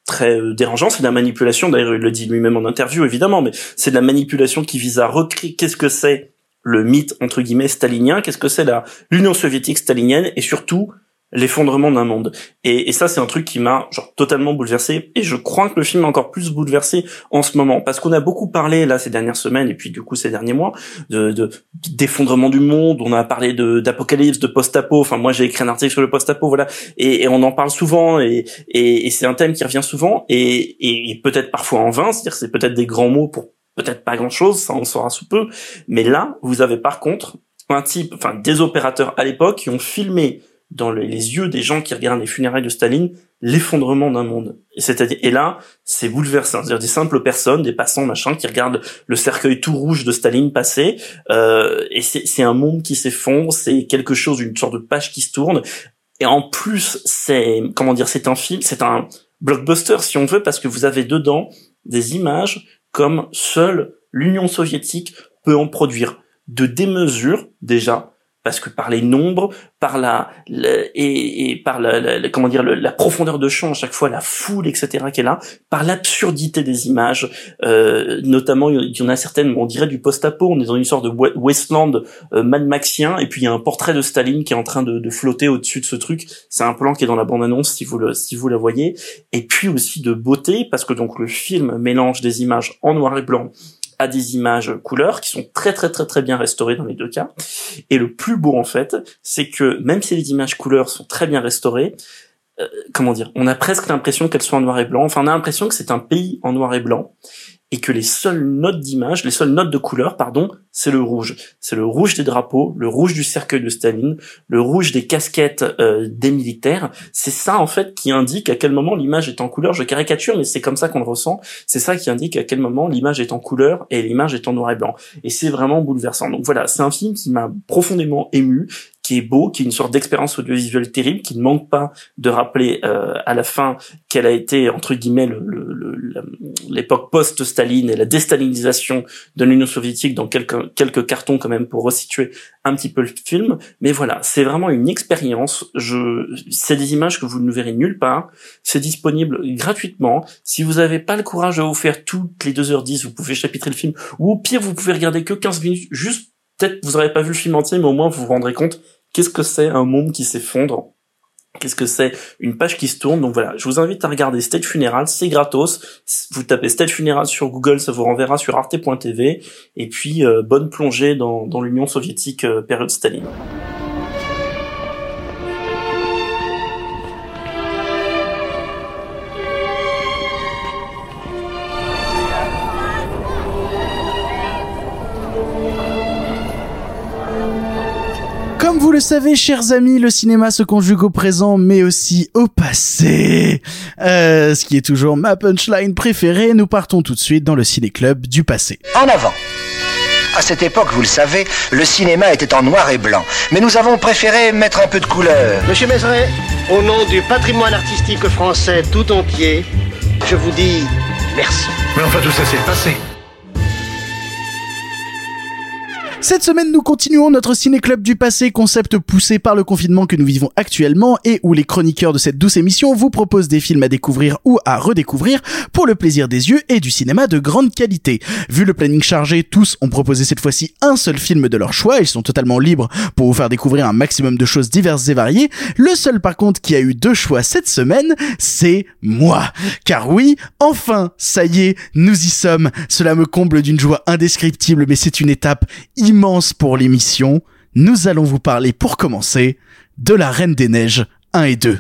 très euh, dérangeant, c'est de la manipulation. D'ailleurs, il le dit lui-même en interview, évidemment, mais c'est de la manipulation qui vise à recréer qu'est-ce que c'est le mythe entre guillemets stalinien, qu'est-ce que c'est l'Union soviétique stalinienne, et surtout l'effondrement d'un monde. Et, et ça, c'est un truc qui m'a genre totalement bouleversé. Et je crois que le film est encore plus bouleversé en ce moment, parce qu'on a beaucoup parlé là ces dernières semaines et puis du coup ces derniers mois de de- d'effondrement du monde. On a parlé de d'apocalypse, de post-apo. Enfin, moi j'ai écrit un article sur le post-apo, voilà. Et, et on en parle souvent et et, et c'est un thème qui revient souvent et, et, peut-être parfois en vain. C'est-à-dire c'est peut-être des grands mots pour peut-être pas grand-chose, ça on saura sous peu. Mais là, vous avez par contre un type, enfin des opérateurs à l'époque qui ont filmé dans le- les yeux des gens qui regardent les funérailles de Staline l'effondrement d'un monde. Et c'est-à-dire, et là, c'est bouleversant. C'est-à-dire des simples personnes, des passants, machin, qui regardent le cercueil tout rouge de Staline passer, euh, et c'est c'est un monde qui s'effondre, c'est quelque chose, une sorte de page qui se tourne. Et en plus, c'est, comment dire, c'est un film, c'est un blockbuster, si on veut, parce que vous avez dedans des images comme seule l'Union soviétique peut en produire. De démesure, déjà, parce que par les nombres, par la, la- et, et par la, la- comment dire la profondeur de champ à chaque fois, la foule, etc. qui est là, par l'absurdité des images, euh, notamment il y en a certaines, on dirait du post-apo, on est dans une sorte de wa- wasteland euh, Mad et puis il y a un portrait de Staline qui est en train de, de flotter au-dessus de ce truc. C'est un plan qui est dans la bande-annonce si vous le si vous la voyez, et puis aussi de beauté parce que donc le film mélange des images en noir et blanc à des images couleurs qui sont très très très très bien restaurées dans les deux cas. Et le plus beau en fait, c'est que même si les images couleurs sont très bien restaurées, euh, comment dire, on a presque l'impression qu'elles sont en noir et blanc. Enfin, on a l'impression que c'est un pays en noir et blanc. Et que les seules notes d'image, les seules notes de couleur, pardon, c'est le rouge. C'est le rouge des drapeaux, le rouge du cercueil de Staline, le rouge des casquettes euh, des militaires. C'est ça en fait qui indique à quel moment l'image est en couleur. Je caricature, mais c'est comme ça qu'on le ressent. C'est ça qui indique à quel moment l'image est en couleur et l'image est en noir et blanc. Et c'est vraiment bouleversant. Donc voilà, c'est un film qui m'a profondément ému, qui est beau, qui est une sorte d'expérience audiovisuelle terrible, qui ne manque pas de rappeler euh, à la fin qu'elle a été entre guillemets l'époque post-Staline et la déstalinisation de l'Union soviétique dans quelques quelques cartons quand même pour resituer un petit peu le film. Mais voilà, c'est vraiment une expérience. Je, c'est des images que vous ne verrez nulle part. C'est disponible gratuitement. Si vous n'avez pas le courage de vous faire toutes les 2h10, vous pouvez chapitrer le film. Ou au pire, vous pouvez regarder que 15 minutes. Juste, peut-être vous n'aurez pas vu le film entier, mais au moins vous vous rendrez compte qu'est-ce que c'est un monde qui s'effondre? Qu'est-ce que c'est Une page qui se tourne? Donc voilà, je vous invite à regarder State Funeral, c'est gratos. Vous tapez State Funeral sur Google, ça vous renverra sur arte.tv. Et puis, euh, bonne plongée dans, dans l'Union soviétique euh, période Staline. Vous le savez, chers amis, le cinéma se conjugue au présent, mais aussi au passé. Euh, ce qui est toujours ma punchline préférée, nous partons tout de suite dans le ciné-club du passé. En avant à cette époque, vous le savez, le cinéma était en noir et blanc. Mais nous avons préféré mettre un peu de couleur. Monsieur Mézeret, au nom du patrimoine artistique français tout entier, je vous dis merci. Mais enfin, tout ça, c'est le passé. Cette semaine, nous continuons notre ciné-club du passé, concept poussé par le confinement que nous vivons actuellement et où les chroniqueurs de cette douce émission vous proposent des films à découvrir ou à redécouvrir pour le plaisir des yeux et du cinéma de grande qualité. Vu le planning chargé, tous ont proposé cette fois-ci un seul film de leur choix, ils sont totalement libres pour vous faire découvrir un maximum de choses diverses et variées. Le seul par contre qui a eu deux choix cette semaine, c'est moi. Car oui, enfin, ça y est, nous y sommes. Cela me comble d'une joie indescriptible, mais c'est une étape immense pour l'émission, nous allons vous parler pour commencer de la Reine des Neiges 1 et 2.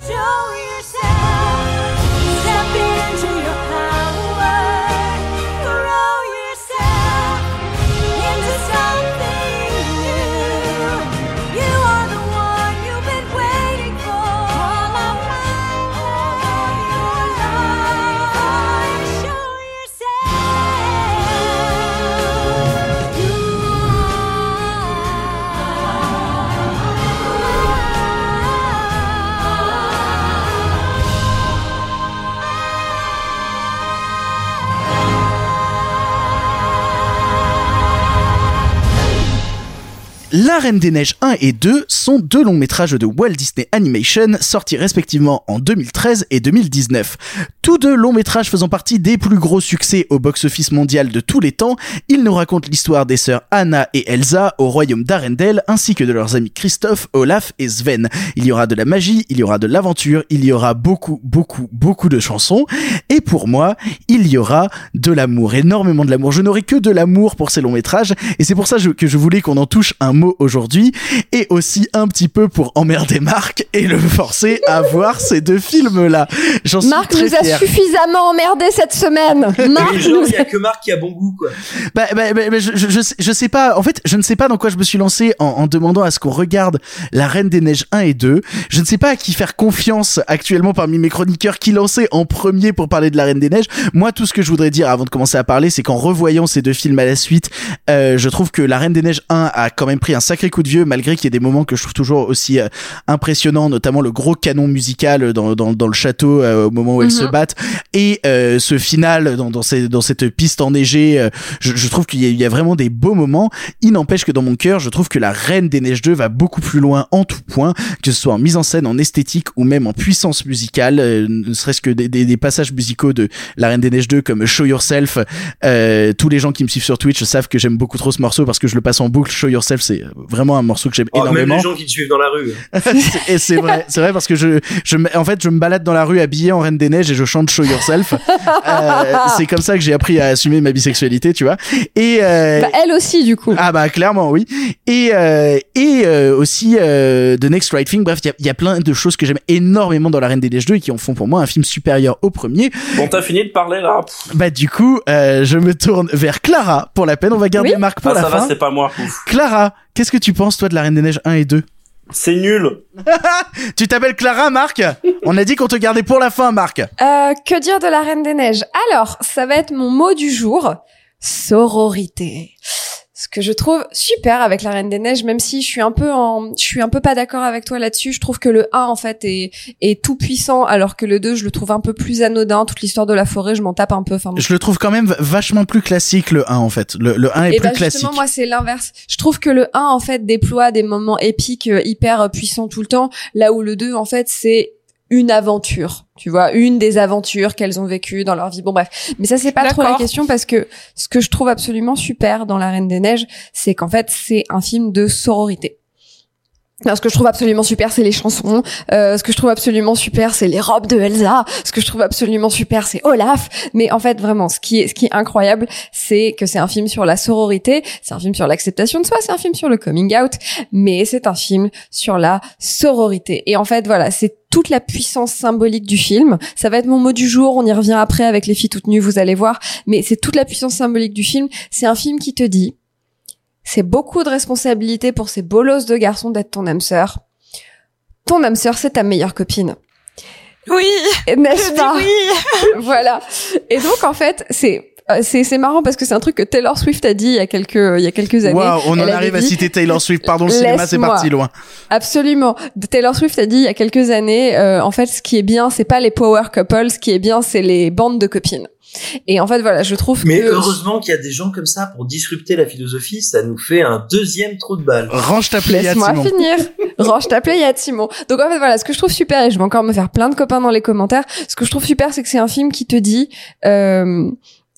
La Reine des Neiges 1 et 2 sont deux longs métrages de Walt Disney Animation sortis respectivement en 2013 et 2019. Tous deux longs métrages faisant partie des plus gros succès au box-office mondial de tous les temps, ils nous racontent l'histoire des sœurs Anna et Elsa au royaume d'Arendelle ainsi que de leurs amis Christophe, Olaf et Sven. Il y aura de la magie, il y aura de l'aventure, il y aura beaucoup, beaucoup, beaucoup de chansons et pour moi, il y aura de l'amour, énormément de l'amour. Je n'aurai que de l'amour pour ces longs métrages et c'est pour ça que je voulais qu'on en touche un mot aujourd'hui et aussi un petit peu pour emmerder Marc et le forcer à voir ces deux films là. J'en suis Marc très nous a fier. suffisamment emmerdé cette semaine. Marc nous il y a que Marc qui a bon goût, quoi. Bah, bah, bah, bah, je, je, je sais- je sais pas. En fait, je ne sais pas dans quoi je me suis lancé en, en demandant à ce qu'on regarde La Reine des Neiges 1 et 2. Je ne sais pas à qui faire confiance actuellement parmi mes chroniqueurs qui lançaient en premier pour parler de La Reine des Neiges. Moi, tout ce que je voudrais dire avant de commencer à parler, c'est qu'en revoyant ces deux films à la suite, euh, je trouve que La Reine des Neiges 1 a quand même pris un sacré coup de vieux, malgré qu'il y ait des moments que je trouve toujours aussi euh, impressionnants, notamment le gros canon musical dans, dans, dans le château euh, au moment où elles Mhm. se battent et euh, ce final dans, dans, ces- dans cette piste enneigée. je, je trouve qu'il y, a- il y a vraiment des beaux moments. Il n'empêche que dans mon cœur, je trouve que La Reine des Neiges 2 va beaucoup plus loin en tout point, que ce soit en mise en scène, en esthétique ou même en puissance musicale, ne serait-ce que des, des, des passages musicaux de La Reine des Neiges 2 comme Show Yourself. Tous les gens qui me suivent sur Twitch savent que j'aime beaucoup trop ce morceau parce que je le passe en boucle. Show Yourself, c'est c'est vraiment un morceau que j'aime Oh, même énormément. les gens qui te suivent dans la rue. et c'est vrai, c'est vrai parce que je, je, me- en fait, je me balade dans la rue habillé en Reine des Neiges et je chante Show Yourself. Euh, c'est comme ça que j'ai appris à assumer ma bisexualité, tu vois. Et euh, Bah, elle aussi, du coup. ah bah clairement oui. Et euh, et euh, aussi euh, The Next Right Thing. Bref, il y a, il y a plein de choses que j'aime énormément dans La Reine des Neiges 2 et qui en font pour moi un film supérieur au premier. Bon, t'as fini de parler là. Bah du coup, euh, je me tourne vers Clara pour la peine. On va garder Oui Marc pour Ah, la ça fin. va, c'est pas moi. Clara, qu'est-ce que tu penses toi de La Reine des Neiges 1 et 2 C'est nul. Tu t'appelles Clara, Marc? On a dit qu'on te gardait pour la fin, Marc. Euh, que dire de la Reine des Neiges? Alors, ça va être mon mot du jour. Sororité. Ce que je trouve super avec la Reine des Neiges, même si je suis un peu en, je suis un peu pas d'accord avec toi là-dessus. Je trouve que le 1 en fait est est tout puissant, alors que le 2 je le trouve un peu plus anodin. Toute l'histoire de la forêt, je m'en tape un peu. Enfin, bon. Je le trouve quand même vachement plus classique le 1 en fait. Le, le 1 est Et plus bah classique. justement, moi, c'est l'inverse. Je trouve que le 1, en fait, déploie des moments épiques, euh, hyper euh, puissants tout le temps, là où le 2, en fait, c'est une aventure, tu vois, une des aventures qu'elles ont vécues dans leur vie. Bon bref, mais ça c'est pas trop la question parce que ce que je trouve absolument super dans La Reine des Neiges, c'est qu'en fait c'est un film de sororité. Alors, ce que je trouve absolument super, c'est les chansons. Euh, ce que je trouve absolument super, c'est les robes de Elsa. Ce que je trouve absolument super, c'est Olaf. Mais en fait, vraiment, ce qui est, ce qui est incroyable, c'est que c'est un film sur la sororité, c'est un film sur l'acceptation de soi, c'est un film sur le coming out, mais c'est un film sur la sororité. Et en fait, voilà, c'est toute la puissance symbolique du film. Ça va être mon mot du jour. On y revient après avec les filles toutes nues, vous allez voir. Mais c'est toute la puissance symbolique du film. C'est un film qui te dit, c'est beaucoup de responsabilité pour ces bolosses de garçons d'être ton âme sœur. Ton âme sœur, c'est ta meilleure copine. Oui. N'est-ce pas oui. Voilà. Et donc en fait, c'est c'est c'est marrant parce que c'est un truc que Taylor Swift a dit il y a quelques il y a quelques années. Waouh, on en arrive à citer Taylor Swift. Pardon, le cinéma, c'est parti loin. Absolument. Taylor Swift a dit il y a quelques années, euh, en fait, ce qui est bien, c'est pas les power couples, ce qui est bien, c'est les bandes de copines. Et en fait, voilà, je trouve Mais que heureusement qu'il y a des gens comme ça pour disrupter la philosophie, ça nous fait un deuxième trou de balle. Range ta pléiade, Laisse-moi Simon. finir. Range ta pléiade, Simon. Donc en fait, voilà, ce que je trouve super, et je vais encore me faire plein de copains dans les commentaires, ce que je trouve super, c'est que c'est un film qui te dit... Euh,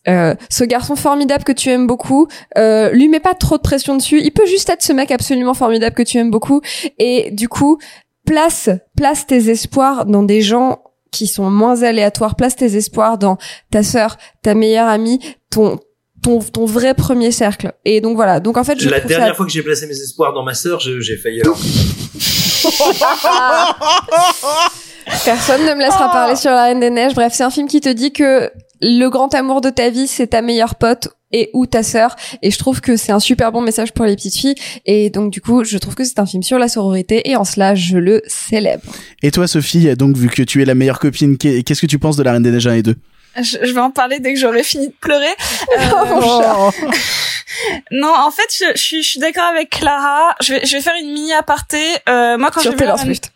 euh, ce garçon formidable que tu aimes beaucoup, euh, lui mets pas trop de pression dessus. Il peut juste être ce mec absolument formidable que tu aimes beaucoup. Et du coup, place, place tes espoirs dans des gens qui sont moins aléatoires. Place tes espoirs dans ta sœur, ta meilleure amie, ton ton ton vrai premier cercle. Et donc voilà. Donc en fait, je la dernière ça fois que j'ai placé mes espoirs dans ma sœur, j'ai failli alors. Personne ne me laissera parler sur la Reine des Neiges. Bref, c'est un film qui te dit que le grand amour de ta vie, c'est ta meilleure pote et ou ta sœur. Et je trouve que c'est un super bon message pour les petites filles. Et donc, du coup, je trouve que c'est un film sur la sororité. Et en cela, je le célèbre. Et toi, Sophie, donc vu que tu es la meilleure copine, qu'est- qu'est-ce que tu penses de la Reine des Neiges 1 et 2 Je, je vais en parler dès que j'aurai fini de pleurer. Euh, Oh. non, en fait, je, je suis, je suis d'accord avec Clara. Je vais, je vais faire une mini aparté. Euh, moi, quand Sur j'ai vu la Taylor Reine- Swift.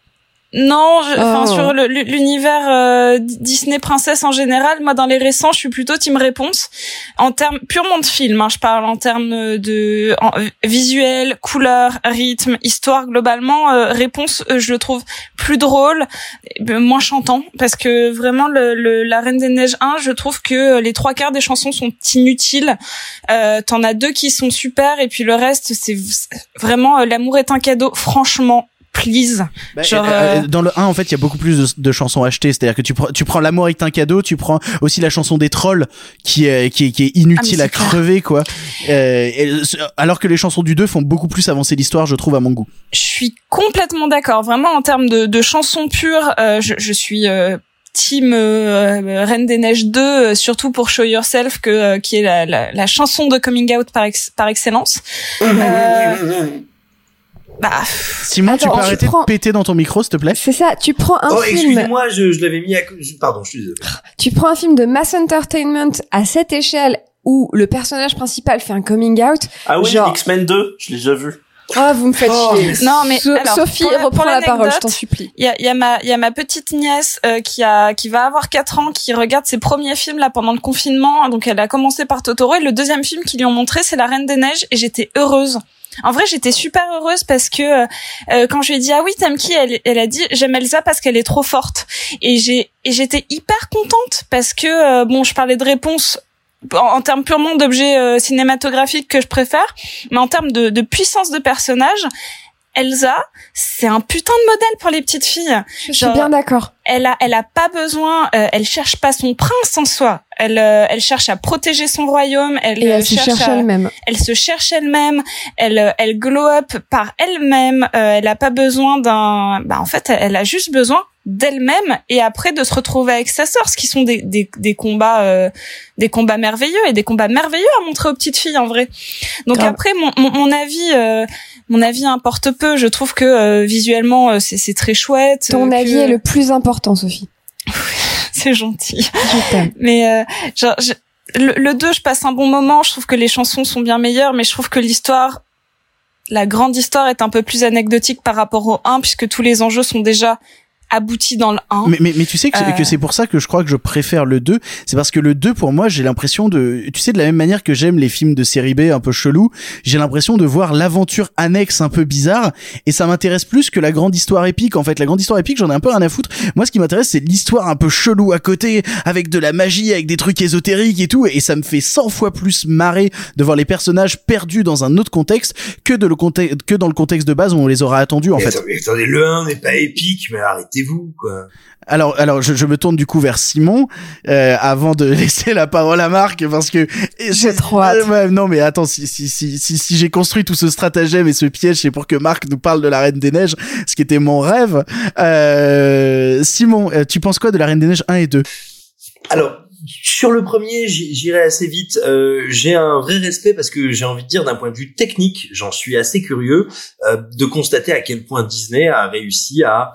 Non, je- enfin Oh. sur l'univers euh, Disney princesse en général, moi dans les récents, je suis plutôt team réponse en termes purement de film. hein, je parle en termes de en, euh, visuel, couleur, rythme, histoire globalement. euh, réponse, euh, je le trouve plus drôle, euh, moins chantant, parce que vraiment le, le- la Reine des Neiges 1, je trouve que les trois quarts des chansons sont inutiles. Euh, T'en as deux qui sont super et puis le reste c'est vraiment euh, l'amour est un cadeau. Franchement. Please. Genre, Euh, euh, Dans le 1, en fait, il y a beaucoup plus de, de chansons achetées. C'est-à-dire que tu prends, tu prends L'amour est un cadeau, tu prends aussi la chanson des trolls, qui est, qui est, qui est inutile Ah, mais à clair. crever, quoi. Euh, et alors que les chansons du 2 font beaucoup plus avancer l'histoire, je trouve, à mon goût. Je suis complètement d'accord. Vraiment, en termes de, de chansons pures, euh, je, je suis euh, team euh, Reine des Neiges 2, euh, surtout pour Show Yourself, que, euh, qui est la, la, la chanson de coming out par, ex- par excellence. Bah, Simon, tu Attends, peux tu arrêter prends- de péter dans ton micro, s'il te plaît? C'est ça. Tu prends un Oh, film. excusez-moi, je, je l'avais mis à... Pardon, je suis désolé. Tu prends un film de mass entertainment à cette échelle où le personnage principal fait un coming out. Ah oui, genre, X-Men 2, je l'ai déjà vu. Ah, vous me faites Oh, chier. Non, mais So- alors, Sophie, la- reprends la parole, je t'en supplie. Il y a, il y a ma il y a ma petite nièce euh, qui a qui va avoir 4 ans qui regarde ses premiers films là pendant le confinement donc elle a commencé par Totoro et le deuxième film qu'ils lui ont montré c'est La Reine des Neiges et j'étais heureuse. En vrai, j'étais super heureuse parce que euh, quand je lui ai dit ah oui t'aimes qui? Elle, elle a dit j'aime Elsa parce qu'elle est trop forte et j'ai et j'étais hyper contente parce que euh, bon je parlais de réponse en, en termes purement d'objets euh, cinématographiques que je préfère, mais en termes de, de puissance de personnage, Elsa, c'est un putain de modèle pour les petites filles. Je suis bien d'accord. Elle a, elle a pas besoin, euh, elle cherche pas son prince en soi. Elle, euh, elle cherche à protéger son royaume. Elle, Et elle euh, se cherche elle-même. Elle se cherche elle-même. Elle, elle glow up par elle-même. Euh, elle a pas besoin d'un. Bah en fait, elle a juste besoin d'elle-même et après de se retrouver avec sa sœur, ce qui sont des, des, des combats, euh, des combats merveilleux et des combats merveilleux à montrer aux petites filles en vrai. Donc Grave. après, mon, mon, mon avis, euh, mon avis importe peu. Je trouve que euh, visuellement, euh, c'est c'est très chouette. Ton euh, avis est le plus important, Sophie. c'est gentil. Je. Mais euh, genre, je- le, le 2, je passe un bon moment. Je trouve que les chansons sont bien meilleures, mais je trouve que l'histoire, la grande histoire, est un peu plus anecdotique par rapport au 1, puisque tous les enjeux sont déjà aboutis dans le 1. Mais, mais, mais tu sais que, c'est- Euh. que c'est pour ça que je crois que je préfère le 2. C'est parce que le 2, pour moi, j'ai l'impression de... Tu sais, de la même manière que j'aime les films de série B un peu chelou, j'ai l'impression de voir l'aventure annexe un peu bizarre. Et ça m'intéresse plus que la grande histoire épique. En fait, la grande histoire épique, j'en ai un peu rien à foutre. Moi, ce qui m'intéresse, c'est l'histoire un peu chelou à côté, avec de la magie, avec des trucs ésotériques et tout. Et ça me fait 100 fois plus marrer de voir les personnages perdus dans un autre contexte que, de le conte- que dans le contexte de base où on les aura attendus, en Mais fait. attendez, le 1 n'est pas épique, mais arrêtez-vous, quoi. Alors, alors, je, je me tourne du coup vers Simon euh, avant de laisser la parole à Marc parce que j'ai trop hâte. Euh, non, mais attends, si si si si, si j'ai construit tout ce stratagème et ce piège, c'est pour que Marc nous parle de la Reine des Neiges, ce qui était mon rêve. Euh, Simon, euh, tu penses quoi de la Reine des Neiges 1 et 2 Alors, sur le premier, j'irai assez vite. Euh, j'ai un vrai respect parce que j'ai envie de dire d'un point de vue technique, j'en suis assez curieux euh, de constater à quel point Disney a réussi à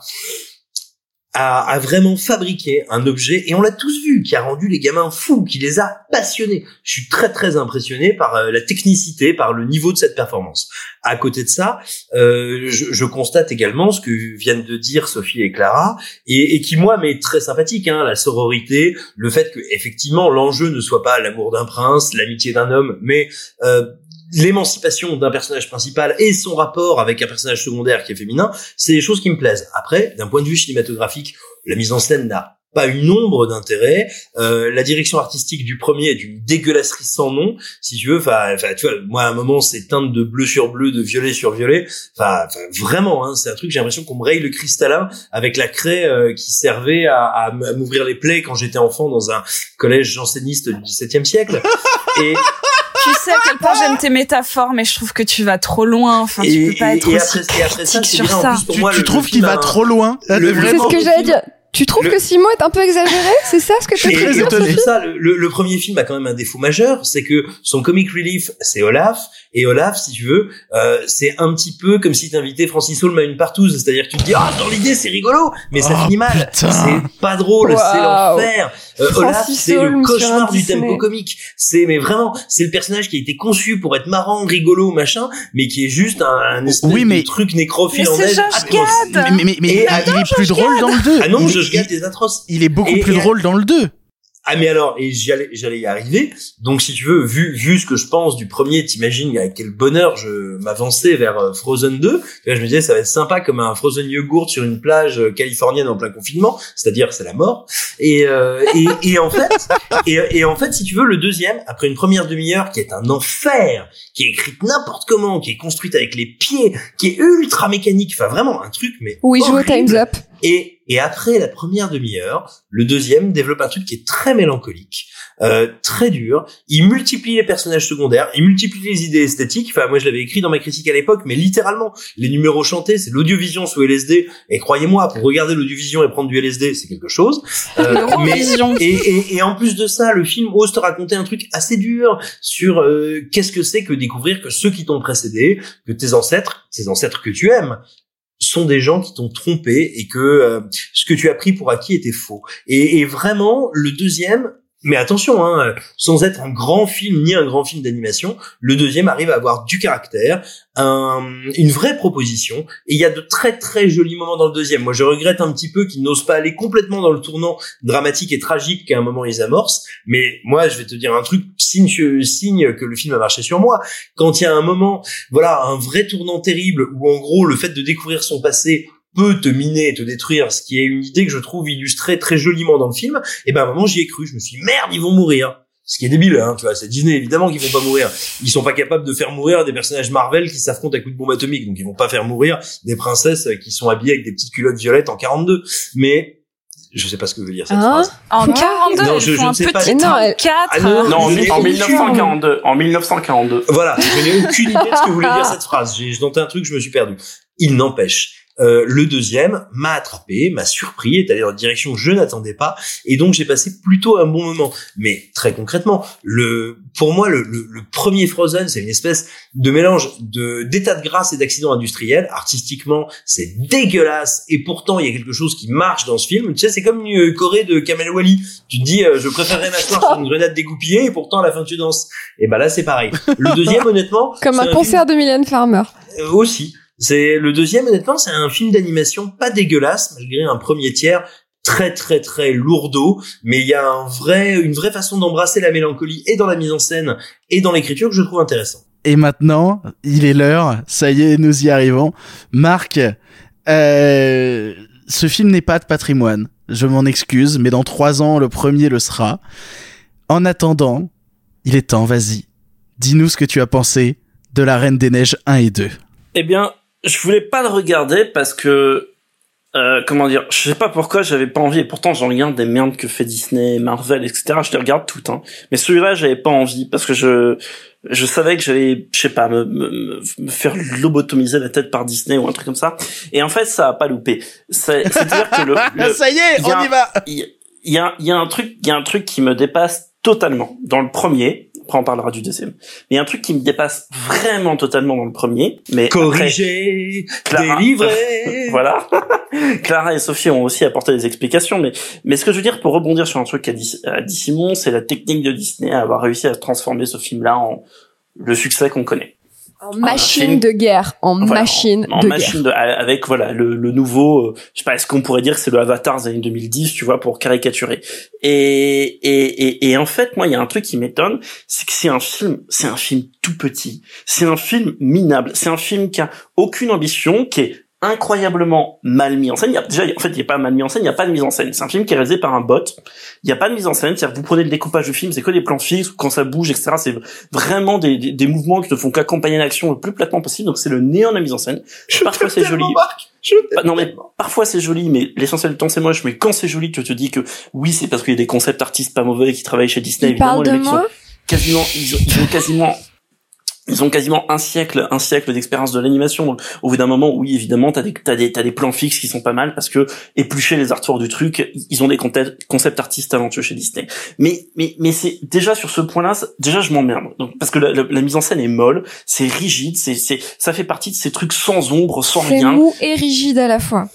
à vraiment fabriquer un objet et on l'a tous vu qui a rendu les gamins fous, qui les a passionnés. Je suis très très impressionné par euh, la technicité, par le niveau de cette performance. À côté de ça, euh, je, je constate également ce que viennent de dire Sophie et Clara et, et qui moi m'est très sympathique, hein, la sororité, le fait que effectivement l'enjeu ne soit pas l'amour d'un prince, l'amitié d'un homme, mais euh, l'émancipation d'un personnage principal et son rapport avec un personnage secondaire qui est féminin, c'est des choses qui me plaisent. Après, d'un point de vue cinématographique, la mise en scène n'a pas une ombre d'intérêt. Euh, la direction artistique du premier est d'une dégueulasserie sans nom, si tu veux. Enfin, tu vois, moi à un moment c'est teinte de bleu sur bleu, de violet sur violet. Enfin, vraiment, hein, c'est un truc. J'ai l'impression qu'on me raye le cristallin avec la craie euh, qui servait à, à m'ouvrir les plaies quand j'étais enfant dans un collège janséniste du XVIIe siècle. Et Tu sais à quel point j'aime tes métaphores, mais je trouve que tu vas trop loin. Enfin, tu peux pas et- être et aussi après- et après ça, critique sur ça. plus, pour Tu, moi, tu le- trouves qu'il va trop loin le- C'est ce que j'allais dire. Tu trouves le- que Simon est un peu exagéré? C'est ça ce que tu Sophie? De ça, le, le- le premier film a quand même un défaut majeur, c'est que son comic relief, c'est Olaf, et Olaf, si tu veux, euh, c'est un petit peu comme si t'invitais Francis Holm à une partouze, c'est-à-dire que tu te dis ah dans l'idée c'est rigolo, mais ça Oh, finit mal, c'est pas drôle, c'est l'enfer. Euh, Olaf, c'est le cauchemar du tempo comique. C'est mais vraiment, c'est le personnage qui a été conçu pour être marrant, rigolo, machin, mais qui est juste un, un espèce Oui, mais- de truc nécrophile Mais en c'est neige. Mais, mais, mais Et il est plus drôle dans le 2. Ah non, il, est atroce. il est beaucoup Et- plus et- drôle dans le 2. Ah mais alors et j'allais j'allais y arriver donc si tu veux vu vu ce que je pense du premier t'imagines avec quel bonheur je m'avançais vers euh, Frozen 2 Et là, je me disais ça va être sympa comme un Frozen yogurt sur une plage euh, californienne en plein confinement c'est-à-dire c'est la mort et euh, et, et en fait et, et en fait si tu veux le deuxième après une première demi-heure qui est un enfer qui est écrite n'importe comment qui est construite avec les pieds qui est ultra mécanique enfin vraiment un truc mais Oui, joue au. Time's Up. Et, et après la première demi-heure, le deuxième développe un truc qui est très mélancolique, euh, très dur. Il multiplie les personnages secondaires, il multiplie les idées esthétiques. Enfin, moi, je l'avais écrit dans ma critique à l'époque, mais littéralement, les numéros chantés, c'est l'audiovision sous LSD. Et croyez-moi, pour regarder l'audiovision et prendre du LSD, c'est quelque chose. Euh, L'Eurovision. et, et, et en plus de ça, le film ose te raconter un truc assez dur sur euh, qu'est-ce que c'est que découvrir que ceux qui t'ont précédé, que tes ancêtres, tes ancêtres que tu aimes, sont des gens qui t'ont trompé et que euh, ce que tu as pris pour acquis était faux. Et, et vraiment, le deuxième, mais attention, hein, sans être un grand film ni un grand film d'animation, le deuxième arrive à avoir du caractère, un- une vraie proposition, et il y a de très très jolis moments dans le deuxième. Moi, je regrette un petit peu qu'ils n'osent pas aller complètement dans le tournant dramatique et tragique qu'à un moment ils amorcent, mais moi, je vais te dire un truc, signe, signe que le film a marché sur moi. Quand il y a un moment, voilà, un vrai tournant terrible, où en gros, le fait de découvrir son passé peut te miner et te détruire, ce qui est une idée que je trouve illustrée très joliment dans le film, et ben à un moment j'y ai cru, je me suis dit, merde, ils vont mourir. Ce qui est débile, hein, tu vois, c'est Disney évidemment qu'ils vont pas mourir. Ils sont pas capables de faire mourir des personnages Marvel qui s'affrontent à coups de bombe atomique, donc ils vont pas faire mourir des princesses qui sont habillées avec des petites culottes violettes en 42. Mais je sais pas ce que veut dire cette Hein phrase. En 42, Non, je- ne sais petit pas. Non, elle- 4. Ah non, Non, en, je n'ai en aucune- 1942. En 1942. Voilà, je n'ai aucune idée de ce que voulait dire cette phrase. J'ai j'ai tenté un truc, je me suis perdu. Il n'empêche. Euh, le deuxième m'a attrapé, m'a surpris, est allé dans une direction que je n'attendais pas, et donc j'ai passé plutôt un bon moment. Mais très concrètement, le, pour moi, le, le, le premier Frozen, c'est une espèce de mélange de d'état de grâce et d'accident industriel. Artistiquement, c'est dégueulasse, et pourtant il y a quelque chose qui marche dans ce film. Tu sais, c'est comme une Corée de Kamel Wally. Tu te dis, euh, je préférerais m'asseoir sur une grenade dégoupillée, et pourtant à la fin tu danses. Et ben là, c'est pareil. Le deuxième, honnêtement, Comme un film- concert de Mylène Farmer. euh, aussi. C'est le deuxième, honnêtement, c'est un film d'animation pas dégueulasse, malgré un premier tiers très très très lourdeau, mais il y a un vrai, une vraie façon d'embrasser la mélancolie et dans la mise en scène et dans l'écriture que je trouve intéressant. Et maintenant, il est l'heure. Ça y est, nous y arrivons. Marc, euh, ce film n'est pas de patrimoine. Je m'en excuse, mais dans trois ans, le premier le sera. En attendant, il est temps, vas-y. Dis-nous ce que tu as pensé de La Reine des Neiges 1 et 2. Eh bien, je voulais pas le regarder parce que euh, comment dire, je sais pas pourquoi j'avais pas envie et pourtant j'en regarde des merdes que fait Disney, Marvel, etc. Je les regarde toutes, hein. Mais celui-là, j'avais pas envie parce que je je savais que j'allais, je sais pas, me, me, me faire lobotomiser la tête par Disney ou un truc comme ça. Et en fait, ça a pas loupé. C'est- C'est-à-dire que le, le- Ça y est, y on y va. Il il y a, il y a un truc, il y a un truc qui me dépasse totalement dans le premier. Après, on parlera du deuxième. Mais il y a un truc qui me dépasse vraiment totalement dans le premier. Mais Corrigé, Clara- délivré. voilà. Clara et Sophie ont aussi apporté des explications, mais mais ce que je veux dire pour rebondir sur un truc qu'a dit, a dit Simon, c'est la technique de Disney à avoir réussi à transformer ce film-là en le succès qu'on connaît. En machine film- de guerre. En Voilà, machine en de machine de, avec voilà le, le nouveau, euh, je sais pas, est-ce qu'on pourrait dire que c'est le Avatar des années 2010, tu vois, pour caricaturer. Et et et, et en fait, moi, il y a un truc qui m'étonne, c'est que c'est un film, c'est un film tout petit, c'est un film minable, c'est un film qui a aucune ambition, qui est incroyablement mal mis en scène. Il y a, déjà, en fait, il n'y a pas mal mis en scène, il n'y a pas de mise en scène. C'est un film qui est réalisé par un bot. Il n'y a pas de mise en scène. C'est-à-dire vous prenez le découpage du film, c'est que des plans fixes, quand ça bouge, etc. C'est vraiment des, des, des mouvements qui ne font qu'accompagner l'action le plus platement possible. Donc c'est le néant de la mise en scène. Parfois c'est joli. Pas- non mais parfois c'est joli, mais l'essentiel du temps c'est moche. Mais quand c'est joli, tu te dis que oui, c'est parce qu'il y a des concepts artistes pas mauvais qui travaillent chez Disney. Il parle évidemment, les de mecs moi sont quasiment, ils ont, ils ont quasiment ils ont quasiment un siècle, un siècle d'expérience de l'animation. Donc, au bout d'un moment, oui, évidemment, t'as des, t'as des, t'as des plans fixes qui sont pas mal parce que éplucher les artworks du truc, ils ont des concepts, artistes talentueux chez Disney. Mais, mais, mais c'est déjà sur ce point-là, déjà je m'emmerde. Donc, parce que la, la- la mise en scène est molle, c'est rigide, c'est, c'est, ça fait partie de ces trucs sans ombre, sans C'est rien. mou et rigide à la fois.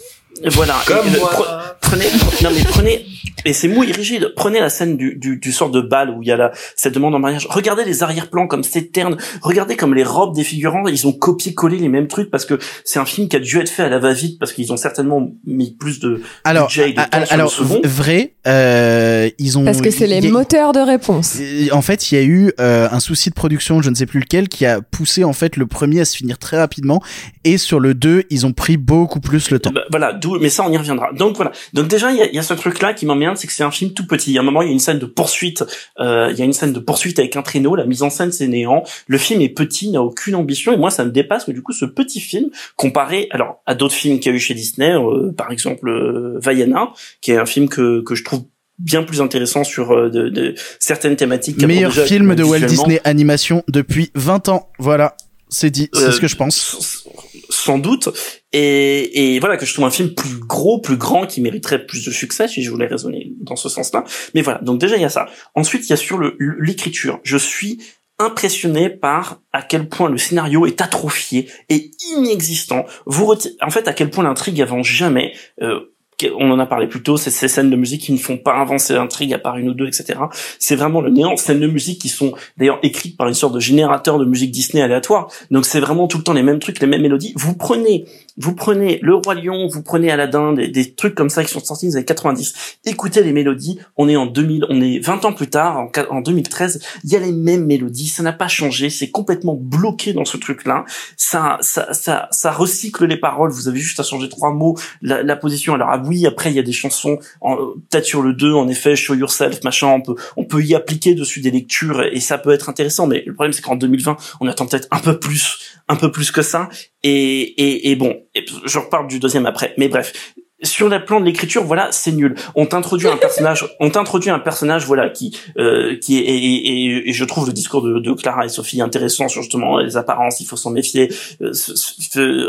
Voilà. Comme Et le- moi. pre- Prenez, non mais prenez, et c'est mou et rigide. Prenez la scène du, du, du sort de bal où il y a la, cette demande en mariage. Regardez les arrière-plans comme c'est terne. Regardez comme les robes des figurants, ils ont copié-collé les mêmes trucs parce que c'est un film qui a dû être fait à la va-vite parce qu'ils ont certainement mis plus de Alors, budget et de a- temps sur alors le second. vrai, euh, ils ont Parce que c'est les a- moteurs de réponse. En fait, il y a eu euh, un souci de production, je ne sais plus lequel, qui a poussé en fait le premier à se finir très rapidement. Et sur le 2, ils ont pris beaucoup plus le temps. Bah, voilà, mais ça on y reviendra. Donc voilà. Donc déjà il y a, il y a ce truc-là qui m'emmerde, c'est que c'est un film tout petit. À un moment il y a une scène de poursuite, euh, il y a une scène de poursuite avec un traîneau. La mise en scène c'est néant. Le film est petit, n'a aucune ambition et moi ça me dépasse. Mais du coup ce petit film comparé alors à d'autres films qu'il y a eu chez Disney, euh, par exemple euh, Vaiana, qui est un film que que je trouve bien plus intéressant sur euh, de, de certaines thématiques. Meilleur déjà film de Walt. Disney Animation depuis 20 ans. Voilà, c'est dit, c'est Euh, ce que je pense. Sans doute. Et, et voilà que je trouve un film plus gros plus grand qui mériterait plus de succès si je voulais raisonner dans ce sens-là. Mais voilà donc déjà il y a ça. Ensuite il y a sur l'écriture. Je suis impressionné par à quel point le scénario est atrophié et inexistant. Vous en fait à quel point l'intrigue avance jamais euh, on en a parlé plus tôt, c'est ces scènes de musique qui ne font pas avancer l'intrigue à part une ou deux, etc. C'est vraiment le néant. Scènes de musique qui sont d'ailleurs écrites par une sorte de générateur de musique Disney aléatoire. Donc c'est vraiment tout le temps les mêmes trucs, les mêmes mélodies. Vous prenez, vous prenez Le Roi Lion, vous prenez Aladdin, des, des trucs comme ça qui sont sortis dans les années 90. Écoutez les mélodies. On est en 2000, on est 20 ans plus tard, en, qua- en 2013. Il y a les mêmes mélodies. Ça n'a pas changé. C'est complètement bloqué dans ce truc-là. Ça, ça, ça, ça recycle les paroles. Vous avez juste à changer trois mots. La, la position. Alors ah oui, oui, après il y a des chansons, en- peut-être sur le 2, en effet, Show Yourself, machin, on peut, on peut y appliquer dessus des lectures et ça peut être intéressant. Mais le problème c'est qu'en 2020, on attend peut-être un peu plus, un peu plus que ça. Et, et, et bon, et je reparle du deuxième après. Mais bref, sur le plan de l'écriture, voilà, c'est nul. On t'introduit un personnage, on t'introduit un personnage, voilà, qui, euh, qui est, et, et- et je trouve le discours de, Clara et Sophie intéressant sur justement les apparences, il faut s'en méfier, euh,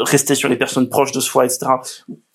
rester sur les personnes proches de soi, etc.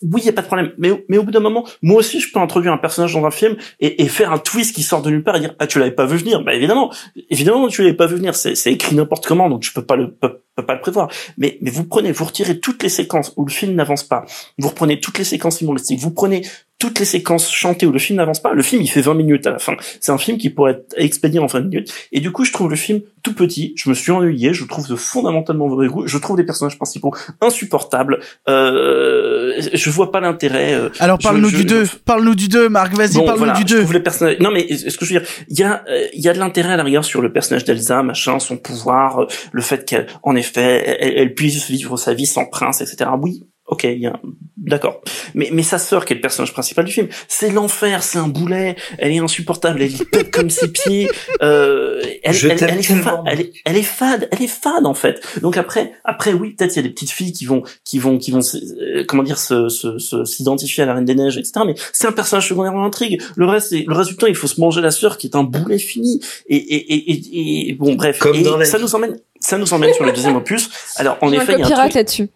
Oui, il y a pas de problème. Mais, mais au bout d'un moment, moi aussi, je peux introduire un personnage dans un film et, et faire un twist qui sort de nulle part et dire, ah, tu l'avais pas vu venir. Bah, évidemment, évidemment, tu l'avais pas vu venir. C'est, c'est écrit n'importe comment, donc je peux pas le, peux, peux pas le prévoir. Mais, mais vous prenez, vous retirez toutes les séquences où le film n'avance pas. Vous reprenez toutes les séquences humoristiques. Vous prenez toutes les séquences chantées où le film n'avance pas. Le film, il fait 20 minutes à la fin. C'est un film qui pourrait être expédié en 20 minutes. Et du coup, je trouve le film tout petit. Je me suis ennuyé. Je trouve de fondamentalement mauvais goût. Je trouve les personnages principaux insupportables. Euh, je vois pas l'intérêt. euh, Alors parle-nous je- du 2, parle-nous du 2, Marc, vas-y, Bon, parle-nous voilà, du je 2. trouve les personnages. Non, mais ce que je veux dire, il y a, euh, il y a de l'intérêt à la rigueur sur le personnage d'Elsa, machin, son pouvoir, euh, le fait qu'elle, en effet, elle, elle puisse vivre sa vie sans prince, etc. Oui, ok, il y a, d'accord. Mais, mais sa sœur, qui est le personnage principal du film, c'est l'enfer, c'est un boulet, elle est insupportable, elle est pète comme ses pieds, euh, elle, Je elle, t'aime elle est tellement, fa- elle est, elle est fade, elle est fade en fait. Donc après, après oui, peut-être il y a des petites filles qui vont, qui vont, qui vont, euh, comment dire, se, se, se- s'identifier à la Reine des Neiges, etc. Mais c'est un personnage secondaire dans l'intrigue. Le reste, c'est- le reste du temps, il faut se manger la sœur qui est un boulet fini. Et, et, et, et, et- bon, bref. Comme et dans la ça nous emmène, ça nous emmène sur le deuxième opus. Alors en effet, il y a un copyright truc. là-dessus.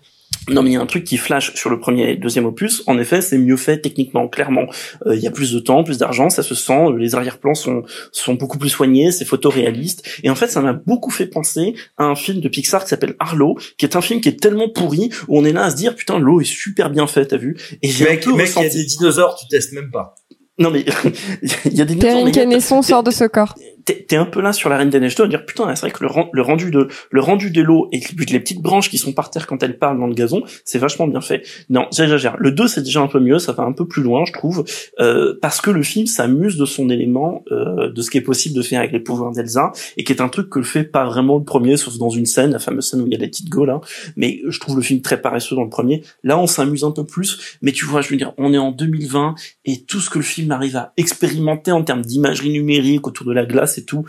Non, mais il y a un truc qui flash sur le premier et deuxième opus. En effet, c'est mieux fait techniquement, clairement. Euh, Il y a plus de temps, plus d'argent, ça se sent. euh, Les arrière-plans sont sont beaucoup plus soignés, c'est photoréaliste. Et en fait, ça m'a beaucoup fait penser à un film de Pixar qui s'appelle Arlo, qui est un film qui est tellement pourri où on est là à se dire putain, l'eau est super bien fait, t'as vu? Et j'ai Mec, mec, il y a des dinosaures, tu testes même pas. Non mais il y a des Perrine y a- Canesson sort de ce corps. T'es un peu là sur la Reine des Neiges. 2 à dire putain c'est vrai que le, ren- le rendu de le rendu de l'eau et les petites branches qui sont par terre quand elles parlent dans le gazon c'est vachement bien fait. Non j'exagère. Le 2 c'est déjà un peu mieux ça va un peu plus loin je trouve euh, parce que le film s'amuse de son élément euh, de ce qui est possible de faire avec les pouvoirs d'Elsa et qui est un truc que le fait pas vraiment le premier sauf dans une scène la fameuse scène où il y a les petites go là mais je trouve le film très paresseux dans le premier. Là on s'amuse un peu plus mais tu vois je veux dire on est en 2020 et tout ce que le film arrive à expérimenter en termes d'imagerie numérique autour de la glace et tout,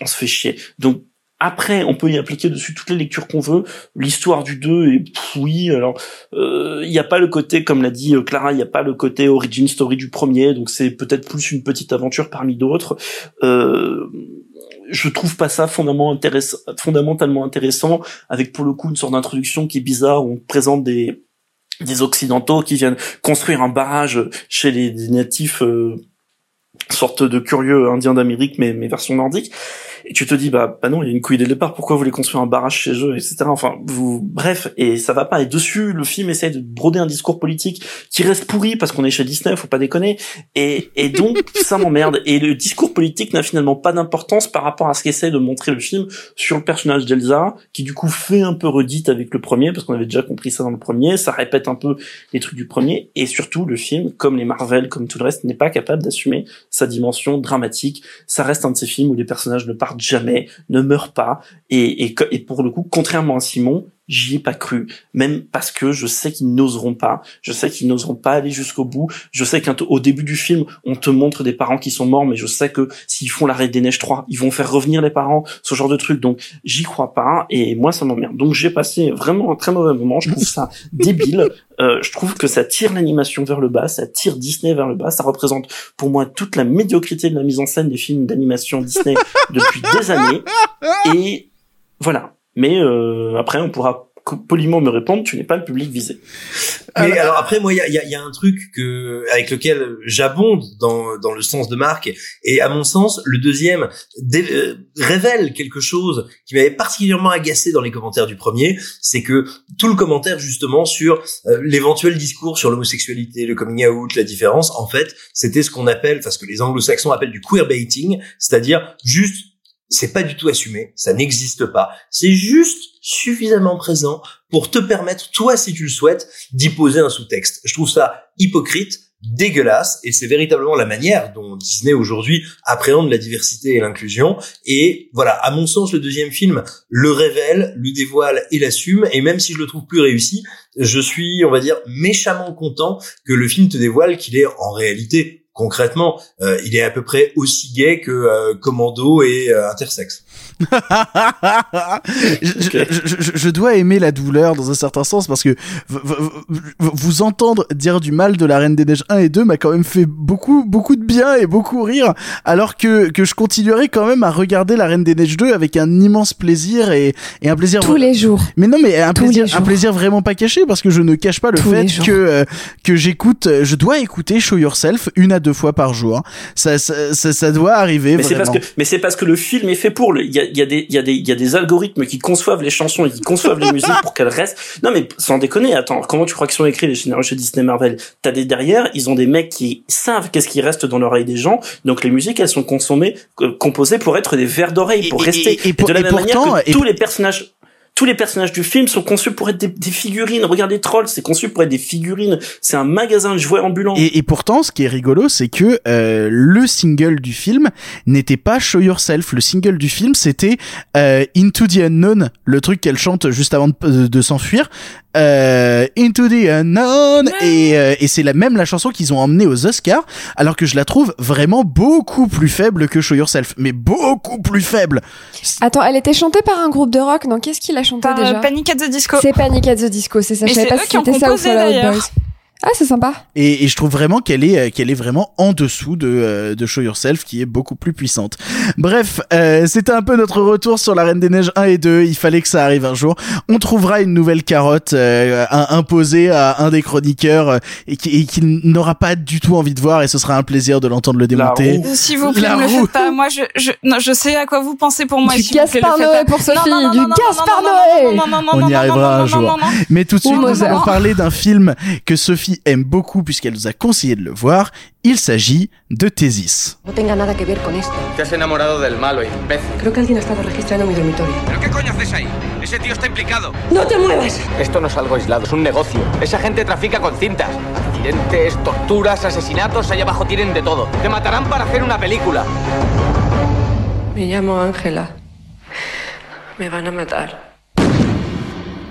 on se fait chier. Donc après, on peut y appliquer dessus toutes les lectures qu'on veut. L'histoire du 2 est oui. Alors, euh, il n'y a pas le côté, comme l'a dit euh, Clara, il n'y a pas le côté origin story du premier, donc c'est peut-être plus une petite aventure parmi d'autres. Euh, je trouve pas ça fondamentalement intéressant, avec pour le coup une sorte d'introduction qui est bizarre où on présente des des occidentaux qui viennent construire un barrage chez les, natifs euh, sorte de curieux indiens d'Amérique mais mais version nordique et tu te dis bah bah non il y a une couille dès le départ. Pourquoi vous voulez construire un barrage chez eux etc enfin vous bref et ça va pas. Et dessus le film essaye de broder un discours politique qui reste pourri parce qu'on est chez Disney faut pas déconner. Et et donc ça m'emmerde. Et le discours politique n'a finalement pas d'importance par rapport à ce qu'essaie de montrer le film sur le personnage d'Elsa qui du coup fait un peu redite avec le premier parce qu'on avait déjà compris ça dans le premier. Ça répète un peu les trucs du premier. Et surtout le film comme les Marvel comme tout le reste n'est pas capable d'assumer sa dimension dramatique. Ça reste un de ces films où les personnages ne partent jamais, ne meurent pas, et, et, et pour le coup, contrairement à Simon, j'y ai pas cru, même parce que je sais qu'ils n'oseront pas, je sais qu'ils n'oseront pas aller jusqu'au bout, je sais qu'au début du film, on te montre des parents qui sont morts, mais je sais que s'ils font l'arrêt des neiges 3, ils vont faire revenir les parents, ce genre de truc, donc j'y crois pas, et moi ça m'emmerde. Donc j'ai passé vraiment un très mauvais moment, je trouve ça débile, euh, je trouve que ça tire l'animation vers le bas, ça tire Disney vers le bas, ça représente pour moi toute la médiocrité de la mise en scène des films d'animation Disney depuis des années. Et voilà. Mais euh, après, on pourra poliment me répondre, tu n'es pas le public visé. Mais alors après, moi, il y a, il y a- il y a un truc que avec lequel j'abonde dans dans le sens de Marc, et à mon sens, le deuxième dé- euh, révèle quelque chose qui m'avait particulièrement agacé dans les commentaires du premier, c'est que tout le commentaire justement sur euh, l'éventuel discours sur l'homosexualité, le coming out, la différence, en fait, c'était ce qu'on appelle, enfin ce que les anglo-saxons appellent du queerbaiting, c'est-à-dire juste c'est pas du tout assumé, ça n'existe pas. C'est juste suffisamment présent pour te permettre, toi, si tu le souhaites, d'y poser un sous-texte. Je trouve ça hypocrite dégueulasse et c'est véritablement la manière dont Disney aujourd'hui appréhende la diversité et l'inclusion et voilà à mon sens le deuxième film le révèle le dévoile et l'assume et même si je le trouve plus réussi je suis on va dire méchamment content que le film te dévoile qu'il est en réalité concrètement euh, il est à peu près aussi gay que euh, Commando et euh, intersexe je, je- je- je dois aimer la douleur dans un certain sens parce que vous entendre dire du mal de la Reine des Neiges 1 et 2 m'a quand même fait beaucoup beaucoup de bien et beaucoup rire alors que, que je continuerai quand même à regarder la Reine des Neiges 2 avec un immense plaisir et, et un plaisir Tous les jours. mais non mais un Tous plaisir un plaisir vraiment pas caché parce que je ne cache pas le Tous fait que euh, que j'écoute je dois écouter Show Yourself une à deux fois par jour ça ça, ça, ça doit arriver Mais c'est parce que, mais c'est parce que le film est fait pour le. Il y a, il y a des, il y a des, il y a des algorithmes qui conçoivent les chansons et qui conçoivent les musiques pour qu'elles restent. Non mais sans déconner, attends, comment tu crois qu'ils sont écrits les scénarios chez Disney Marvel? T'as des derrière, ils ont des mecs qui savent qu'est-ce qui reste dans l'oreille des gens. Donc les musiques, elles sont consommées, euh, composées pour être des verres d'oreille, pour et- rester. et- et pour- de la même pourtant- manière que et- tous les personnages. Tous les personnages du film sont conçus pour être des, des figurines. Regardez Trolls, c'est conçu pour être des figurines. C'est un magasin de jouets ambulants. Et, et pourtant, ce qui est rigolo, c'est que euh, le single du film n'était pas Show Yourself. Le single du film, c'était euh, Into the Unknown, le truc qu'elle chante juste avant de, de s'enfuir. Euh, Into the Unknown. Et, euh, et c'est la même la chanson qu'ils ont emmenée aux Oscars, alors que je la trouve vraiment beaucoup plus faible que Show Yourself. Mais beaucoup plus faible. Attends, elle était chantée par un groupe de rock, non Qu'est-ce qui l'a chantée Par, déjà euh, Panic at the Disco. C'est Panic at the Disco, c'est ça. Mais je savais c'est pas eux si qui ont c'était ça ou composé, Fall Out d'ailleurs. Boys. Ah, c'est sympa. Et, et je trouve vraiment qu'elle est euh, qu'elle est vraiment en dessous de euh, de Show Yourself qui est beaucoup plus puissante. Bref, euh, c'était un peu notre retour sur la Reine des Neiges 1 et 2, il fallait que ça arrive un jour. On trouvera une nouvelle carotte euh, à- imposée à un des chroniqueurs euh, et qui, et qui n'aura pas du tout envie de voir et ce sera un plaisir de l'entendre le démonter. S'il vous plaît, La ne le faites pas. Moi, je, je, non, je sais à quoi vous pensez pour moi. Du Gaspard Noé pour Sophie, Non, non, du Gaspard Noé. On y arrivera un jour. Mais tout de suite, Mozart. va parler d'un film que Sophie aime beaucoup puisqu'elle nous a conseillé de le voir. Il s'agit de Thésis. No tenga nada que ver con esto. Te has enamorado del malo, imbécil. Creo que alguien ha estado registrando mi dormitorio. ¿Pero qué coño haces ahí? Ese tío está implicado. ¡No te muevas! Esto no es algo aislado, es un negocio. Esa gente trafica con cintas. Accidentes, torturas, asesinatos, allá abajo tienen de todo. Te matarán para hacer una película. Me llamo Ángela. Me van a matar.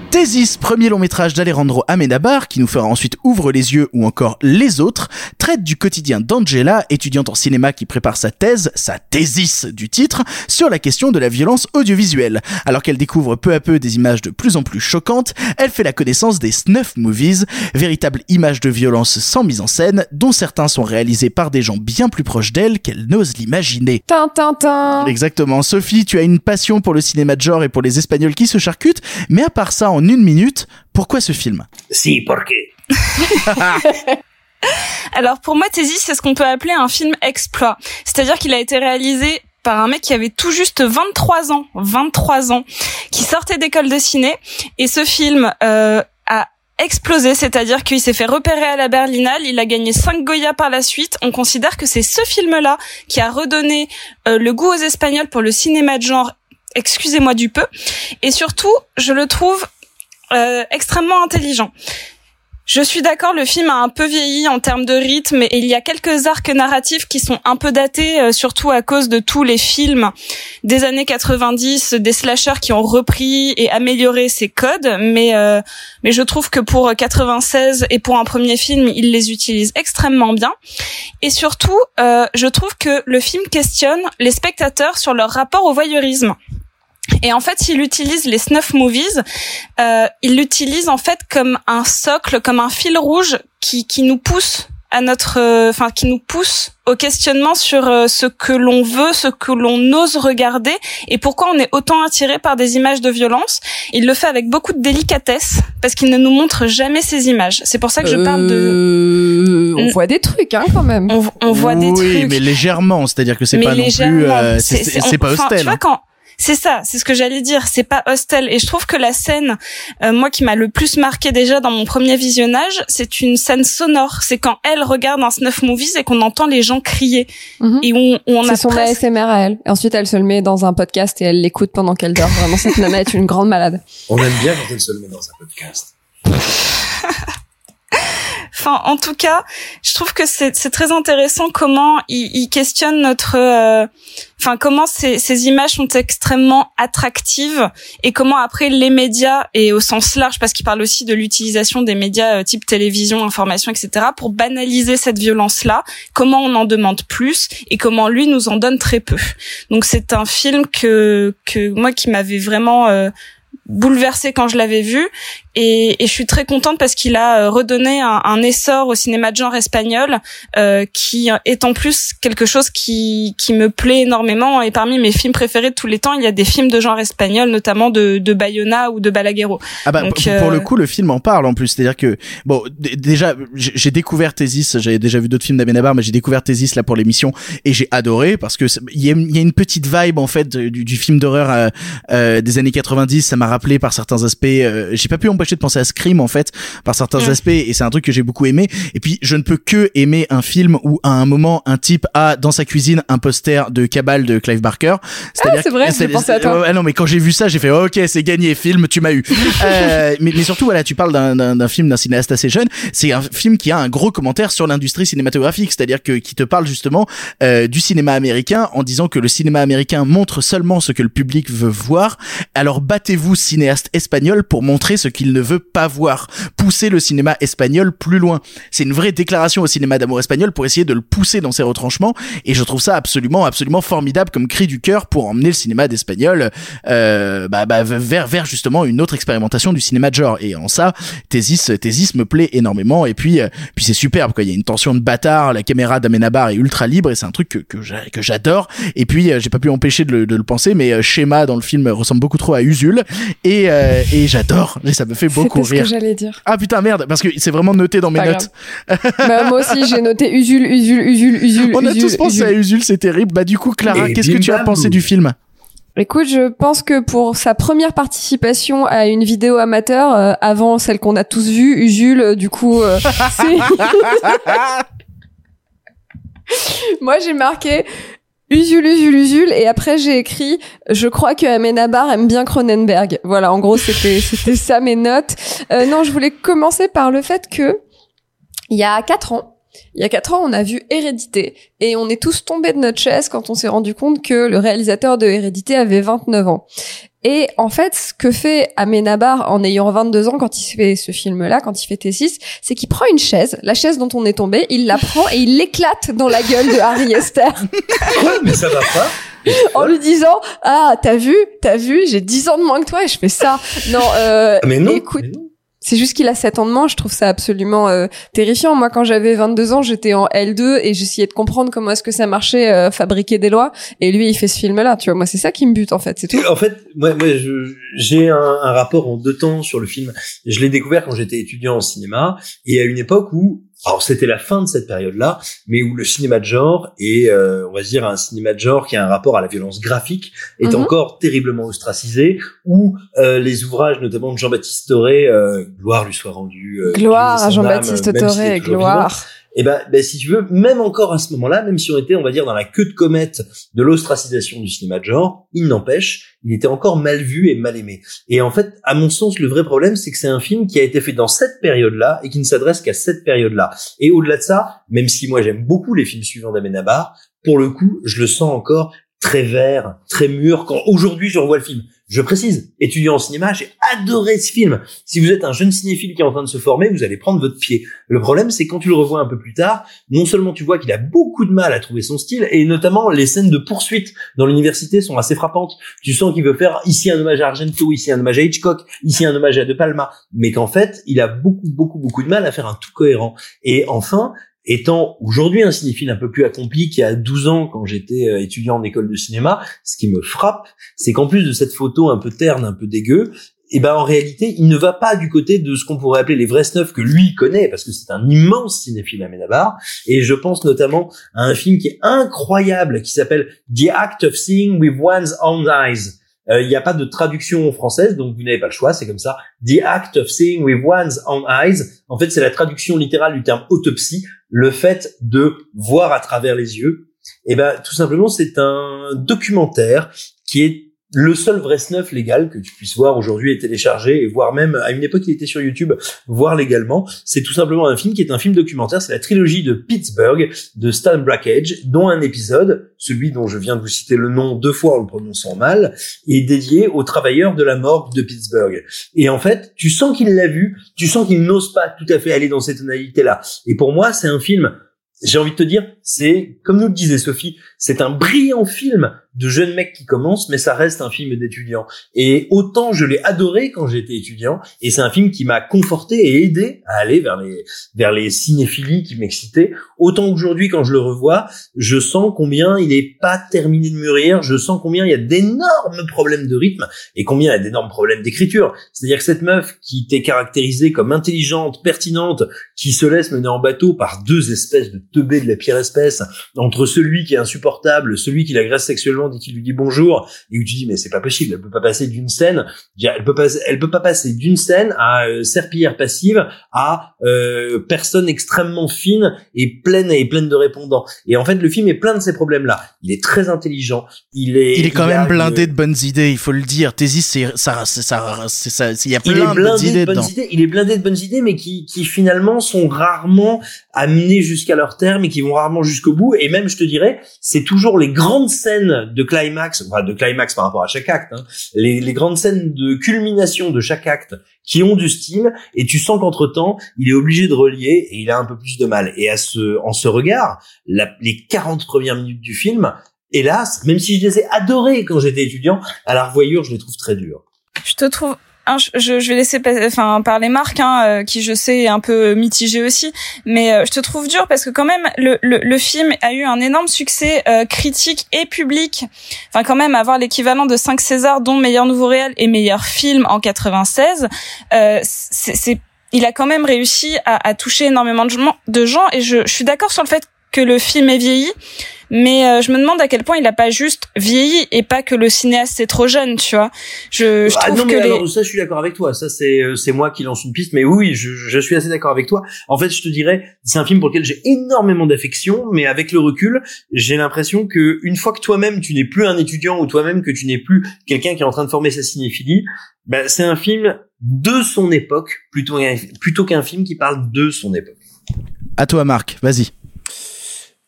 Thésis, premier long métrage d'Alejandro Amenabar, qui nous fera ensuite Ouvre les yeux ou encore Les autres, traite du quotidien d'Angela, étudiante en cinéma qui prépare sa thèse, sa thésis du titre, sur la question de la violence audiovisuelle. Alors qu'elle découvre peu à peu des images de plus en plus choquantes, elle fait la connaissance des snuff movies, véritables images de violence sans mise en scène, dont certains sont réalisés par des gens bien plus proches d'elle qu'elle n'ose l'imaginer. Tintintin. Exactement. Sophie, tu as une passion pour le cinéma de genre et pour les Espagnols qui se charcutent, mais à part ça, en une minute, pourquoi ce film? Si, porque Alors pour moi, Thésis, c'est ce qu'on peut appeler un film exploit. C'est-à-dire qu'il a été réalisé par un mec qui avait tout juste 23 ans, 23 ans, qui sortait d'école de ciné. Et ce film euh, a explosé, c'est-à-dire qu'il s'est fait repérer à la Berlinale, il a gagné 5 Goya par la suite. On considère que c'est ce film-là qui a redonné euh, le goût aux Espagnols pour le cinéma de genre. Excusez-moi du peu. Et surtout, je le trouve euh, extrêmement intelligent. Je suis d'accord, le film a un peu vieilli en termes de rythme et il y a quelques arcs narratifs qui sont un peu datés, euh, surtout à cause de tous les films des années 90, des slashers qui ont repris et amélioré ces codes. Mais euh, mais je trouve que pour 96 et pour un premier film, il les utilise extrêmement bien. Et surtout, euh, je trouve que le film questionne les spectateurs sur leur rapport au voyeurisme. Et en fait, il utilise les snuff movies, euh, il l'utilise en fait comme un socle, comme un fil rouge qui, qui nous pousse à notre, euh, enfin qui nous pousse au questionnement sur euh, ce que l'on veut, ce que l'on ose regarder et pourquoi on est autant attiré par des images de violence. Il le fait avec beaucoup de délicatesse parce qu'il ne nous montre jamais ces images. C'est pour ça que je parle de. Euh, On voit des trucs, hein, quand même. On, on voit des oui, trucs. mais légèrement, c'est-à-dire que c'est pas non plus, légèrement. euh, c'est pas hostel. Tu vois, hein. quand c'est ça, c'est ce que j'allais dire. C'est pas hostel. Et je trouve que la scène, euh, moi, qui m'a le plus marqué déjà dans mon premier visionnage, c'est une scène sonore. C'est quand elle regarde un snuff movies et qu'on entend les gens crier et où on, où on a C'est son presque- ASMR à elle. Et ensuite, elle se le met dans un podcast et elle l'écoute pendant qu'elle dort. Vraiment, cette nana est une grande malade. On aime bien quand elle se le met dans un podcast. Enfin, en tout cas, je trouve que c'est très intéressant comment il, questionne notre, euh, enfin comment ces, ces images sont extrêmement attractives et comment après les médias et au sens large, parce qu'il parle aussi de l'utilisation des médias euh, type télévision, information, etc. pour banaliser cette violence-là. Comment on en demande plus et comment lui nous en donne très peu. Donc c'est un film que que moi qui m'avait vraiment euh, bouleversé quand je l'avais vu. Et, et, je suis très contente parce qu'il a euh, redonné un, un, essor au cinéma de genre espagnol euh, qui est en plus quelque chose qui, qui me plaît énormément. Et parmi mes films préférés de tous les temps il y a des films de genre espagnol notamment de, de Bayona ou de Balaguerro ah bah, Donc, pour, euh, pour le coup le film en parle en plus. C'est à dire que bon déjà j'ai découvert Thésis j'avais déjà vu d'autres films d'Amenabar mais j'ai découvert Thésis là pour l'émission. Et j'ai adoré parce que il y y a une petite vibe en fait du, du film d'horreur euh, euh, des années 90 ça m'a rappelé par certains aspects euh, j'ai pas pu empêcher de penser à Scream en fait par certains aspects et c'est un truc que j'ai beaucoup aimé. Et puis je ne peux que aimer un film où à un moment un type a dans sa cuisine un poster de Cabal de Clive Barker. Ah, c'est vrai, j'ai pensé à toi. Ouais, non mais quand j'ai vu ça j'ai fait ok c'est gagné film tu m'as eu. Euh, mais, mais surtout voilà tu parles d'un film d'un cinéaste assez jeune. C'est un film qui a un gros commentaire sur l'industrie cinématographique c'est-à-dire que qui te parle justement euh, du cinéma américain en disant que le cinéma américain montre seulement ce que le public veut voir. Alors battez-vous cinéaste espagnol pour montrer ce qu'il ne veut pas voir pousser le cinéma espagnol plus loin. C'est une vraie déclaration au cinéma d'amour espagnol pour essayer de le pousser dans ses retranchements et je trouve ça absolument absolument formidable comme cri du cœur pour emmener le cinéma d'espagnol euh, bah, bah, vers vers justement une autre expérimentation du cinéma de genre. Et en ça Thésis Thésis me plaît énormément et puis euh, puis c'est superbe quoi. Il y a une tension de bâtard la caméra d'Amenabar est ultra libre et c'est un truc que que j'a- que j'adore. Et puis euh, j'ai pas pu empêcher de le, de le penser mais euh, Schéma dans le film ressemble beaucoup trop à Usul et euh, et j'adore et ça me fait beaucoup C'était ce que rire j'allais dire. ah putain merde parce que c'est vraiment noté dans mes Pas notes Bah, moi aussi, j'ai noté Usul, Usul, Usul, Usul. on a Usul, tous pensé Usul. à Usul c'est terrible bah du coup Clara qu'est-ce que tu as pensé du film? Écoute, je pense que pour sa première participation à une vidéo amateur, euh, avant celle qu'on a tous vue, Usul, euh, du coup, euh, c'est... Moi, j'ai marqué Usul, Usul, Usul, et après j'ai écrit Je crois que Amenabar aime bien Cronenberg. Voilà, en gros, c'était c'était ça mes notes. Euh, non, je voulais commencer par le fait que il y a quatre ans, il y a quatre ans, on a vu Hérédité et on est tous tombés de notre chaise quand on s'est rendu compte que le réalisateur de Hérédité avait 29 ans. Et en fait, ce que fait Amenabar en ayant 22 ans quand il fait ce film-là, quand il fait T6, c'est qu'il prend une chaise, la chaise dont on est tombé, il la prend et il l'éclate dans la gueule de Harry Esther. Mais ça va pas. en lui disant ah t'as vu t'as vu j'ai 10 ans de moins que toi et je fais ça non euh, Mais non, écoute c'est juste qu'il a 7 ans de moins je trouve ça absolument euh, terrifiant. Moi quand j'avais 22 ans j'étais en L2 et j'essayais de comprendre comment est-ce que ça marchait euh, fabriquer des lois. Et lui il fait ce film là tu vois. Moi c'est ça qui me bute en fait c'est tout. En fait, moi, moi j'ai un rapport en deux temps sur le film. Je l'ai découvert quand j'étais étudiant en cinéma et à une époque où, alors c'était la fin de cette période-là, mais où le cinéma de genre et euh, on va dire un cinéma de genre qui a un rapport à la violence graphique est Mhm. encore terriblement ostracisé, où euh, les ouvrages notamment de Jean-Baptiste Toré, euh, gloire lui soit rendue, euh, gloire à Jean-Baptiste Toré gloire vivant, et ben, ben, si tu veux, même encore à ce moment-là, même si on était, on va dire, dans la queue de comète de l'ostracisation du cinéma de genre, il n'empêche, il était encore mal vu et mal aimé. Et en fait, à mon sens, le vrai problème, c'est que c'est un film qui a été fait dans cette période-là et qui ne s'adresse qu'à cette période-là. Et au-delà de ça, même si moi j'aime beaucoup les films suivants d'Amenabar, pour le coup, je le sens encore très vert, très mûr quand aujourd'hui je revois le film. Je précise, étudiant en cinéma, j'ai adoré ce film. Si vous êtes un jeune cinéphile qui est en train de se former, vous allez prendre votre pied. Le problème, c'est quand tu le revois un peu plus tard, non seulement tu vois qu'il a beaucoup de mal à trouver son style, et notamment les scènes de poursuite dans l'université sont assez frappantes. Tu sens qu'il veut faire ici un hommage à Argento, ici un hommage à Hitchcock, ici un hommage à De Palma, mais qu'en fait, il a beaucoup, beaucoup, beaucoup de mal à faire un tout cohérent. Et enfin, étant aujourd'hui un cinéphile un peu plus accompli qui a 12 ans quand j'étais euh, étudiant en école de cinéma, ce qui me frappe, c'est qu'en plus de cette photo un peu terne, un peu dégueu, et ben en réalité, il ne va pas du côté de ce qu'on pourrait appeler les vrais snuffs que lui connaît, parce que c'est un immense cinéphile à Menabar. Et je pense notamment à un film qui est incroyable, qui s'appelle The Act of Seeing with One's Own Eyes. Euh, Il n'y a pas de traduction française, donc vous n'avez pas le choix, c'est comme ça. The Act of Seeing with One's Own Eyes. En fait, c'est la traduction littérale du terme autopsie, le fait de voir à travers les yeux. Et ben, tout simplement, c'est un documentaire qui est le seul vrai snuff légal que tu puisses voir aujourd'hui et télécharger et voir même à une époque il était sur YouTube voir légalement c'est tout simplement un film qui est un film documentaire c'est la trilogie de Pittsburgh de Stan Brakhage dont un épisode celui dont je viens de vous citer le nom deux fois en le prononçant mal est dédié aux travailleurs de la morgue de Pittsburgh. Et en fait tu sens qu'il l'a vu tu sens qu'il n'ose pas tout à fait aller dans cette tonalité là et pour moi c'est un film j'ai envie de te dire, c'est, comme nous le disait Sophie, c'est un brillant film de jeune mec qui commence, mais ça reste un film d'étudiant. Et autant je l'ai adoré quand j'étais étudiant, et c'est un film qui m'a conforté et aidé à aller vers les vers les cinéphilies qui m'excitaient. Autant aujourd'hui, quand je le revois, je sens combien il est pas terminé de mûrir, je sens combien il y a d'énormes problèmes de rythme et combien il y a d'énormes problèmes d'écriture. C'est-à-dire que cette meuf qui était caractérisée comme intelligente, pertinente, qui se laisse mener en bateau par deux espèces de teubés de la pire espèce, entre celui qui est insupportable, celui qui l'agresse sexuellement dès qu'il lui dit bonjour, et où tu dis mais c'est pas possible, elle peut pas passer d'une scène, elle peut pas, elle peut pas passer d'une scène à euh, serpillière passive à euh, personne extrêmement fine et pleine et pleine de répondants. Et en fait le film est plein de ces problèmes là. Il est très intelligent, il est Il est quand a même une- blindé de bonnes idées, il faut le dire. Thésis, c'est ça, c'est ça, c'est ça, il y a il plein est de bonnes blindé idées de bonnes idées. Il est blindé de bonnes idées, mais qui, qui finalement sont rarement amenées jusqu'à leur terme et qui vont rarement jusqu'au bout. Et même, je te dirais, c'est toujours les grandes scènes de climax, enfin de climax par rapport à chaque acte, hein, les, les grandes scènes de culmination de chaque acte qui ont du style. Et tu sens qu'entre temps, il est obligé de relier et il a un peu plus de mal. Et à ce, en ce regard, la- les 40 premières minutes du film, hélas, même si je les ai adorées quand j'étais étudiant, à la revoyure, je les trouve très dures. Je te trouve. Je, je vais laisser enfin parler Marc hein, euh, qui je sais est un peu mitigé aussi. Mais euh, je te trouve dur parce que quand même le, le, le film a eu un énorme succès euh, critique et public. Enfin quand même avoir l'équivalent de 5 Césars dont meilleur nouveau réel et meilleur film en 96 euh, c'est- il a quand même réussi à, à toucher énormément de gens, de gens. Et je, je suis d'accord sur le fait que le film est vieilli mais euh, je me demande à quel point il a pas juste vieilli et pas que le cinéaste est trop jeune, tu vois. Je, je Ah trouve non, que mais les... alors, ça, je suis d'accord avec toi. Ça, c'est euh, c'est moi qui lance une piste, mais oui, je, je suis assez d'accord avec toi. En fait, je te dirais, c'est un film pour lequel j'ai énormément d'affection, mais avec le recul, j'ai l'impression que une fois que toi-même tu n'es plus un étudiant ou toi-même que tu n'es plus quelqu'un qui est en train de former sa cinéphilie, ben, c'est un film de son époque plutôt qu'un- plutôt qu'un film qui parle de son époque. À toi, Marc. Vas-y.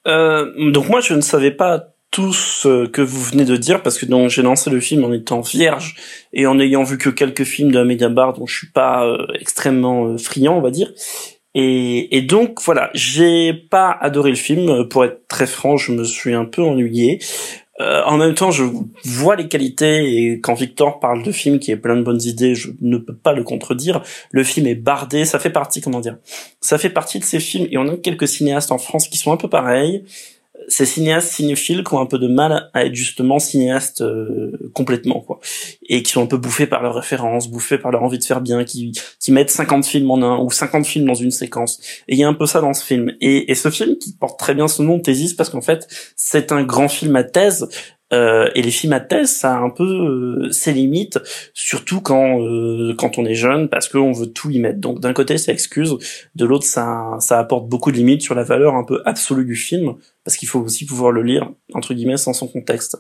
Euh, donc moi je ne savais pas tout ce que vous venez de dire parce que donc j'ai lancé le film en étant vierge et en ayant vu que quelques films de Amélie Bar dont je suis pas euh, extrêmement euh, friand on va dire. Et, et donc voilà j'ai pas adoré le film. Euh, pour être très franc je me suis un peu ennuyé Euh, en même temps, je vois les qualités et quand Victor parle de film qui est plein de bonnes idées, je ne peux pas le contredire. Le film est bardé, ça fait partie, comment dire, ça fait partie de ces films et on a quelques cinéastes en France qui sont un peu pareils. Ces cinéastes cinéphiles qui ont un peu de mal à être justement cinéastes euh, complètement quoi et qui sont un peu bouffés par leurs références, bouffés par leur envie de faire bien, qui qui mettent 50 films en un ou 50 films dans une séquence. Et il y a un peu ça dans ce film. Et, et ce film qui porte très bien son nom, Thésis, parce qu'en fait c'est un grand film à thèse euh, et les films à thèse, ça a un peu euh, ses limites, surtout quand euh, quand on est jeune, parce qu'on veut tout y mettre. Donc d'un côté, ça excuse, de l'autre, ça ça apporte beaucoup de limites sur la valeur un peu absolue du film, parce qu'il faut aussi pouvoir le lire entre guillemets sans son contexte.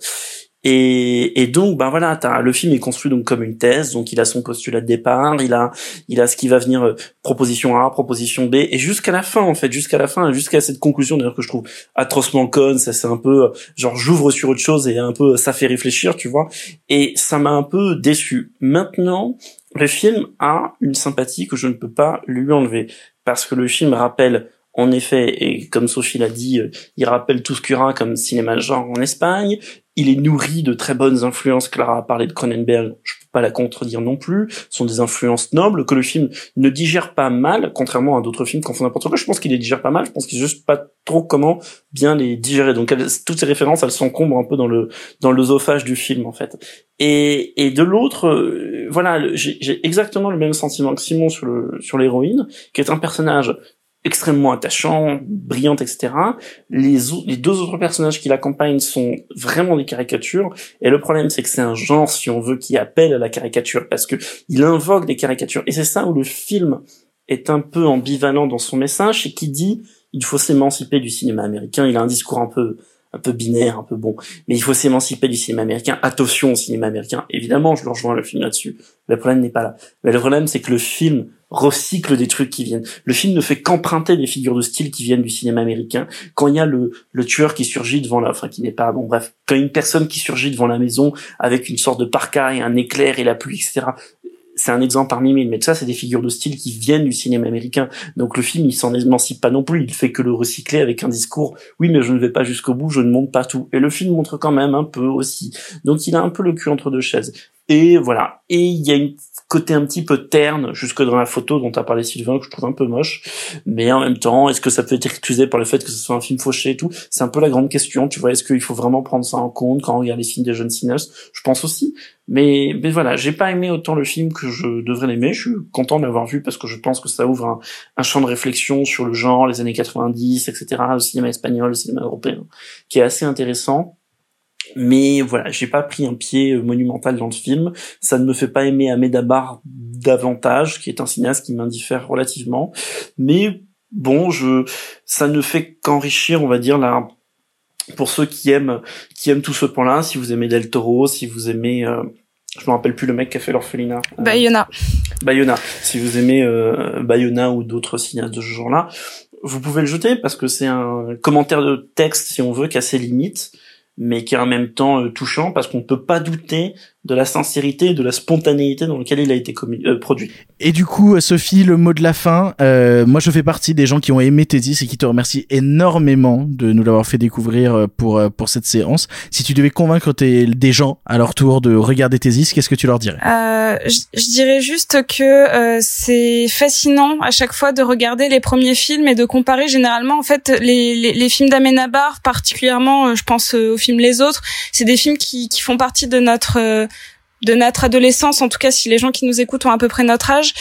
Et, et donc, ben voilà, le film est construit donc comme une thèse, donc il a son postulat de départ, il a, il a ce qui va venir euh, proposition A, proposition B, et jusqu'à la fin en fait, jusqu'à la fin, jusqu'à cette conclusion d'ailleurs que je trouve atrocement conne, ça c'est un peu euh, genre j'ouvre sur autre chose et un peu ça fait réfléchir, tu vois, et ça m'a un peu déçu. Maintenant, le film a une sympathie que je ne peux pas lui enlever. Parce que le film rappelle en effet, et comme Sophie l'a dit, euh, il rappelle tout ce aura comme cinéma genre en Espagne. Il est nourri de très bonnes influences. Clara a parlé de Cronenberg, je peux pas la contredire non plus. Ce sont des influences nobles que le film ne digère pas mal, contrairement à d'autres films qui en font n'importe quoi. Je pense qu'il les digère pas mal. Je pense qu'il juste pas trop comment bien les digérer. Donc toutes ces références, elles s'encombrent un peu dans le dans l'œsophage du film en fait. Et, et de l'autre, euh, voilà, j'ai exactement le même sentiment que Simon sur le sur l'héroïne, qui est un personnage extrêmement attachant, brillante, etc. Les, les deux autres personnages qui l'accompagnent sont vraiment des caricatures. Et le problème, c'est que c'est un genre, si on veut, qui appelle à la caricature, parce que il invoque des caricatures. Et c'est ça où le film est un peu ambivalent dans son message, et qui dit il faut s'émanciper du cinéma américain. Il a un discours un peu un peu binaire, un peu bon. Mais il faut s'émanciper du cinéma américain. Attention au cinéma américain. Évidemment, je le rejoins le film là-dessus. Le problème n'est pas là. Mais le problème, c'est que le film recycle des trucs qui viennent. Le film ne fait qu'emprunter des figures de style qui viennent du cinéma américain. Quand il y a le, le tueur qui surgit devant la, enfin qui n'est pas, bon bref, quand il y a une personne qui surgit devant la maison avec une sorte de parka et un éclair et la pluie, etc c'est un exemple parmi mille, mais ça, c'est des figures de style qui viennent du cinéma américain. Donc le film, il s'en émancipe pas non plus, il fait que le recycler avec un discours, oui, mais je ne vais pas jusqu'au bout, je ne monte pas tout. Et le film montre quand même un peu aussi. Donc il a un peu le cul entre deux chaises. Et voilà. Et il y a une côté un petit peu terne jusque dans la photo dont a parlé Sylvain que je trouve un peu moche. Mais en même temps est-ce que ça peut être excusé par le fait que ce soit un film fauché et tout? C'est un peu la grande question tu vois. Est-ce qu'il faut vraiment prendre ça en compte quand on regarde les films des jeunes cinéastes? Je pense aussi. Mais mais voilà j'ai pas aimé autant le film que je devrais l'aimer. Je suis content de l'avoir vu parce que je pense que ça ouvre un, un champ de réflexion sur le genre les années 90 etc le cinéma espagnol le cinéma européen qui est assez intéressant mais voilà, j'ai pas pris un pied euh, monumental dans le film. Ça ne me fait pas aimer Amédabar davantage, qui est un cinéaste qui m'indiffère relativement. Mais bon, je, ça ne fait qu'enrichir, on va dire, la, pour ceux qui aiment, qui aiment tout ce point-là. Si vous aimez Del Toro, si vous aimez, euh, je me rappelle plus le mec qui a fait l'orphelinat. Bayona. Bayona. Si vous aimez euh, Bayona ou d'autres cinéastes de ce genre-là, vous pouvez le jeter parce que c'est un commentaire de texte, si on veut, qui a ses limites mais qui est en même temps euh, touchant parce qu'on peut pas douter de la sincérité, de la spontanéité dans laquelle il a été euh, produit. Et du coup, euh, Sophie, le mot de la fin. Euh, moi, je fais partie des gens qui ont aimé Thésis et qui te remercient énormément de nous l'avoir fait découvrir pour pour cette séance. Si tu devais convaincre tes, des gens à leur tour de regarder Thésis, qu'est-ce que tu leur dirais? Euh, je, je, dirais juste que euh, c'est fascinant à chaque fois de regarder les premiers films et de comparer généralement en fait les, les, les films d'Amenabar, particulièrement, je pense aux films Les Autres, c'est des films qui, qui font partie de notre de notre adolescence, en tout cas si les gens qui nous écoutent ont à peu près notre âge.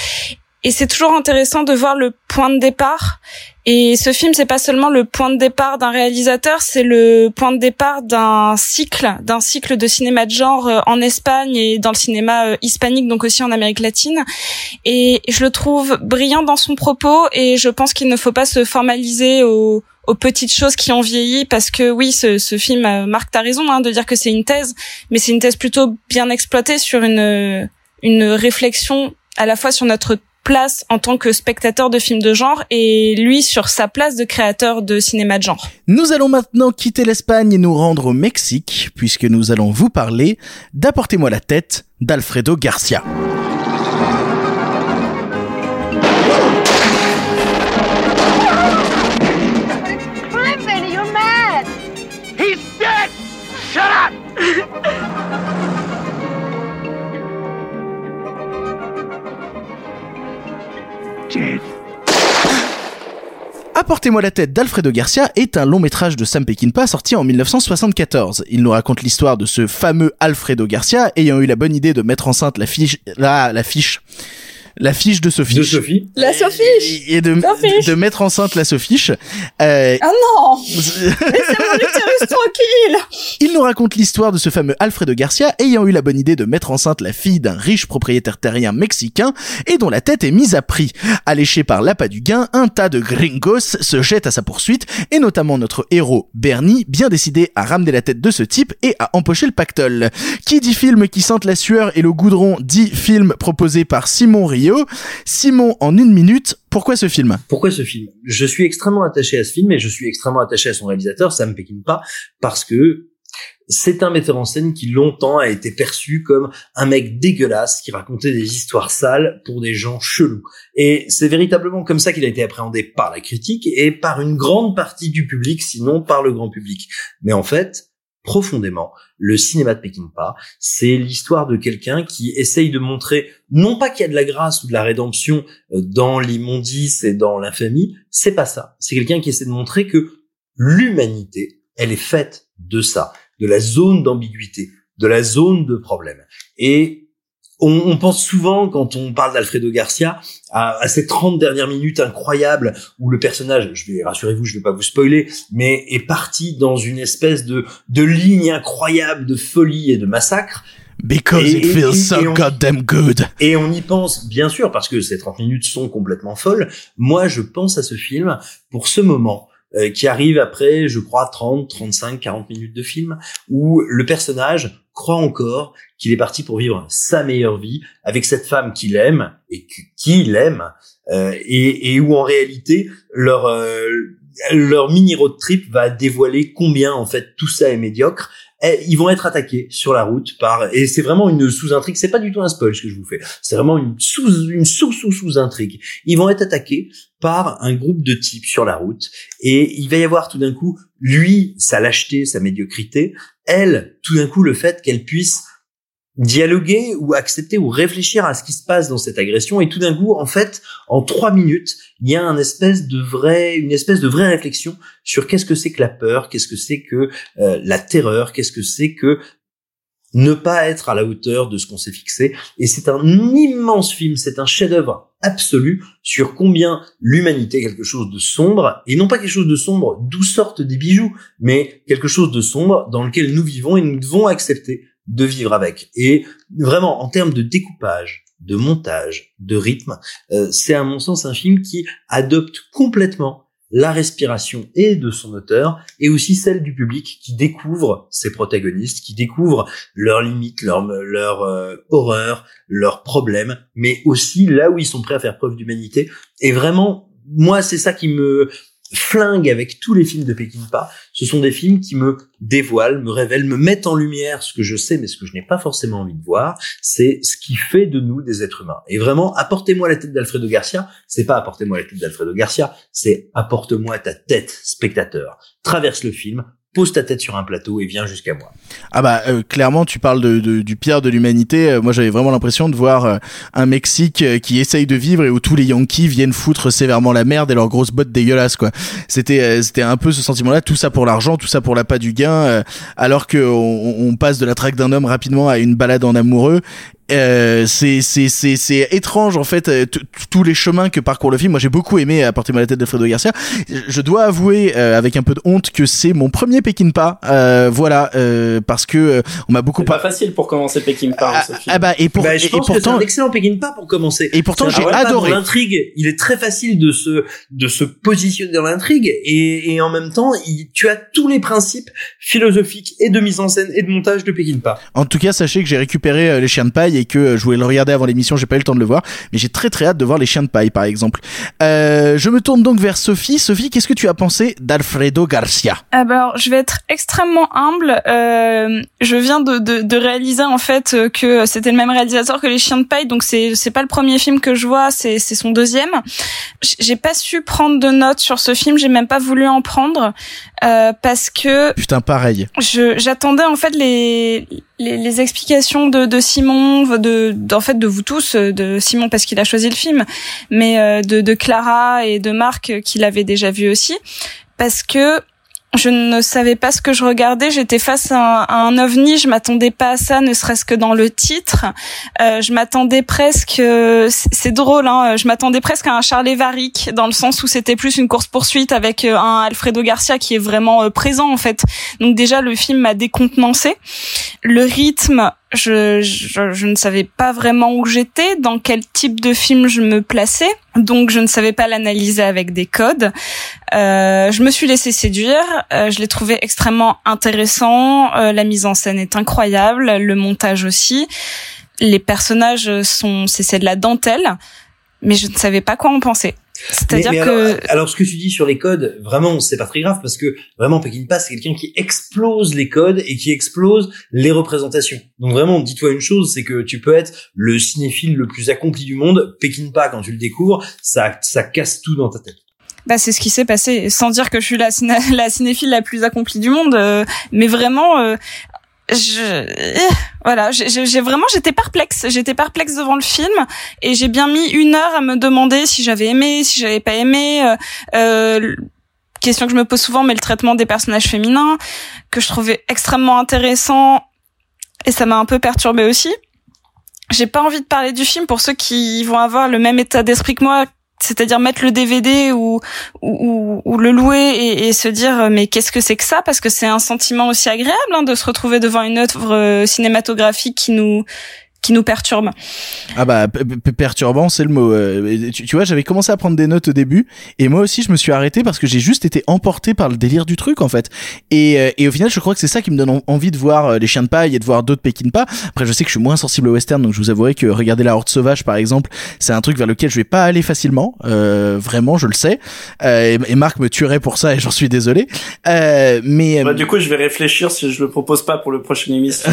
Et c'est toujours intéressant de voir le point de départ. Et ce film, c'est pas seulement le point de départ d'un réalisateur, c'est le point de départ d'un cycle, d'un cycle de cinéma de genre euh, en Espagne et dans le cinéma euh, hispanique, donc aussi en Amérique latine. Et je le trouve brillant dans son propos et je pense qu'il ne faut pas se formaliser au, aux petites choses qui ont vieilli parce que oui ce, ce film euh, Marc t'as raison hein, de dire que c'est une thèse mais c'est une thèse plutôt bien exploitée sur une une réflexion à la fois sur notre place en tant que spectateur de films de genre et lui sur sa place de créateur de cinéma de genre. Nous allons maintenant quitter l'Espagne et nous rendre au Mexique puisque nous allons vous parler d'Apportez-moi la tête d'Alfredo Garcia. Apportez-moi la tête d'Alfredo Garcia est un long métrage de Sam Peckinpah sorti en 1974. Il nous raconte l'histoire de ce fameux Alfredo Garcia ayant eu la bonne idée de mettre enceinte la fiche, la, la fiche, la fiche de Sophie. De Sophie. La Sophie. Et de, de mettre enceinte la Sophiche. Euh, ah non Laissez mon utérus tranquille Il nous raconte l'histoire de ce fameux Alfredo Garcia ayant eu la bonne idée de mettre enceinte la fille d'un riche propriétaire terrien mexicain et dont la tête est mise à prix. Alléché par l'appât du gain, un tas de gringos se jette à sa poursuite et notamment notre héros Bernie, bien décidé à ramener la tête de ce type et à empocher le pactole. Qui dit film qui sente la sueur et le goudron dit film proposé par Simon Rio. Simon, en une minute, pourquoi ce film? Pourquoi ce film? Je suis extrêmement attaché à ce film et je suis extrêmement attaché à son réalisateur, Sam Peckinpah, parce que c'est un metteur en scène qui longtemps a été perçu comme un mec dégueulasse qui racontait des histoires sales pour des gens chelous. Et c'est véritablement comme ça qu'il a été appréhendé par la critique et par une grande partie du public, sinon par le grand public. Mais en fait, profondément, le cinéma de Peckinpah, c'est l'histoire de quelqu'un qui essaye de montrer non pas qu'il y a de la grâce ou de la rédemption dans l'immondice et dans l'infamie, c'est pas ça. C'est quelqu'un qui essaie de montrer que l'humanité, elle est faite de ça, de la zone d'ambiguïté, de la zone de problème. Et on, on, pense souvent, quand on parle d'Alfredo Garcia, à, à, ces 30 dernières minutes incroyables où le personnage, je vais rassurez-vous, je vais pas vous spoiler, mais est parti dans une espèce de, de ligne incroyable de folie et de massacre. Because et, it feels so on, goddamn good. Et on y pense, bien sûr, parce que ces 30 minutes sont complètement folles. Moi, je pense à ce film pour ce moment euh, qui arrive après, je crois, 30, 35, 40 minutes de film, où le personnage croit encore qu'il est parti pour vivre sa meilleure vie avec cette femme qu'il aime et qu'il aime, euh, et, et, où en réalité leur euh, leur mini road trip va dévoiler combien en fait tout ça est médiocre ils vont être attaqués sur la route par et c'est vraiment une sous-intrigue, c'est pas du tout un spoil ce que je vous fais. C'est vraiment une sous une sous sous sous intrigue. Ils vont être attaqués par un groupe de types sur la route et il va y avoir tout d'un coup lui sa lâcheté, sa médiocrité, elle tout d'un coup le fait qu'elle puisse dialoguer ou accepter ou réfléchir à ce qui se passe dans cette agression. Et tout d'un coup en fait en trois minutes il y a un espèce de vrai une espèce de vraie réflexion sur qu'est-ce que c'est que la peur qu'est-ce que c'est que euh, la terreur qu'est-ce que c'est que ne pas être à la hauteur de ce qu'on s'est fixé. Et c'est un immense film c'est un chef-d'œuvre absolu sur combien l'humanité quelque chose de sombre et non pas quelque chose de sombre d'où sortent des bijoux mais quelque chose de sombre dans lequel nous vivons et nous devons accepter de vivre avec. Et vraiment, en termes de découpage, de montage, de rythme, euh, c'est à mon sens un film qui adopte complètement la respiration et de son auteur et aussi celle du public qui découvre ses protagonistes, qui découvre leurs limites, leurs leur, euh, horreurs, leurs problèmes, mais aussi là où ils sont prêts à faire preuve d'humanité. Et vraiment, moi, c'est ça qui me flingue avec tous les films de Peckinpah. Ce sont des films qui me dévoilent, me révèlent, me mettent en lumière ce que je sais, mais ce que je n'ai pas forcément envie de voir. C'est ce qui fait de nous des êtres humains. Et vraiment, apportez-moi la tête d'Alfredo Garcia. C'est pas apportez-moi la tête d'Alfredo Garcia. C'est apporte-moi ta tête, spectateur. Traverse le film, pose ta tête sur un plateau et viens jusqu'à moi. Ah bah euh, clairement tu parles de, du pire de l'humanité. Euh, moi j'avais vraiment l'impression de voir euh, un Mexique qui essaye de vivre et où tous les Yankees viennent foutre sévèrement la merde et leurs grosses bottes dégueulasses quoi. C'était c'était un peu ce sentiment-là, tout ça pour l'argent, tout ça pour l'appât du gain, alors que on, on, passe de la traque d'un homme rapidement à une balade en amoureux euh, c'est c'est c'est c'est étrange en fait euh, tous les chemins que parcourt le film. Moi j'ai beaucoup aimé Apportez-moi la tête d'Alfredo Garcia. Je dois avouer euh, avec un peu de honte que c'est mon premier Peckinpah. Euh, voilà parce que on m'a beaucoup pas facile pour commencer Peckinpah. Ah, ah, bah et, pour, bah, je et, pense pourtant c'est un excellent Peckinpah pour commencer. Et pourtant j'ai adoré l'intrigue. Il est très facile de se de se positionner dans l'intrigue et, et en même temps il, tu as tous les principes philosophiques et de mise en scène et de montage de Peckinpah. En tout cas sachez que j'ai récupéré les chiens de paille et que euh, je voulais le regarder avant l'émission, j'ai pas eu le temps de le voir, mais j'ai très très hâte de voir les chiens de paille par exemple. Euh, je me tourne donc vers Sophie. Sophie, qu'est-ce que tu as pensé d'Alfredo Garcia? Alors, je vais être extrêmement humble. Euh, je viens de, de, de, réaliser en fait que c'était le même réalisateur que les chiens de paille, donc c'est c'est pas le premier film que je vois, c'est c'est son deuxième. J'ai pas su prendre de notes sur ce film, j'ai même pas voulu en prendre euh, parce que putain pareil. Je j'attendais en fait les les, les explications de, de Simon, de, en fait de vous tous, de Simon parce qu'il a choisi le film, mais euh, de, de Clara et de Marc euh, qui l'avaient déjà vu aussi, parce que je ne savais pas ce que je regardais. J'étais face à un, ovni. Je m'attendais pas à ça, ne serait-ce que dans le titre. Euh, je m'attendais presque. C'est drôle. Hein, je m'attendais presque à un Charles Varick dans le sens où c'était plus une course poursuite avec euh, un Alfredo Garcia qui est vraiment euh, présent en fait. Donc déjà le film m'a décontenancé. Le rythme, je, je, je, ne savais pas vraiment où j'étais, dans quel type de film je me plaçais, donc je ne savais pas l'analyser avec des codes. Euh, je me suis laissé séduire, euh, je l'ai trouvé extrêmement intéressant, euh, la mise en scène est incroyable, le montage aussi, les personnages sont, c'est de la dentelle, mais je ne savais pas quoi en penser. C'est-à-dire que alors, ce que tu dis sur les codes, vraiment, c'est pas très grave parce que vraiment Peckinpah c'est quelqu'un qui explose les codes et qui explose les représentations. Donc vraiment, dis-toi une chose, c'est que tu peux être le cinéphile le plus accompli du monde, Peckinpah quand tu le découvres, ça ça casse tout dans ta tête. Bah, c'est ce qui s'est passé, sans dire que je suis la, la cinéphile la plus accomplie du monde, euh, mais vraiment, euh, je voilà j'ai vraiment j'étais perplexe. J'étais perplexe devant le film et j'ai bien mis une heure à me demander si j'avais aimé si j'avais pas aimé euh, euh, question que je me pose souvent mais le traitement des personnages féminins que je trouvais extrêmement intéressant et ça m'a un peu perturbé aussi. J'ai pas envie de parler du film pour ceux qui vont avoir le même état d'esprit que moi c'est-à-dire mettre le DVD ou, ou, le louer et, et, se dire euh, mais qu'est-ce que c'est que ça? Parce que c'est un sentiment aussi agréable hein, de se retrouver devant une œuvre euh, cinématographique qui nous qui nous perturbe. Ah bah p- p- perturbant c'est le mot. Euh, Tu, tu vois j'avais commencé à prendre des notes au début et moi aussi je me suis arrêté parce que j'ai juste été emporté par le délire du truc en fait. Et, euh, et au final je crois que c'est ça qui me donne en- envie de voir euh, les chiens de paille et de voir d'autres Pékin pas. Après je sais que je suis moins sensible au western donc je vous avouerai que regarder la horde sauvage par exemple c'est un truc vers lequel je vais pas aller facilement. Euh, vraiment je le sais. Euh, et, et Marc me tuerait pour ça et j'en suis désolé. Euh, mais Bah, du coup, je vais réfléchir si je le propose pas pour le prochain émission.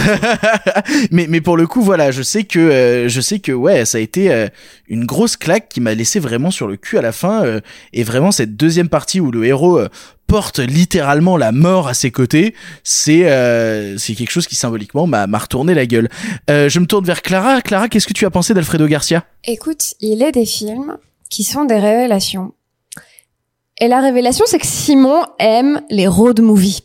mais mais pour le coup voilà je sais que euh, je sais que ouais ça a été euh, une grosse claque qui m'a laissé vraiment sur le cul à la fin euh, et vraiment cette deuxième partie où le héros euh, porte littéralement la mort à ses côtés c'est euh, c'est quelque chose qui symboliquement m'a m'a retourné la gueule Euh, je me tourne vers Clara Clara qu'est-ce que tu as pensé d'Alfredo Garcia? Écoute, il est des films qui sont des révélations. Et la révélation, c'est que Simon aime les road movies.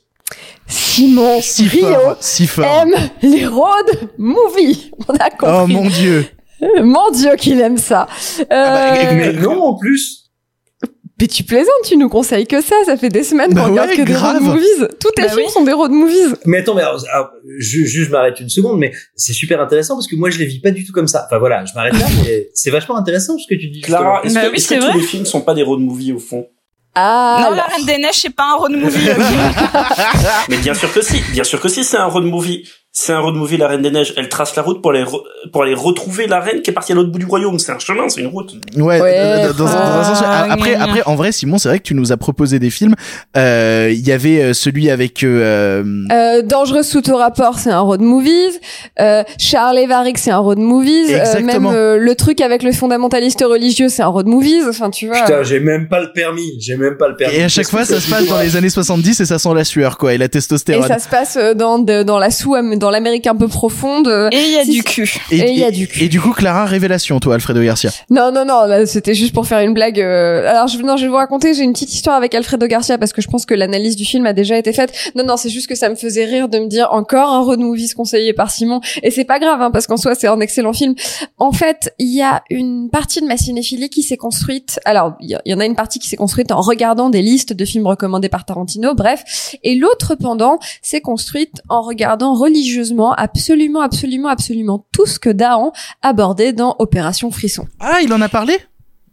Simon si Rio fort si fort aime les road movies. On a compris. oh mon dieu Mon Dieu qu'il aime ça. Euh, Mais non, en plus. Mais tu plaisantes, tu nous conseilles que ça. Ça fait des semaines Bah qu'on regarde ouais, que des road movies. Tous tes Bah films oui. sont des road movies. Mais attends, mais alors, alors, je, juste, je m'arrête une seconde, mais c'est super intéressant parce que moi, je les vis pas du tout comme ça. Enfin voilà, je m'arrête là, mais c'est vachement intéressant ce que tu dis. Clara, est-ce Bah que, oui, que tous les films sont pas des road movies au fond? Ah, non, La Reine des Neiges, c'est pas un road movie. Mais bien sûr que si, bien sûr que si, c'est un road movie. C'est un road movie, la Reine des Neiges. Elle trace la route pour aller, re- pour aller retrouver la reine qui est partie à l'autre bout du royaume. C'est un chemin, c'est une route. Ouais, Ouais, euh, dans, dans un sens. ah, Après, après, en vrai, Simon, c'est vrai que tu nous as proposé des films. Euh, Il y avait euh, celui avec. Euh, Euh, Dangereux sous tout rapport, c'est un road movies. Euh, Charles Varick, c'est un road movies. Euh, Exactement. même euh, le truc avec le fondamentaliste religieux, c'est un road movies. Enfin, tu vois. Putain, j'ai même pas le permis. J'ai même pas le permis. et à chaque fois, ça se passe dans les années 70 et ça sent la sueur, quoi, et la Et testostérone. ça se passe euh, dans de- dans la sous dans l'Amérique un peu profonde. euh, Et il y a Si, du cul. et il y a du cul. Et du coup, Clara, révélation, toi, Alfredo Garcia. Non, non, non, là, c'était juste pour faire une blague. euh, Alors, je, non, je vais vous raconter, j'ai une petite histoire avec Alfredo Garcia parce que je pense que l'analyse du film a déjà été faite. Non, non, c'est juste que ça me faisait rire de me dire encore un road movies conseillé par Simon. Et c'est pas grave, hein, parce qu'en soi, c'est un excellent film. En fait, il y a une partie de ma cinéphilie qui s'est construite. Alors, il y, en a une partie qui s'est construite en regardant des listes de films recommandés par Tarantino, bref. Et l'autre pendant s'est construite en regardant absolument, absolument, absolument tout ce que Dahan abordait dans Opération Frisson. Ah, il en a parlé?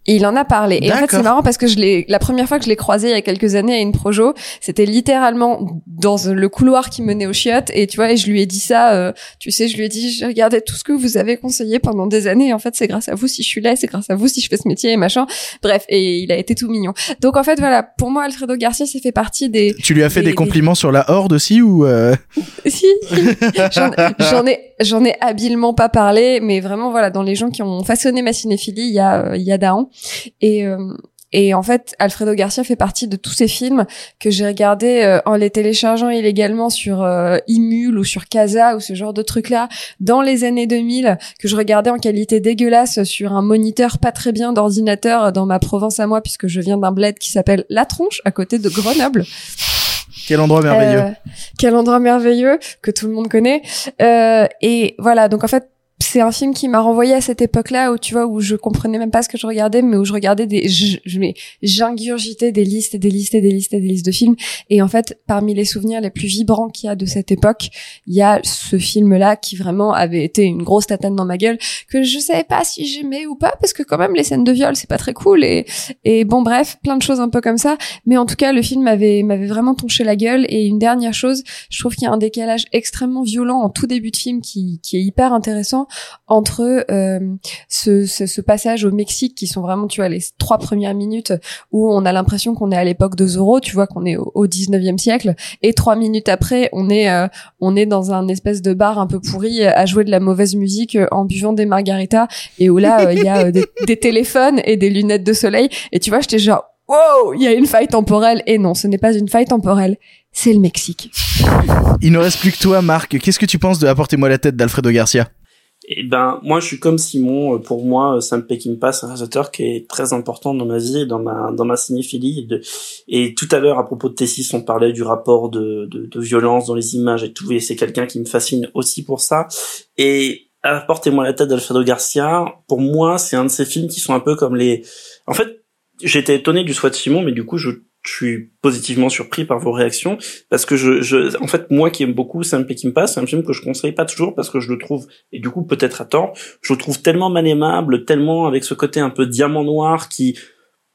Et il en a parlé. Et en fait, c'est marrant parce que je l'ai, la première fois que je l'ai croisé il y a quelques années à une projo, c'était littéralement dans le couloir qui menait aux chiottes. Et tu vois, et je lui ai dit ça, euh, tu sais, je lui ai dit, j'ai regardé tout ce que vous avez conseillé pendant des années. Et en fait, c'est grâce à vous si je suis là, c'est grâce à vous si je fais ce métier et machin. Bref, et il a été tout mignon. Donc en fait, voilà, pour moi, Alfredo Garcia, ça fait partie des... Tu lui as fait des- des compliments sur la horde aussi ou euh... si, j'en ai, j'en ai habilement pas parlé, mais vraiment voilà, dans les gens qui ont façonné ma cinéphilie, il y a, euh, il y a Dahan. Et euh, et en fait, Alfredo Garcia fait partie de tous ces films que j'ai regardés euh, en les téléchargeant illégalement sur euh, Imul ou sur Casa ou ce genre de trucs-là dans les années 2000 que je regardais en qualité dégueulasse sur un moniteur pas très bien d'ordinateur dans ma Provence à moi puisque je viens d'un bled qui s'appelle La Tronche à côté de Grenoble. Quel endroit merveilleux. Euh, quel endroit merveilleux que tout le monde connaît. Euh, et voilà, donc en fait, c'est un film qui m'a renvoyé à cette époque-là où tu vois où je comprenais même pas ce que je regardais, mais où je regardais des, je, je j'ingurgitais des listes et des listes et des listes et des listes de films. Et en fait, parmi les souvenirs les plus vibrants qu'il y a de cette époque, il y a ce film-là qui vraiment avait été une grosse tatane dans ma gueule que je savais pas si j'aimais ou pas parce que quand même les scènes de viol c'est pas très cool et et bon bref plein de choses un peu comme ça. Mais en tout cas, le film m'avait m'avait vraiment tonché la gueule. Et une dernière chose, je trouve qu'il y a un décalage extrêmement violent en tout début de film qui, qui est hyper intéressant entre euh, ce, ce, ce passage au Mexique qui sont vraiment, tu vois, les trois premières minutes où on a l'impression qu'on est à l'époque de Zorro, tu vois, qu'on est au, au 19e siècle, et trois minutes après, on est euh, on est dans un espèce de bar un peu pourri à jouer de la mauvaise musique en buvant des margaritas et où là euh, il y a des, des téléphones et des lunettes de soleil et tu vois, j'étais genre wow, il y a une faille temporelle. Et non, ce n'est pas une faille temporelle, c'est le Mexique. Il ne reste plus que toi, Marc. Qu'est-ce que tu penses de Apportez-moi la tête d'Alfredo Garcia? Et ben, moi, je suis comme Simon. Euh, Pour moi, Sam Peckinpah, c'est un réalisateur qui est très important dans ma vie, et dans ma dans ma cinéphilie. Et tout à l'heure, à propos de Tessis, on parlait du rapport de, de, de violence dans les images et tout. Et c'est quelqu'un qui me fascine aussi pour ça. Et Apportez-moi la tête d'Alfredo Garcia. Pour moi, c'est un de ces films qui sont un peu comme les. En fait, j'étais étonné du choix de Simon, mais du coup, je je suis positivement surpris par vos réactions parce que je, je en fait moi qui aime beaucoup Sam Peckinpah c'est un film que je conseille pas toujours parce que je le trouve et du coup peut-être à tort je le trouve tellement mal aimable tellement avec ce côté un peu diamant noir qui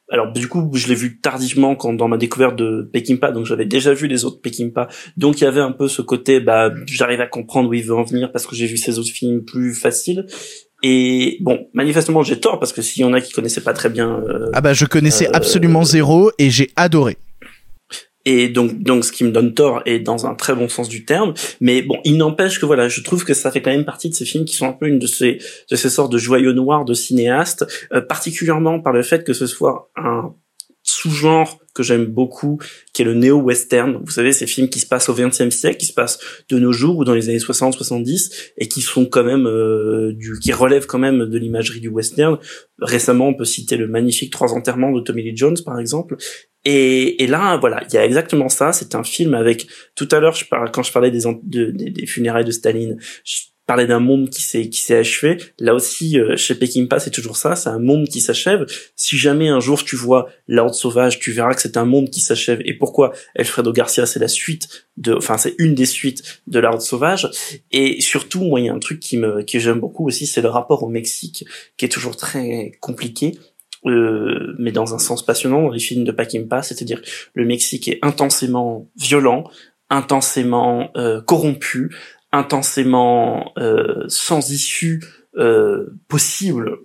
alors du coup je l'ai vu tardivement quand dans ma découverte de Peckinpah donc j'avais déjà vu les autres Peckinpah donc il y avait un peu ce côté bah j'arrive à comprendre où il veut en venir parce que j'ai vu ses autres films plus faciles et bon, manifestement, j'ai tort parce que s'il y en a qui connaissaient pas très bien. Euh, Ah bah je connaissais euh, absolument zéro et j'ai adoré. Et donc, donc, ce qui me donne tort est dans un très bon sens du terme. Mais bon, il n'empêche que voilà, je trouve que ça fait quand même partie de ces films qui sont un peu une de ces, de ces sortes de joyaux noirs de cinéastes, euh, particulièrement par le fait que ce soit un sous-genre que j'aime beaucoup, qui est le néo-western. Vous savez, ces films qui se passent au XXe siècle, qui se passent de nos jours ou dans les années 60-70, et qui sont quand même euh, du, qui relèvent quand même de l'imagerie du western. Récemment, on peut citer le magnifique Trois enterrements de Tommy Lee Jones, par exemple. Et, et là, voilà, il y a exactement ça. C'est un film avec. Tout à l'heure, quand je parlais des, des, des funérailles de Staline, parlais d'un monde qui s'est qui s'est achevé. Là aussi, euh, chez Peckinpah, c'est toujours ça. C'est un monde qui s'achève. Si jamais un jour tu vois L'Ordre sauvage, tu verras que c'est un monde qui s'achève. Et pourquoi Alfredo Garcia, c'est la suite de, enfin, c'est une des suites de L'Ordre sauvage. Et surtout, moi, il y a un truc qui me que j'aime beaucoup aussi, c'est le rapport au Mexique, qui est toujours très compliqué. Euh, mais dans un sens passionnant dans les films de Peckinpah, c'est-à-dire le Mexique est intensément violent, intensément euh, corrompu, intensément euh, sans issue euh, possible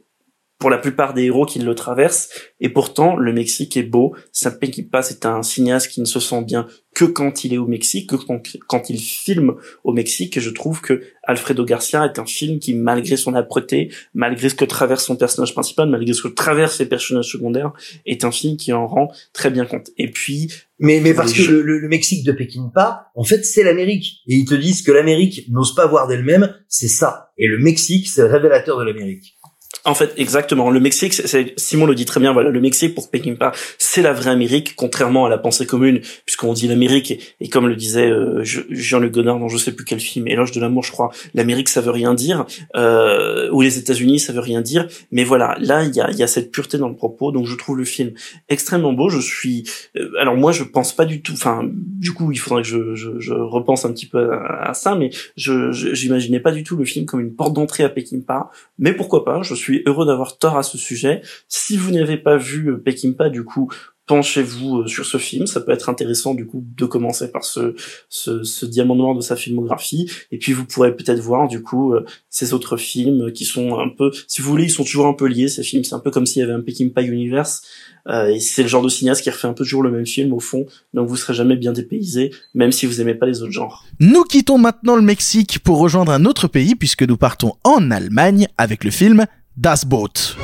pour la plupart des héros qui le traversent. Et pourtant, le Mexique est beau. Peckinpah, c'est un cinéaste qui ne se sent bien que quand il est au Mexique, que quand, il filme au Mexique. Et je trouve que Alfredo Garcia est un film qui, malgré son âpreté, malgré ce que traverse son personnage principal, malgré ce que traversent ses personnages secondaires, est un film qui en rend très bien compte. Et puis, Mais, mais parce que le- le Mexique de Peckinpah, en fait, c'est l'Amérique. Et ils te disent que l'Amérique n'ose pas voir d'elle-même, c'est ça. Et le Mexique, c'est le révélateur de l'Amérique. En fait, exactement. Le Mexique, c'est- Simon le dit très bien, voilà, le Mexique pour Peckinpah, c'est la vraie Amérique, contrairement à la pensée commune, puisqu'on dit l'Amérique, et, comme le disait euh, Je- Jean-Luc Godard dans je sais plus quel film, Éloge de l'amour, je crois, l'Amérique ça veut rien dire, euh, ou les États-Unis ça veut rien dire, mais voilà, là il y a, y a cette pureté dans le propos, donc je trouve le film extrêmement beau. Je suis, euh, alors moi je pense pas du tout, enfin, du coup il faudrait que je, je, je repense un petit peu à, ça, mais je, j'imaginais pas du tout le film comme une porte d'entrée à Peckinpah, mais pourquoi pas, heureux d'avoir tort à ce sujet. Si vous n'avez pas vu euh, Peckinpah, du coup, penchez-vous euh, sur ce film. Ça peut être intéressant, du coup, de commencer par ce, ce, ce diamant noir de sa filmographie. Et puis, vous pourrez peut-être voir, du coup, euh, ces autres films qui sont un peu, si vous voulez, ils sont toujours un peu liés, ces films. C'est un peu comme s'il y avait un Peckinpah Universe. Euh, et c'est le genre de cinéaste qui refait un peu toujours le même film, au fond. Donc, vous serez jamais bien dépaysé, même si vous aimez pas les autres genres. Nous quittons maintenant le Mexique pour rejoindre un autre pays puisque nous partons en Allemagne avec le film Das Boot.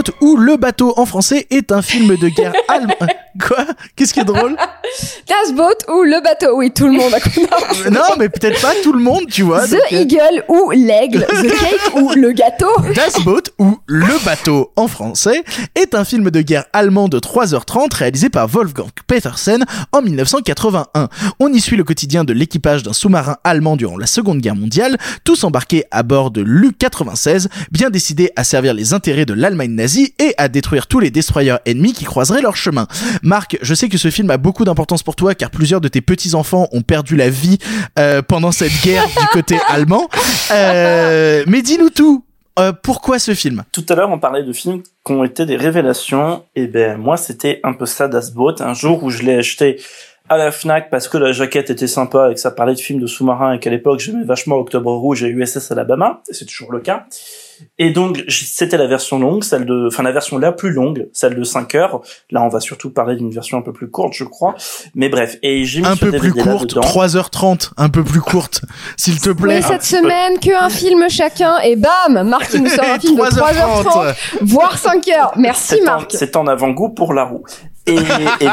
Boot ou Le bateau en français est un film de guerre allemand. Quoi? Qu'est-ce qui est drôle? Das Boat ou le bateau. Oui, tout le monde a compris. Non, mais peut-être pas tout le monde, tu vois. The donc, euh, Eagle ou l'aigle. The Cake ou le gâteau. Das Boot ou Le bateau en français est un film de guerre allemand de 3h30 réalisé par Wolfgang Petersen en 1981. On y suit le quotidien de l'équipage d'un sous-marin allemand durant la Seconde Guerre mondiale, tous embarqués à bord de l'U-96, bien décidés à servir les intérêts de l'Allemagne nazie et à détruire tous les destroyers ennemis qui croiseraient leur chemin. Marc, je sais que ce film a beaucoup d'importance pour toi car plusieurs de tes petits-enfants ont perdu la vie euh, pendant cette guerre du côté allemand. Euh, mais dis-nous tout. Euh, pourquoi ce film? Tout à l'heure, on parlait de films qui ont été des révélations. Et ben, moi, c'était un peu ça, Das Boat. Un jour où je l'ai acheté à la Fnac parce que la jaquette était sympa et que ça parlait de films de sous-marins et qu'à l'époque, j'aimais vachement Octobre Rouge et USS Alabama. Et c'est toujours le cas. Et donc, c'était la version longue, celle de, enfin, la version la plus longue, celle de 5 heures. Là, on va surtout parler d'une version un peu plus courte, je crois. Mais bref. Et j'ai mis Un peu plus courte, dedans. 3h30, un peu plus courte, s'il te plaît. Oui, cette semaine, que un film chacun, et bam, Marc il nous sort un film de 3h30. 3h30, voire 5h. Merci C'est en- Marc. C'est en avant-goût pour la roue. Et,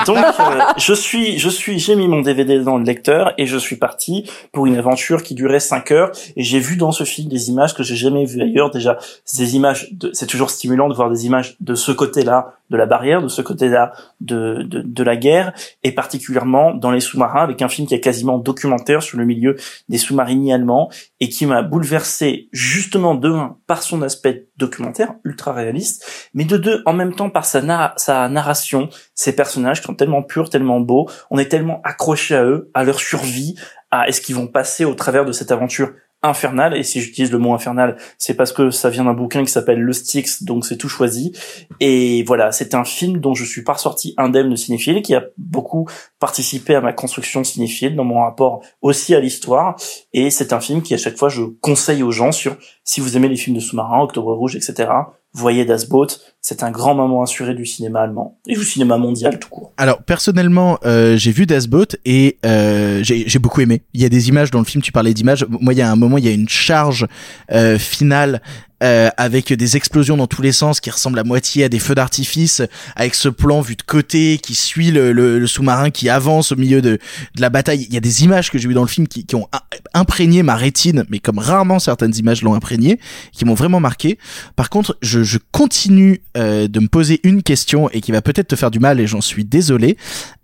donc, euh, je suis, je suis, j'ai mis mon DVD dans le lecteur et je suis parti pour une aventure qui durait 5 heures. Et j'ai vu dans ce film des images que j'ai jamais vues ailleurs. Déjà, ces images, c'est toujours stimulant de voir des images de ce côté-là de la barrière, de ce côté-là de, de, de la guerre, et particulièrement dans les sous-marins, avec un film qui est quasiment documentaire sur le milieu des sous-mariniers allemands, et qui m'a bouleversé justement de un par son aspect documentaire, ultra réaliste, mais de deux en même temps par sa, sa narration, ces personnages qui sont tellement purs, tellement beaux, on est tellement accroché à eux, à leur survie, à est-ce qu'ils vont passer au travers de cette aventure infernale, et si j'utilise le mot infernal, c'est parce que ça vient d'un bouquin qui s'appelle Le Styx, donc c'est tout choisi. Et voilà, c'est un film dont je suis pas ressorti indemne de cinéphile, qui a beaucoup participé à ma construction cinéphile, dans mon rapport aussi à l'histoire. Et c'est un film qui, à chaque fois, je conseille aux gens sur, si vous aimez les films de sous-marins, Octobre Rouge, etc., voyez Das Boot, c'est un grand moment assuré du cinéma allemand, et du cinéma mondial tout court. Alors personnellement, euh, j'ai vu Das Boot et euh, j'ai j'ai beaucoup aimé. Il y a des images dans le film. Tu parlais d'images. Moi, il y a un moment, il y a une charge euh, finale. euh, avec des explosions dans tous les sens qui ressemblent à moitié à des feux d'artifice, avec ce plan vu de côté qui suit le, le- le sous-marin qui avance au milieu de, de la bataille. Il y a des images que j'ai vues dans le film qui, qui ont im- imprégné ma rétine, mais comme rarement certaines images l'ont imprégné, qui m'ont vraiment marqué. Par contre, je, je continue euh, de me poser une question et qui va peut-être te faire du mal et j'en suis désolé.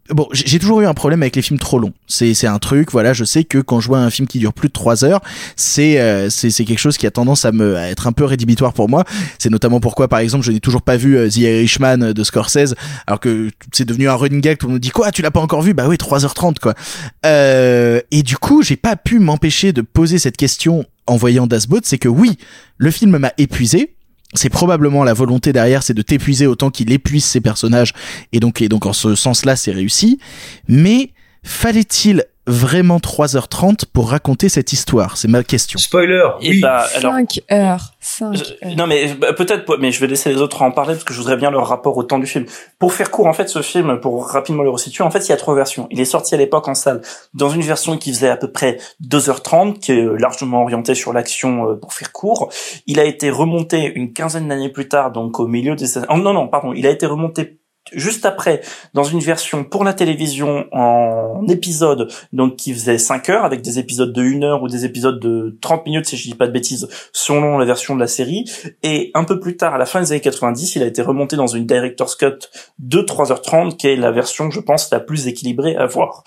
Bon, j'ai toujours eu un problème avec les films trop longs. C'est un truc, voilà, je sais que quand je vois un film qui dure plus de trois heures, c'est euh, c'est quelque chose qui a tendance à me à être un peu rédhibitoire pour moi. C'est notamment pourquoi, par exemple, je n'ai toujours pas vu euh, The Irishman de Scorsese, alors que c'est devenu un running gag. Tout le monde dit quoi, tu l'as pas encore vu? Bah oui, 3h30 quoi. Euh, et du coup, j'ai pas pu m'empêcher de poser cette question en voyant Das Boot, c'est que oui, le film m'a épuisé, c'est probablement la volonté derrière, c'est de t'épuiser autant qu'il épuise ses personnages, et donc, et donc en ce sens-là, c'est réussi. Mais fallait-il vraiment 3h30 pour raconter cette histoire C'est ma question. Spoiler, Et bah, alors, 5 heures. 5 heures. Non mais bah, peut-être, mais je vais laisser les autres en parler parce que je voudrais bien leur rapport au temps du film. Pour faire court, en fait, ce film, pour rapidement le resituer, en fait, il y a trois versions. Il est sorti à l'époque en salle dans une version qui faisait à peu près 2h30, qui est euh, largement orientée sur l'action euh, pour faire court. Il a été remonté une quinzaine d'années plus tard, donc au milieu des... Oh, non, non, pardon, il a été remonté juste après dans une version pour la télévision en épisode donc qui faisait 5 heures avec des épisodes de 1 heure ou des épisodes de 30 minutes si je dis pas de bêtises selon la version de la série. Et un peu plus tard à la fin des années 90 il a été remonté dans une director's cut de 3h30 qui est la version je pense la plus équilibrée à voir.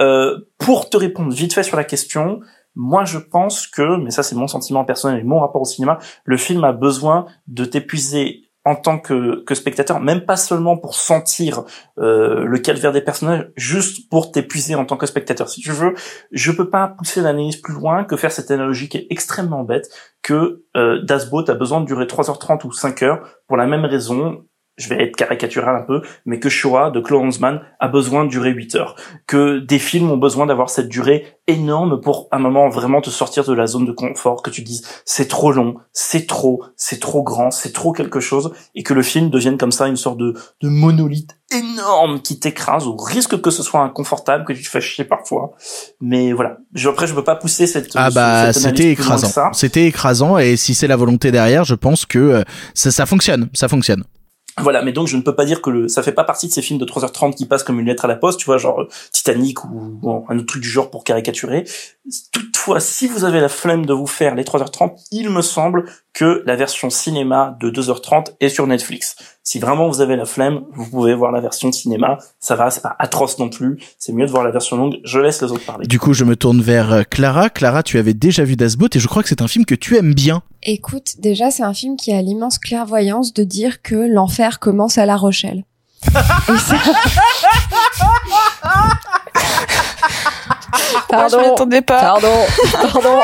Euh, pour te répondre vite fait sur la question moi, je pense que, mais ça c'est mon sentiment personnel et mon rapport au cinéma, le film a besoin de t'épuiser en tant que, que spectateur, même pas seulement pour sentir euh, le calvaire des personnages, juste pour t'épuiser en tant que spectateur. Si tu veux, je peux pas pousser l'analyse plus loin que faire cette analogie qui est extrêmement bête, que euh, Das Boot a besoin de durer 3h30 ou 5 heures pour la même raison, je vais être caricatural un peu, mais que Shoah de Clarence Mann a besoin de durer 8 heures. Que des films ont besoin d'avoir cette durée énorme pour un moment vraiment te sortir de la zone de confort, que tu dises c'est trop long, c'est trop, c'est trop grand, c'est trop quelque chose, et que le film devienne comme ça une sorte de, de monolithe énorme qui t'écrase au risque que ce soit inconfortable, que tu te fasses chier parfois. Mais voilà. Je, après, je peux pas pousser cette, Ah bah c'était écrasant. C'était écrasant et si c'est la volonté derrière, je pense que euh, ça, ça fonctionne, ça fonctionne. Voilà, mais donc je ne peux pas dire que le, ça fait pas partie de ces films de 3h30 qui passent comme une lettre à la poste, tu vois, genre euh, Titanic ou, ou un autre truc du genre pour caricaturer. Toutefois, si vous avez la flemme de vous faire les 3h30, il me semble que la version cinéma de 2h30 est sur Netflix. Si vraiment vous avez la flemme, vous pouvez voir la version cinéma. Ça va, c'est pas atroce non plus. C'est mieux de voir la version longue. Je laisse les autres parler. Du coup, je me tourne vers euh, Clara. Clara, tu avais déjà vu Das Boot et je crois que c'est un film que tu aimes bien. Écoute, déjà, c'est un film qui a l'immense clairvoyance de dire que l'enfer commence à La Rochelle. Et ça- Pardon. je m'y attendais pas. Pardon. Pardon.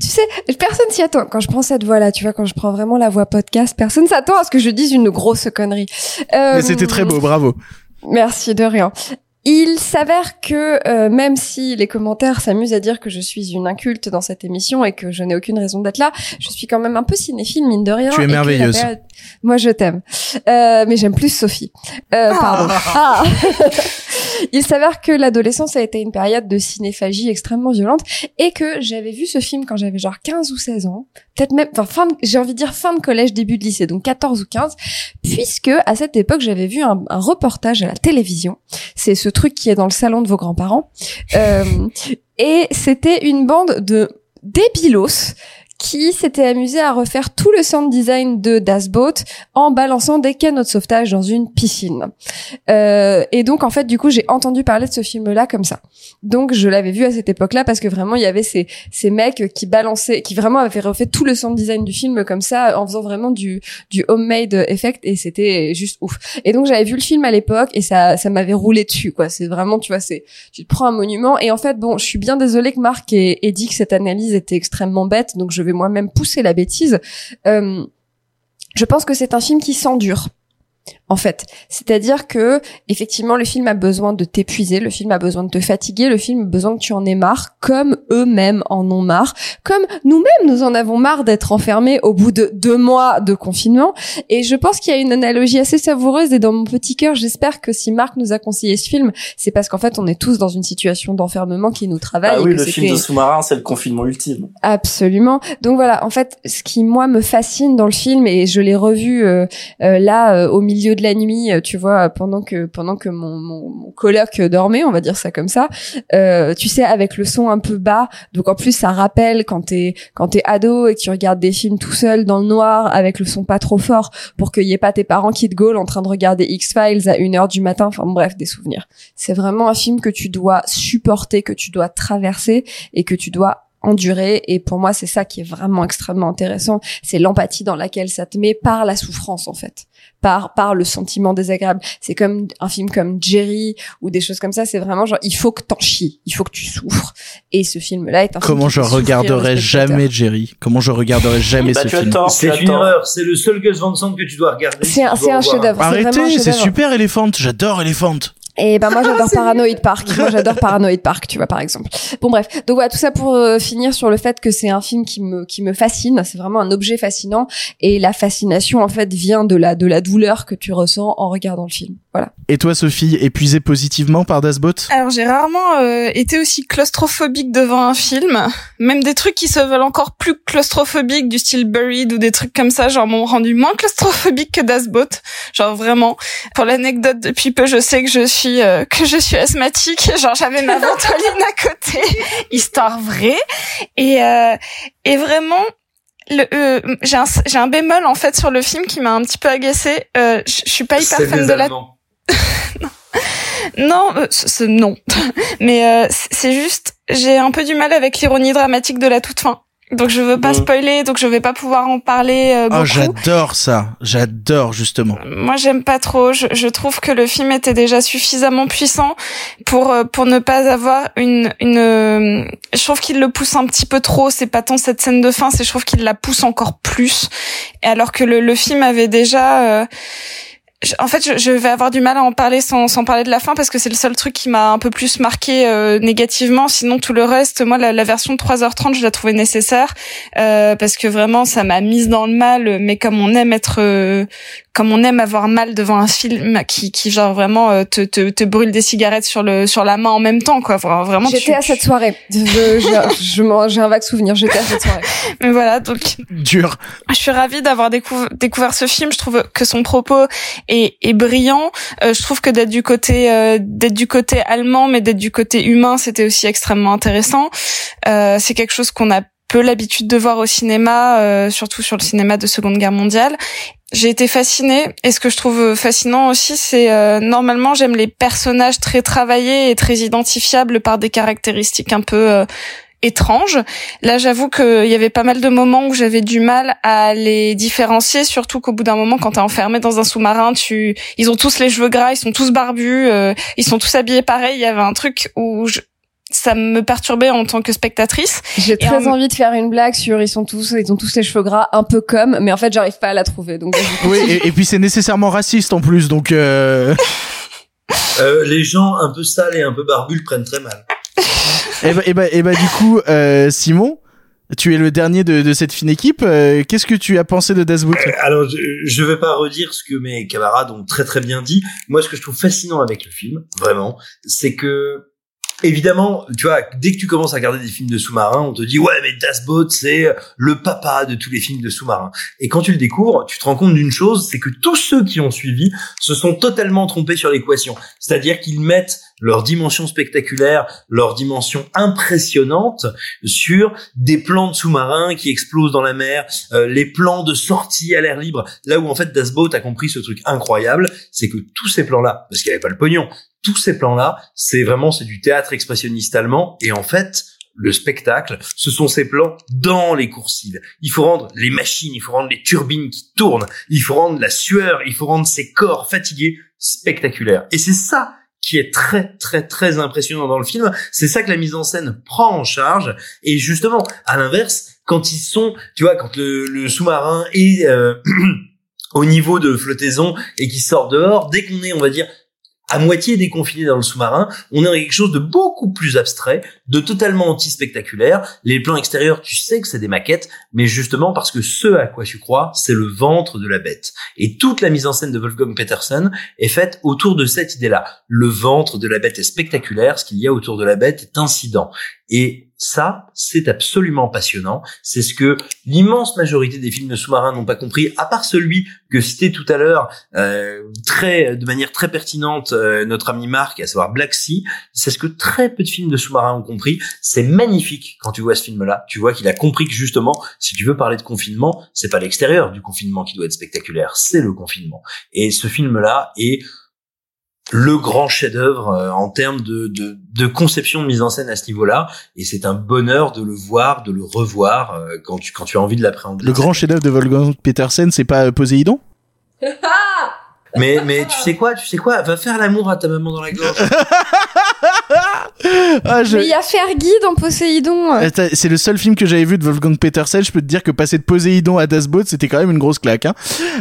Tu sais, personne s'y attend. Quand je prends cette voix-là, tu vois, quand je prends vraiment la voix podcast, personne s'attend à ce que je dise une grosse connerie. Euh, Mais c'était très beau, bravo. Merci de rien. Il s'avère que euh, même si les commentaires s'amusent à dire que je suis une inculte dans cette émission et que je n'ai aucune raison d'être là, je suis quand même un peu cinéphile mine de rien. Tu es et que la merveilleuse. période- Moi je t'aime, Euh, mais j'aime plus Sophie. Euh, Pardon. Ah. Il s'avère que l'adolescence a été une période de cinéphagie extrêmement violente et que j'avais vu ce film quand j'avais genre 15 ou 16 ans, peut-être même, enfin fin, j'ai envie de dire fin de collège, début de lycée, donc 14 ou 15, puisque à cette époque j'avais vu un, un reportage à la télévision. C'est ce truc qui est dans le salon de vos grands-parents. Euh, et c'était une bande de débilos qui s'était amusé à refaire tout le sound design de Das Boat en balançant des canaux de sauvetage dans une piscine. Euh, et donc en fait du coup j'ai entendu parler de ce film-là comme ça. Donc je l'avais vu à cette époque-là parce que vraiment il y avait ces ces mecs qui balançaient, qui vraiment avaient refait tout le sound design du film comme ça en faisant vraiment du du homemade effect et c'était juste ouf. Et donc j'avais vu le film à l'époque et ça ça m'avait roulé dessus quoi. C'est vraiment tu vois c'est tu te prends un monument et en fait bon je suis bien désolée que Marc ait, ait dit que cette analyse était extrêmement bête donc je vais moi-même pousser la bêtise. Euh, je pense que c'est un film qui s'endure en fait. C'est-à-dire que effectivement le film a besoin de t'épuiser, le film a besoin de te fatiguer, le film a besoin que tu en aies marre, comme eux-mêmes en ont marre, comme nous-mêmes nous en avons marre d'être enfermés au bout de deux mois de confinement. Et je pense qu'il y a une analogie assez savoureuse et dans mon petit cœur, j'espère que si Marc nous a conseillé ce film, c'est parce qu'en fait on est tous dans une situation d'enfermement qui nous travaille. Ah et oui, que le film de sous-marin, c'est le confinement ultime. Absolument. Donc voilà, en fait, ce qui moi me fascine dans le film et je l'ai revu euh, euh, là euh, au milieu de la nuit, euh, tu vois, pendant que pendant que mon, mon, mon coloc dormait, on va dire ça comme ça. euh, tu sais, avec le son un peu bas. Donc en plus, ça rappelle quand t'es quand t'es ado et que tu regardes des films tout seul dans le noir avec le son pas trop fort pour qu'il y ait pas tes parents qui te gaulent en train de regarder X Files à une heure du matin. Enfin bref, des souvenirs. C'est vraiment un film que tu dois supporter, que tu dois traverser et que tu dois endurer et pour moi c'est ça qui est vraiment extrêmement intéressant c'est l'empathie dans laquelle ça te met par la souffrance en fait par par le sentiment désagréable c'est comme un film comme Jerry ou des choses comme ça c'est vraiment genre il faut que t'en chies il faut que tu souffres et ce film là est un Comment film je regarderai jamais Jerry? Comment je regarderai jamais Bah, ce tu film? C'est une erreur. C'est le seul Gus Van Sant que tu dois regarder. C'est un- c'est un chef-d'œuvre. Arrêtez, c'est super Elephant. J'adore Elephant. Et ben moi j'adore Paranoid Park. Moi j'adore Paranoid Park, tu vois par exemple. Bon bref, donc voilà tout ça pour euh, finir sur le fait que c'est un film qui me qui me fascine. C'est vraiment un objet fascinant et la fascination en fait vient de la de la douleur que tu ressens en regardant le film. Voilà. Et toi, Sophie, épuisée positivement par Das Boat Alors j'ai rarement euh, été aussi claustrophobique devant un film, même des trucs qui se veulent encore plus claustrophobiques du style Buried ou des trucs comme ça, genre m'ont rendu moins claustrophobique que Das Boat, genre vraiment. Pour l'anecdote, depuis peu je sais que je suis euh, que je suis asthmatique, genre j'avais ma ventoline à côté, histoire vraie, et euh, et vraiment euh, j'ai un j'ai un bémol en fait sur le film qui m'a un petit peu agacé. Euh, je suis pas hyper fan de la non, euh, c- c- non. Mais euh, c'est juste, j'ai un peu du mal avec l'ironie dramatique de la toute fin. Donc je veux pas spoiler, donc je vais pas pouvoir en parler euh, Oh, beaucoup. j'adore ça. J'adore justement. Moi, j'aime pas trop. Je, je trouve que le film était déjà suffisamment puissant pour euh, pour ne pas avoir une une. euh, Je trouve qu'il le pousse un petit peu trop. C'est pas tant cette scène de fin, c'est je trouve qu'il la pousse encore plus. Et alors que le, le film avait déjà. euh, en fait, je, je vais avoir du mal à en parler sans, sans parler de la fin parce que c'est le seul truc qui m'a un peu plus marqué euh, négativement. Sinon, tout le reste, moi, la, la version de 3h30, je la trouvais nécessaire euh, parce que vraiment, ça m'a mise dans le mal. Mais comme on aime être, euh, comme on aime avoir mal devant un film qui, qui genre vraiment euh, te, te, te brûle des cigarettes sur le sur la main en même temps, quoi. Vra- Vraiment. tu- J'étais à cette soirée. Je, je, je j'ai un vague souvenir. J'étais à cette soirée. Mais voilà, donc Dur. je suis ravie d'avoir découv- découvert ce film. Je trouve que son propos est, est brillant. Euh, je trouve que d'être du côté euh, d'être du côté allemand, mais d'être du côté humain, c'était aussi extrêmement intéressant. Euh, c'est quelque chose qu'on a peu l'habitude de voir au cinéma, euh, surtout sur le cinéma de Seconde Guerre mondiale. J'ai été fascinée et ce que je trouve fascinant aussi, c'est euh, normalement j'aime les personnages très travaillés et très identifiables par des caractéristiques un peu euh, étranges. Là, j'avoue qu'il y avait pas mal de moments où j'avais du mal à les différencier, surtout qu'au bout d'un moment, quand t'es enfermé dans un sous-marin, tu, ils ont tous les cheveux gras, ils sont tous barbus, euh, ils sont tous habillés pareil. Il y avait un truc où je- ça me perturbait en tant que spectatrice. J'ai très en- envie de faire une blague sur ils sont tous ils ont tous les cheveux gras un peu comme mais en fait j'arrive pas à la trouver donc. Oui, et, et puis c'est nécessairement raciste en plus, donc. Euh... Euh, les gens un peu sales et un peu barbus le prennent très mal. Et, bah, et, bah, et bah, du coup, euh, Simon, tu es le dernier de, de cette fine équipe. euh, Qu'est-ce que tu as pensé de Das Boot Alors, je, je vais pas redire ce que mes camarades ont très très bien dit. Moi, ce que je trouve fascinant avec le film, vraiment, c'est que Évidemment, tu vois, dès que tu commences à regarder des films de sous-marins, on te dit ouais mais Das Boat c'est le papa de tous les films de sous-marins. Et quand tu le découvres, tu te rends compte d'une chose, c'est que tous ceux qui ont suivi se sont totalement trompés sur l'équation. C'est-à-dire qu'ils mettent leur dimension spectaculaire, leur dimension impressionnante sur des plans de sous-marins qui explosent dans la mer, euh, les plans de sortie à l'air libre. Là où en fait Das Boat a compris ce truc incroyable, c'est que tous ces plans-là, parce qu'il n'y avait pas le pognon, tous ces plans-là, c'est vraiment c'est du théâtre expressionniste allemand et en fait le spectacle, ce sont ces plans dans les coursives. Il faut rendre les machines, il faut rendre les turbines qui tournent, il faut rendre la sueur, il faut rendre ces corps fatigués spectaculaires. Et c'est ça qui est très très très impressionnant dans le film. C'est ça que la mise en scène prend en charge. Et justement, à l'inverse, quand ils sont, tu vois, quand le, sous-marin est euh, au niveau de flottaison et qui sort dehors, dès qu'on est, on va dire, à moitié déconfiné dans le sous-marin, on est dans quelque chose de beaucoup plus abstrait, de totalement anti-spectaculaire. Les plans extérieurs, tu sais que c'est des maquettes, mais justement parce que ce à quoi tu crois, c'est le ventre de la bête. Et toute la mise en scène de Wolfgang Peterson est faite autour de cette idée-là. Le ventre de la bête est spectaculaire, ce qu'il y a autour de la bête est incident. Et ça, c'est absolument passionnant. C'est ce que l'immense majorité des films de sous-marins n'ont pas compris, à part celui que citait tout à l'heure, euh, très, de manière très pertinente, euh, notre ami Marc, à savoir Black Sea. C'est ce que très peu de films de sous-marins ont compris. C'est magnifique quand tu vois ce film-là. Tu vois qu'il a compris que justement, si tu veux parler de confinement, c'est pas l'extérieur du confinement qui doit être spectaculaire, c'est le confinement. Et ce film-là est le grand chef-d'œuvre euh, en termes de, de, de, conception de mise en scène à ce niveau-là. Et c'est un bonheur de le voir, de le revoir euh, quand tu quand tu as envie de l'appréhender. Le grand chef-d'œuvre de Wolfgang Petersen, c'est pas euh, Poséidon? Mais mais tu sais quoi, tu sais quoi, va faire l'amour à ta maman dans la gorge. Ah, je- Mais il y a Fergie dans Poséidon. Attends, C'est le seul film que j'avais vu de Wolfgang Petersen. Je peux te dire que passer de Poséidon à Das Boat, c'était quand même une grosse claque. Hein.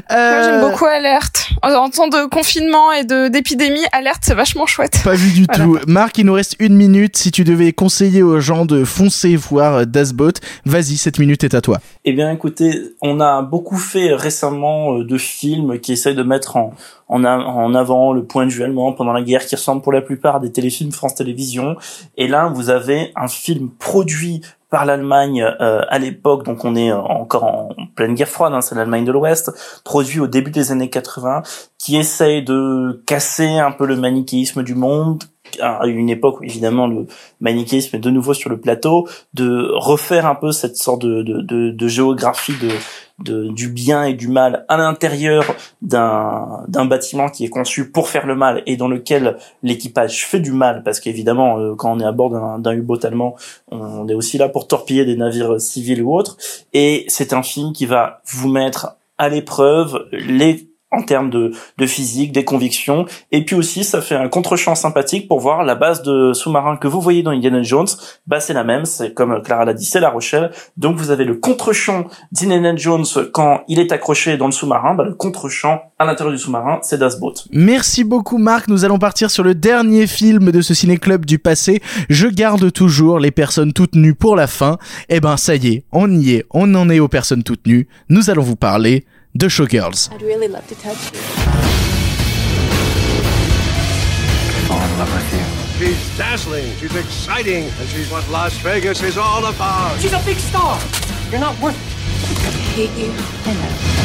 Moi, Euh, j'aime beaucoup Alerte. En, temps de confinement et de d'épidémie, Alerte, c'est vachement chouette. Pas vu du Voilà. tout. Marc, il nous reste une minute. Si tu devais conseiller aux gens de foncer voir Das Boat, vas-y, cette minute est à toi. Eh bien, écoutez, on a beaucoup fait récemment euh, de films qui essayent de mettre en, avant le point de vue allemand pendant la guerre, qui ressemblent pour la plupart des téléfilms France Télévisions. Et là, vous avez un film produit par l'Allemagne euh, à l'époque, donc on est euh, encore en pleine guerre froide, hein, c'est l'Allemagne de l'Ouest, produit au début des années 80, qui essaye de casser un peu le manichéisme du monde, à une époque où évidemment le manichéisme est de nouveau sur le plateau, de refaire un peu cette sorte de, de, géographie de, du bien et du mal à l'intérieur d'un bâtiment qui est conçu pour faire le mal et dans lequel l'équipage fait du mal. Parce qu'évidemment euh, quand on est à bord d'un d'un U-boat allemand on est aussi là pour torpiller des navires civils ou autres. Et c'est un film qui va vous mettre à l'épreuve les en termes de, de physique, des convictions, et puis aussi ça fait un contre-champ sympathique pour voir la base de sous-marin que vous voyez dans Indiana Jones, bah c'est la même, c'est comme Clara l'a dit, c'est La Rochelle, donc vous avez le contre-champ d'Indiana Jones quand il est accroché dans le sous-marin, bah le contre-champ à l'intérieur du sous-marin, c'est Das Boat. Merci beaucoup Marc, nous allons partir sur le dernier film de ce ciné-club du passé. Je garde toujours les personnes toutes nues pour la fin. Eh ben ça y est, on y est, on en est aux personnes toutes nues. Nous allons vous parler de Showgirls. I'd really love to touch you. Fall in love with you. She's dazzling, she's exciting, and she's what Las Vegas is all about. She's a big star. You're not worth I hate you. I know.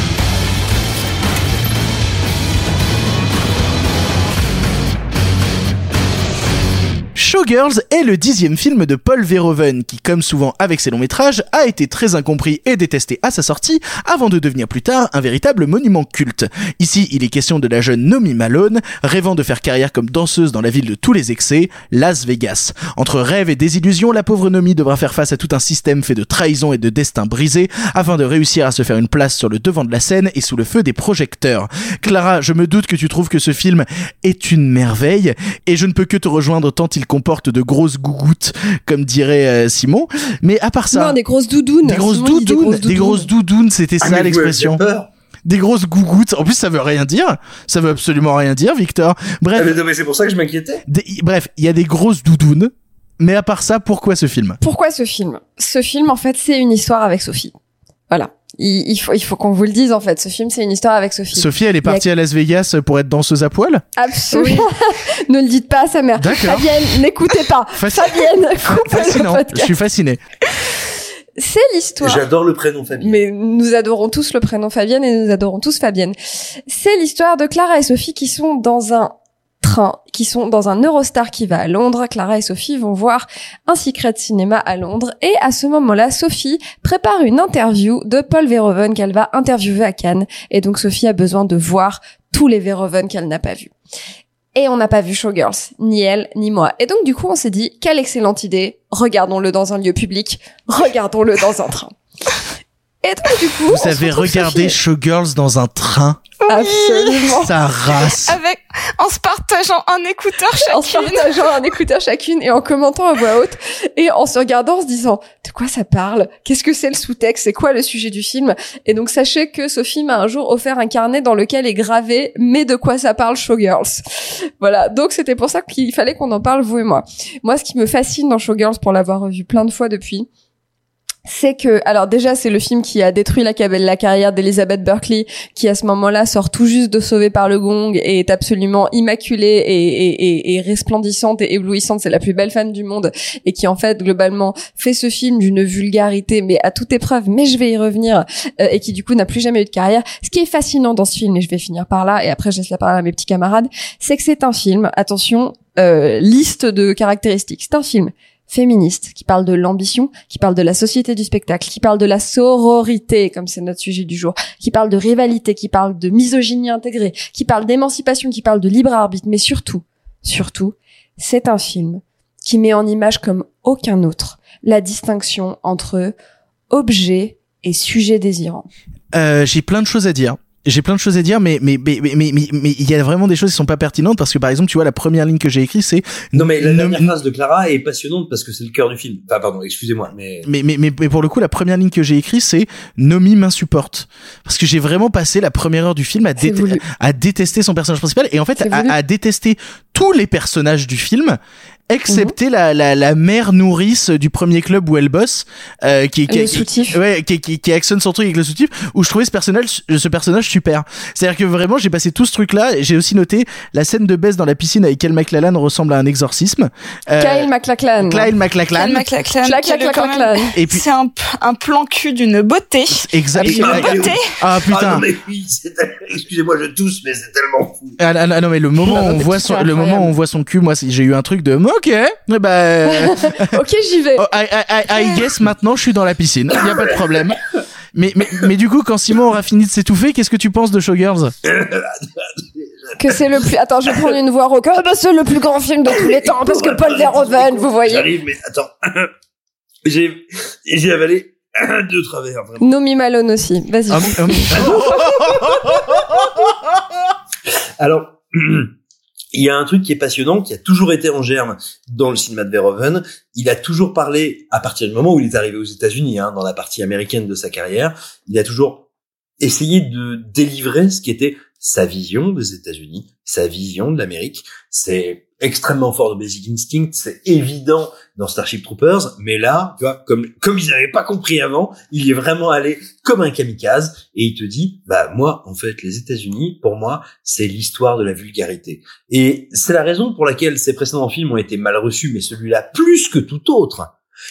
Showgirls est le dixième film de Paul Verhoeven qui, comme souvent avec ses longs métrages, a été très incompris et détesté à sa sortie avant de devenir plus tard un véritable monument culte. Ici, il est question de la jeune Nomi Malone, rêvant de faire carrière comme danseuse dans la ville de tous les excès, Las Vegas. Entre rêve et désillusion, la pauvre Nomi devra faire face à tout un système fait de trahison et de destin brisé afin de réussir à se faire une place sur le devant de la scène et sous le feu des projecteurs. Clara, je me doute que tu trouves que ce film est une merveille et je ne peux que te rejoindre tant il comporte de grosses gougouttes, comme dirait euh, Simon. Mais à part ça, Non, des grosses doudounes. des grosses doudounes, des grosses doudounes, c'était Ah, ça l'expression. Des grosses gougouttes. En plus, ça veut rien dire. Ça veut absolument rien dire, Victor. Bref, Ah, mais c'est pour ça que je m'inquiétais. bref, il y a des grosses doudounes. Mais à part ça, pourquoi ce film? Pourquoi ce film? Ce film, en fait, c'est une histoire avec Sophie. Voilà. Il, il faut, il faut qu'on vous le dise, en fait. Ce film, c'est une histoire avec Sophie. Sophie, elle est a- partie à Las Vegas pour être danseuse à poil? Absolument. ne le dites pas à sa mère. D'accord. Fabienne, n'écoutez pas. Fasc- Fabienne, le Fascinant. Je suis fasciné. C'est l'histoire. J'adore le prénom Fabien. Mais nous adorons tous le prénom Fabienne et nous adorons tous Fabienne. C'est l'histoire de Clara et Sophie qui sont dans un qui sont dans un Eurostar qui va à Londres. Clara et Sophie vont voir un secret de cinéma à Londres. Et à ce moment-là, Sophie prépare une interview de Paul Verhoeven qu'elle va interviewer à Cannes. Et donc Sophie a besoin de voir tous les Verhoeven qu'elle n'a pas vus. Et on n'a pas vu Showgirls, ni elle, ni moi. Et donc du coup, on s'est dit, quelle excellente idée, regardons-le dans un lieu public, regardons-le dans un train. Et donc du coup, on Vous avez regardé Showgirls dans un train Absolument. Ça race. Avec, en se partageant un écouteur en se chacune. partageant un écouteur chacune et en commentant à voix haute et en se regardant en se disant de quoi ça parle? Qu'est-ce que c'est le sous-texte? C'est quoi le sujet du film? Et donc sachez que Sophie m'a un jour offert un carnet dans lequel est gravé mais de quoi ça parle Showgirls? Voilà, donc c'était pour ça qu'il fallait qu'on en parle vous et moi. Moi ce qui me fascine dans Showgirls pour l'avoir revu plein de fois depuis c'est que, alors déjà, c'est le film qui a détruit la, la carrière d'Elizabeth Berkley, qui à ce moment-là sort tout juste de Sauvé par le Gong et est absolument immaculée et, et, et, et resplendissante et éblouissante. C'est la plus belle femme du monde et qui en fait globalement fait ce film d'une vulgarité mais à toute épreuve. Mais je vais y revenir euh, et qui du coup n'a plus jamais eu de carrière. Ce qui est fascinant dans ce film et je vais finir par là et après je laisse la parole à mes petits camarades, c'est que c'est un film. Attention, euh, liste de caractéristiques. C'est un film féministe, qui parle de l'ambition, qui parle de la société du spectacle, qui parle de la sororité, comme c'est notre sujet du jour, qui parle de rivalité, qui parle de misogynie intégrée, qui parle d'émancipation, qui parle de libre arbitre, mais surtout, surtout, c'est un film qui met en image comme aucun autre la distinction entre objet et sujet désirant. Euh, j'ai plein de choses à dire. J'ai plein de choses à dire, mais mais mais mais mais mais mais il y a vraiment des choses qui sont pas pertinentes parce que par exemple, tu vois, la première ligne que j'ai écrite, c'est Non mais la dernière phrase de Clara est passionnante parce que c'est le cœur du film. Enfin pardon, excusez-moi, mais mais, mais, mais, mais pour le coup, la première ligne que j'ai écrite, c'est Nomi m'insupporte. Parce que j'ai vraiment passé la première heure du film à, dé- à détester son personnage principal et en fait à détester tous les personnages du film excepté la, la, la mère nourrice du premier club où elle bosse euh, qui, qui, Le qui- ouais, qui, qui, qui actionne son truc avec le soutif où je trouvais ce personnage ce personnage super c'est à dire que vraiment j'ai passé tout ce truc là j'ai aussi noté la scène de baisse dans la piscine avec Kel McLallan ressemble à un exorcisme Euh, Kyle MacLachlan. Kyle MacLachlan. Kyle MacLachlan. Et puis- C'est un, un plan cul d'une beauté. exact Une Ah, beauté. ah Ah putain non mais oui, c'est excusez-moi, je tousse, mais c'est tellement fou. Ah, ah, ah, non mais le moment où on voit son, le moment où on voit son cul moi j'ai eu un truc de ok eh ben ok, j'y vais. oh, I, I, I, I guess maintenant je suis dans la piscine y a pas de problème mais, mais, mais du coup quand Simon aura fini de s'étouffer qu'est-ce que tu penses de Showgirls? Que c'est le plus. Attends, je vais prendre une voix rauque. Ah bah c'est le plus grand film de tous les temps parce que Paul Verhoeven, vous voyez. J'arrive, mais attends. j'ai j'ai avalé de travers. Vraiment. Nomi Malone aussi. Vas-y. Hum, hum. Alors, il y a un truc qui est passionnant, qui a toujours été en germe dans le cinéma de Verhoeven. Il a toujours parlé, à partir du moment où il est arrivé aux États-Unis, hein, dans la partie américaine de sa carrière, il a toujours essayé de délivrer ce qui était sa vision des États-Unis, sa vision de l'Amérique. C'est extrêmement fort de Basic Instinct, c'est évident dans Starship Troopers, mais là, tu vois, comme comme ils n'avaient pas compris avant, il est vraiment allé comme un kamikaze et il te dit, bah moi, en fait, les États-Unis, pour moi, c'est l'histoire de la vulgarité. Et c'est la raison pour laquelle ces précédents films ont été mal reçus, mais celui-là plus que tout autre,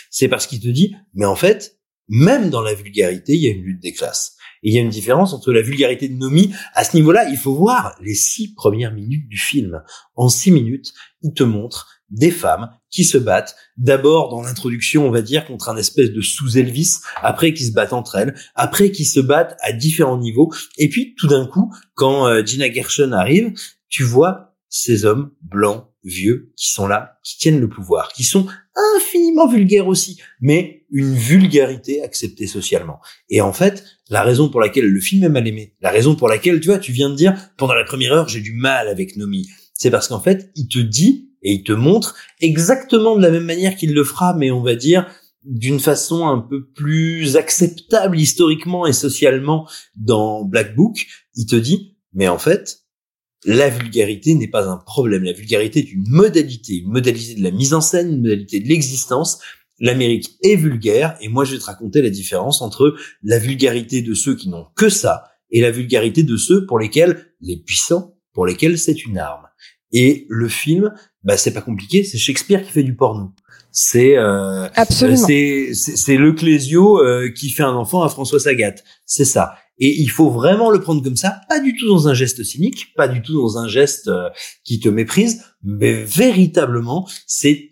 c'est parce qu'il te dit, mais en fait, même dans la vulgarité, il y a une lutte des classes. Et il y a une différence entre la vulgarité de Nomi. À ce niveau-là, il faut voir les six premières minutes du film. En six minutes, il te montre des femmes qui se battent. D'abord, dans l'introduction, on va dire, contre un espèce de sous-Elvis. Après, qui se battent entre elles. Après, qui se battent à différents niveaux. Et puis, tout d'un coup, quand euh, Gina Gershon arrive, tu vois ces hommes blancs, vieux, qui sont là, qui tiennent le pouvoir, qui sont infiniment vulgaires aussi, mais une vulgarité acceptée socialement. Et en fait, la raison pour laquelle le film est mal aimé, la raison pour laquelle, tu vois, tu viens de dire, pendant la première heure, j'ai du mal avec Nomi, c'est parce qu'en fait, il te dit et il te montre exactement de la même manière qu'il le fera, mais on va dire d'une façon un peu plus acceptable historiquement et socialement dans Black Book, il te dit, mais en fait, la vulgarité n'est pas un problème. La vulgarité est une modalité, une modalité de la mise en scène, une modalité de l'existence. L'Amérique est vulgaire et moi je vais te raconter la différence entre la vulgarité de ceux qui n'ont que ça et la vulgarité de ceux pour lesquels, les puissants, pour lesquels c'est une arme. Et le film, bah c'est pas compliqué, c'est Shakespeare qui fait du porno. C'est euh, c'est c'est le Clésio euh, qui fait un enfant à François Sagat. C'est ça. Et il faut vraiment le prendre comme ça, pas du tout dans un geste cynique, pas du tout dans un geste euh, qui te méprise, mais véritablement, c'est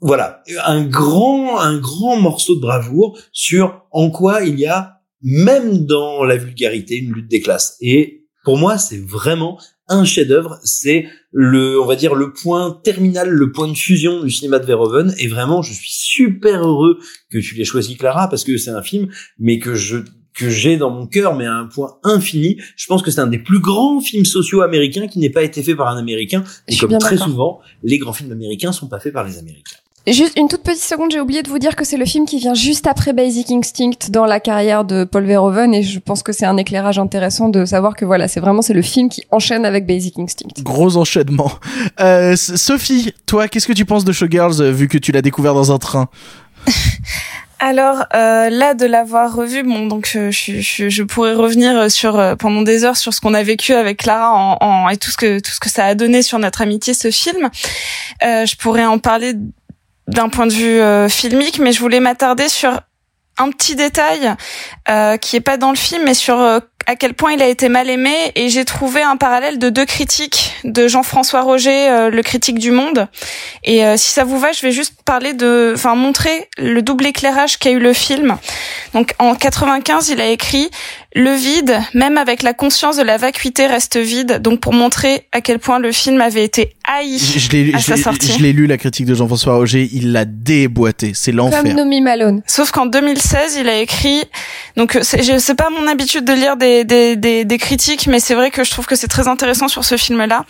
voilà un grand un grand morceau de bravoure sur en quoi il y a même dans la vulgarité une lutte des classes. Et pour moi, c'est vraiment un chef-d'œuvre. C'est le, on va dire, le point terminal, le point de fusion du cinéma de Verhoeven. Et vraiment, je suis super heureux que tu l'aies choisi, Clara, parce que c'est un film, mais que je que j'ai dans mon cœur, mais à un point infini. Je pense que c'est un des plus grands films sociaux américains qui n'ait pas été fait par un Américain. Et comme très souvent, les grands films américains sont pas faits par les Américains. Juste une toute petite seconde, j'ai oublié de vous dire que c'est le film qui vient juste après Basic Instinct dans la carrière de Paul Verhoeven et je pense que c'est un éclairage intéressant de savoir que voilà, c'est vraiment c'est le film qui enchaîne avec Basic Instinct. Gros enchaînement. Euh, Sophie, toi, qu'est-ce que tu penses de Showgirls euh, vu que tu l'as découvert dans un train? Alors euh, là, de l'avoir revu, bon, donc je, je, je, pourrais revenir sur euh, pendant des heures sur ce qu'on a vécu avec Clara en, en, et tout ce que tout ce que ça a donné sur notre amitié, ce film. Euh, je pourrais en parler d'un point de vue euh, filmique, mais je voulais m'attarder sur un petit détail euh, qui est pas dans le film, mais sur euh, à quel point il a été mal aimé. Et j'ai trouvé un parallèle de deux critiques de Jean-François Roger, euh, le critique du Monde. Et si ça vous va, je vais juste parler de, enfin montrer le double éclairage qu'a eu le film. Donc en 95, il a écrit le vide, même avec la conscience de la vacuité, reste vide. Donc pour montrer à quel point le film avait été haï je, à sa sortie. Je l'ai lu la critique de Jean-François Roger, il l'a déboîté, c'est l'enfer. Comme Nomi Malone. Sauf qu'en 2016, il a écrit. Donc c'est, je pas mon habitude de lire des, des, des, des critiques, mais c'est vrai que je trouve que c'est très intéressant sur ce film-là.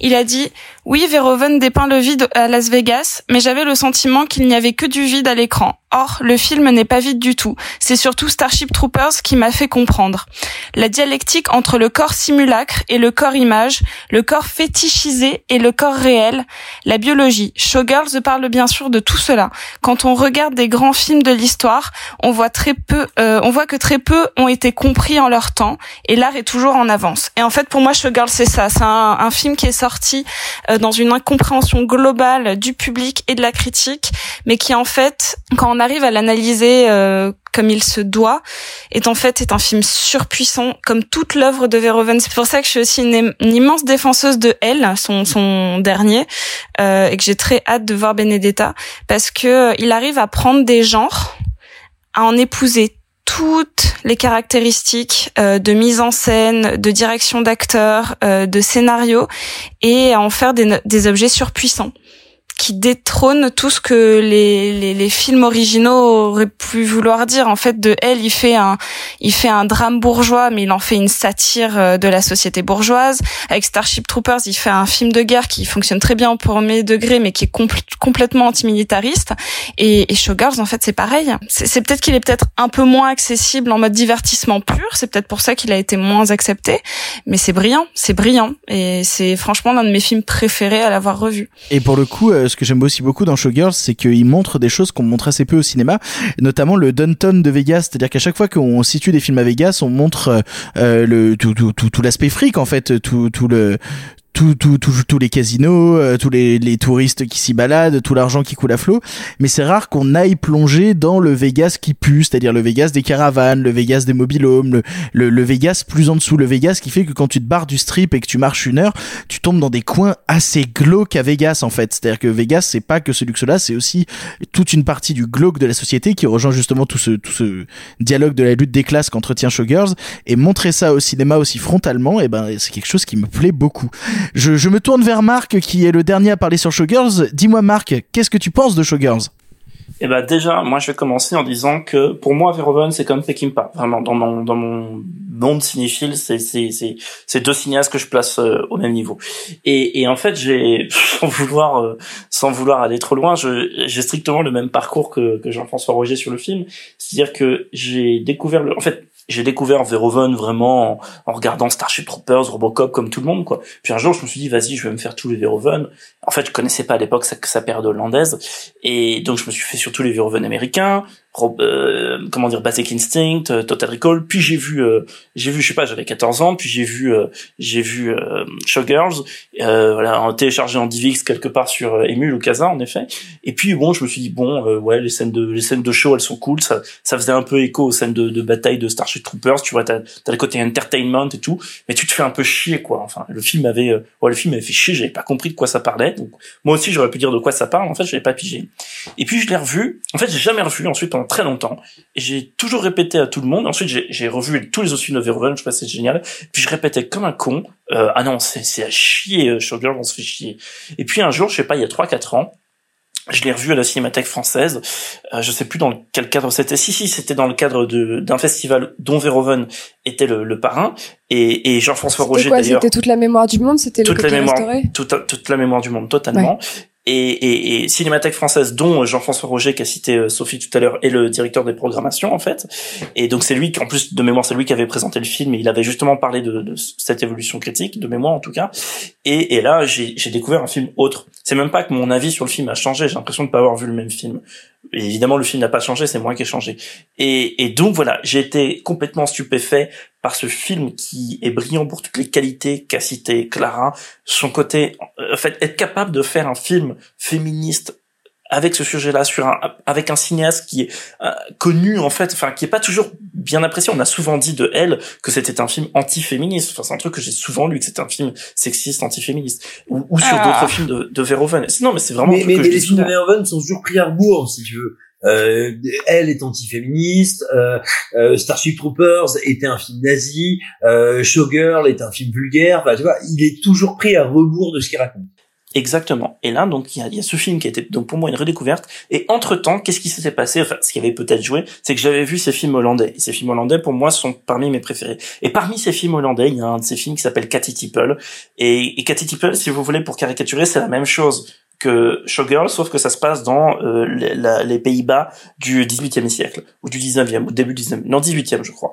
Il a dit oui, Verhoeven dépeint le vide à Las Vegas, mais j'avais le sentiment qu'il n'y avait que du vide à l'écran. Or, le film n'est pas vide du tout. C'est surtout Starship Troopers qui m'a fait comprendre. La dialectique entre le corps simulacre et le corps image, le corps fétichisé et le corps réel, la biologie. Showgirls parle bien sûr de tout cela. Quand on regarde des grands films de l'histoire, on voit très peu, euh, on voit que très peu ont été compris en leur temps, et l'art est toujours en avance. Et en fait, pour moi, Showgirls, c'est ça. C'est un, film qui est sorti dans une incompréhension globale du public et de la critique, mais qui en fait, quand on arrive à l'analyser euh, comme il se doit, est en fait est un film surpuissant, comme toute l'œuvre de Verhoeven. C'est pour ça que je suis aussi une, immense défenseuse de Elle, son, son dernier, euh, et que j'ai très hâte de voir Benedetta, parce que euh, il arrive à prendre des genres, à en épouser toutes les caractéristiques euh, de mise en scène, de direction d'acteur, euh, de scénario, et à en faire des, des objets surpuissants qui détrône tout ce que les, les, les, films originaux auraient pu vouloir dire. En fait, de elle, il fait un, il fait un drame bourgeois, mais il en fait une satire euh, de la société bourgeoise. Avec Starship Troopers, il fait un film de guerre qui fonctionne très bien au premier degré, mais qui est complètement antimilitariste. Et, et Showgirls, en fait, c'est pareil. C'est peut-être qu'il est peut-être un peu moins accessible en mode divertissement pur. C'est peut-être pour ça qu'il a été moins accepté. Mais c'est brillant, c'est brillant. Et c'est franchement l'un de mes films préférés à l'avoir revu. Et pour le coup, euh, ce que j'aime aussi beaucoup dans Showgirls, c'est qu'il montre des choses qu'on montre assez peu au cinéma, notamment le Downton de Vegas. C'est-à-dire qu'à chaque fois qu'on situe des films à Vegas, on montre euh, le tout, l'aspect fric en fait, tout le tous tout, tout, tous les casinos, euh, tous les, les, touristes qui s'y baladent, tout l'argent qui coule à flot. Mais c'est rare qu'on aille plonger dans le Vegas qui pue, c'est-à-dire le Vegas des caravanes, le Vegas des mobilhomes, le, le, le, Vegas plus en dessous, le Vegas qui fait que quand tu te barres du strip et que tu marches une heure, tu tombes dans des coins assez glauques à Vegas en fait. C'est-à-dire que Vegas, c'est pas que ce luxe-là, c'est aussi toute une partie du glauque de la société qui rejoint justement tout ce, tout ce dialogue de la lutte des classes qu'entretient Showgirls. Et montrer ça au cinéma aussi frontalement, eh ben c'est quelque chose qui me plaît beaucoup. Je, me tourne vers Marc, qui est le dernier à parler sur Showgirls. Dis-moi, Marc, qu'est-ce que tu penses de Showgirls? Eh ben déjà, moi je vais commencer en disant que pour moi Verhoeven c'est comme Peckinpah. Vraiment dans mon dans mon monde cinéphile, c'est c'est c'est c'est deux cinéastes que je place euh, au même niveau. Et et en fait j'ai sans vouloir euh, sans vouloir aller trop loin, j'ai strictement le même parcours que que Jean-François Roger sur le film, c'est-à-dire que j'ai découvert le en fait j'ai découvert Verhoeven vraiment en, regardant Starship Troopers, Robocop comme tout le monde quoi. Puis un jour je me suis dit vas-y je vais me faire tous les Verhoeven. En fait je connaissais pas à l'époque sa, sa période hollandaise et donc je me suis fait surtout les Verhoeven américains. Euh, comment dire Basic Instinct, euh, Total Recall, puis j'ai vu euh, j'ai vu je sais pas, j'avais 14 ans, puis j'ai vu euh, j'ai vu Showgirls voilà, en téléchargé en DivX quelque part sur Emule ou Casa en effet. Et puis bon, je me suis dit bon ouais, les scènes de les scènes de show, elles sont cool, ça ça faisait un peu écho aux scènes de, de bataille de Starship Troopers, tu vois, t'as as le côté entertainment et tout, mais tu te fais un peu chier quoi. Enfin, le film avait ouais, le film avait fait chier, j'avais pas compris de quoi ça parlait. Donc moi aussi j'aurais pu dire de quoi ça parle, en fait, j'avais pas pigé. Et puis je l'ai revu. En fait, j'ai jamais revu ensuite pendant très longtemps. Et j'ai toujours répété à tout le monde. Ensuite, j'ai revu tous les autres films de Verhoeven. Je c'est génial. Puis je répétais comme un con. Euh, ah non, c'est à chier. euh, Showgirl, on se fait chier. Et puis un jour, je sais pas, il y a trois quatre ans. Je l'ai revu à la Cinémathèque française. Euh, je sais plus dans quel cadre c'était. Si si, c'était dans le cadre d'un festival dont Verhoeven était le, le parrain et, et Jean-François Roger d'ailleurs C'était toute la mémoire du monde? C'était le toute la mémoire, toute, toute la mémoire du monde totalement. Et, et, et Cinémathèque française, dont Jean-François Roger qui a cité euh, Sophie tout à l'heure, est le directeur des programmations en fait. Et donc c'est lui qui, en plus de mémoire, c'est lui qui avait présenté le film. Et il avait justement parlé de, de cette évolution critique, de mémoire en tout cas. Et, et là, j'ai j'ai découvert un film autre. C'est même pas que mon avis sur le film a changé. J'ai l'impression de pas avoir vu le même film. Et évidemment, le film n'a pas changé, c'est moi qui ai changé. Et, et donc voilà, j'ai été complètement stupéfait par ce film qui est brillant pour toutes les qualités qu'a cité Clara, son côté, en fait, être capable de faire un film féministe avec ce sujet-là sur un avec un cinéaste qui est euh, connu en fait enfin qui est pas toujours bien apprécié on a souvent dit de elle que c'était un film anti-féministe enfin c'est un truc que j'ai souvent lu que c'était un film sexiste anti-féministe ou, ou sur Ah. d'autres films de, de Verhoeven non mais c'est vraiment un mais, truc mais, que mais je les films de. Verhoeven sont toujours pris à rebours, si tu veux. Euh, elle est antiféministe, euh, euh, Starship Troopers était un film nazi, euh, Showgirl est un film vulgaire, enfin, tu vois, il est toujours pris à rebours de ce qu'il raconte. Exactement. Et là, donc, il y a, y a ce film qui était donc pour moi une redécouverte. Et entre temps, qu'est-ce qui s'était passé? Enfin, ce qui avait peut-être joué, c'est que j'avais vu ces films hollandais. Et ces films hollandais, pour moi, sont parmi mes préférés. Et parmi ces films hollandais, il y a un de ces films qui s'appelle Cathy Tipple. Et, et Cathy Tipple, si vous voulez, pour caricaturer, c'est la même chose que Showgirl, sauf que ça se passe dans euh, les Pays-Bas du 18e siècle, ou du 19e, ou début 19e, non 18e je crois.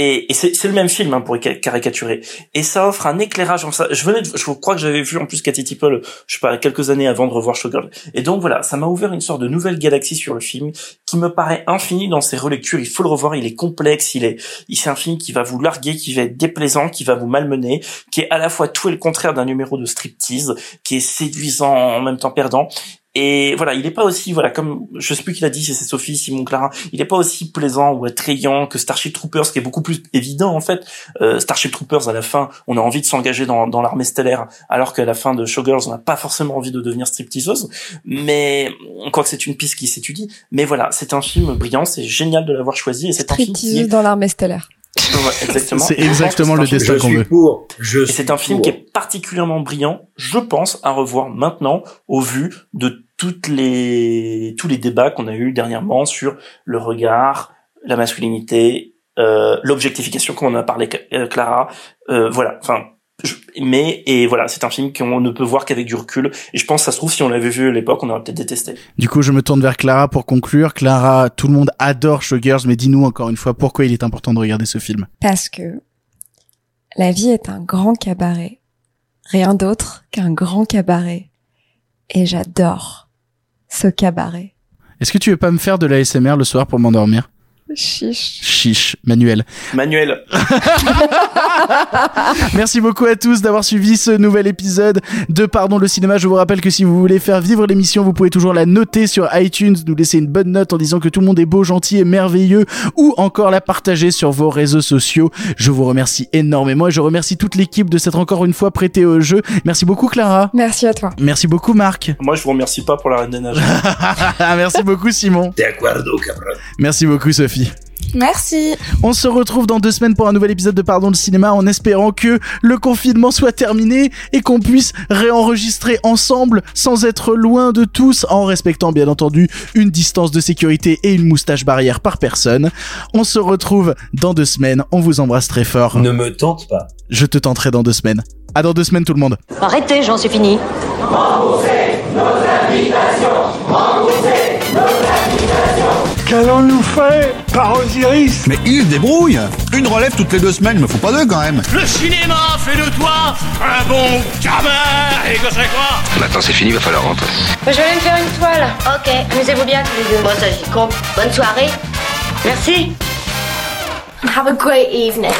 Et, et c'est le même film hein, pour ca- caricaturer. Et ça offre un éclairage. en ça. Je venais, de- je crois que j'avais vu en plus Cathy Tipple, je sais pas, quelques années avant de revoir Showgirl. Et donc voilà, ça m'a ouvert une sorte de nouvelle galaxie sur le film qui me paraît infini dans ses relectures. Il faut le revoir, il est complexe, il est, il- c'est un film qui va vous larguer, qui va être déplaisant, qui va vous malmener, qui est à la fois tout et le contraire d'un numéro de striptease, qui est séduisant en même temps perdant. Et voilà, il est pas aussi, voilà, comme, je sais plus qui l'a dit, si c'est Sophie, Simon Clara, il est pas aussi plaisant ou attrayant que Starship Troopers, qui est beaucoup plus évident, en fait. Euh, Starship Troopers, à la fin, on a envie de s'engager dans, dans l'armée stellaire, alors qu'à la fin de Showgirls, on n'a pas forcément envie de devenir stripteaseuse. Mais, quoi que c'est une piste qui s'étudie. Mais voilà, c'est un film brillant, c'est génial de l'avoir choisi, et c'est un film qui dans l'armée stellaire. Exactement. C'est exactement le destin film- qu'on veut. Pour, je et c'est un film pour. qui est particulièrement brillant, je pense, à revoir maintenant au vu de toutes les tous les débats qu'on a eu dernièrement sur le regard, la masculinité, euh, l'objectification, comme on en a parlé euh, Clara, euh, voilà. Enfin, je- mais et voilà, c'est un film qu'on ne peut voir qu'avec du recul. Et je pense, ça se trouve, si on l'avait vu à l'époque, on aurait peut-être détesté. Du coup, je me tourne vers Clara pour conclure. Clara, tout le monde adore Showgirls, mais dis-nous encore une fois pourquoi il est important de regarder ce film. Parce que la vie est un grand cabaret. Rien d'autre qu'un grand cabaret. Et j'adore ce cabaret. Est-ce que tu veux pas me faire de la SMR le soir pour m'endormir? Chiche. Chiche, Manuel. Manuel. Merci beaucoup à tous d'avoir suivi ce nouvel épisode de Pardon le cinéma. Je vous rappelle que si vous voulez faire vivre l'émission, vous pouvez toujours la noter sur iTunes, nous laisser une bonne note en disant que tout le monde est beau, gentil et merveilleux, ou encore la partager sur vos réseaux sociaux. Je vous remercie énormément et je remercie toute l'équipe de s'être encore une fois prêtée au jeu. Merci beaucoup Clara. Merci à toi. Merci beaucoup Marc. Moi, je vous remercie pas pour la Reine des Neiges. Merci beaucoup Simon. De acuerdo, cabrón. Merci beaucoup Sophie. Merci. On se retrouve dans deux semaines pour un nouvel épisode de Pardon le cinéma en espérant que le confinement soit terminé et qu'on puisse réenregistrer ensemble sans être loin de tous en respectant bien entendu une distance de sécurité et une moustache barrière par personne. On se retrouve dans deux semaines. On vous embrasse très fort. Ne me tente pas. Je te tenterai dans deux semaines. À dans deux semaines tout le monde. Arrêtez, j'en suis fini. Nous fait par Osiris Mais il se débrouille Une relève toutes les deux semaines, il me faut pas deux quand même Le cinéma fait de toi un bon gamin Et que c'est quoi? Maintenant c'est fini, va falloir rentrer. Moi, je vais aller me faire une toile. Ok, amusez-vous bien tous les deux. Bon, ça j'y compte. Bonne soirée. Merci. Have a great evening.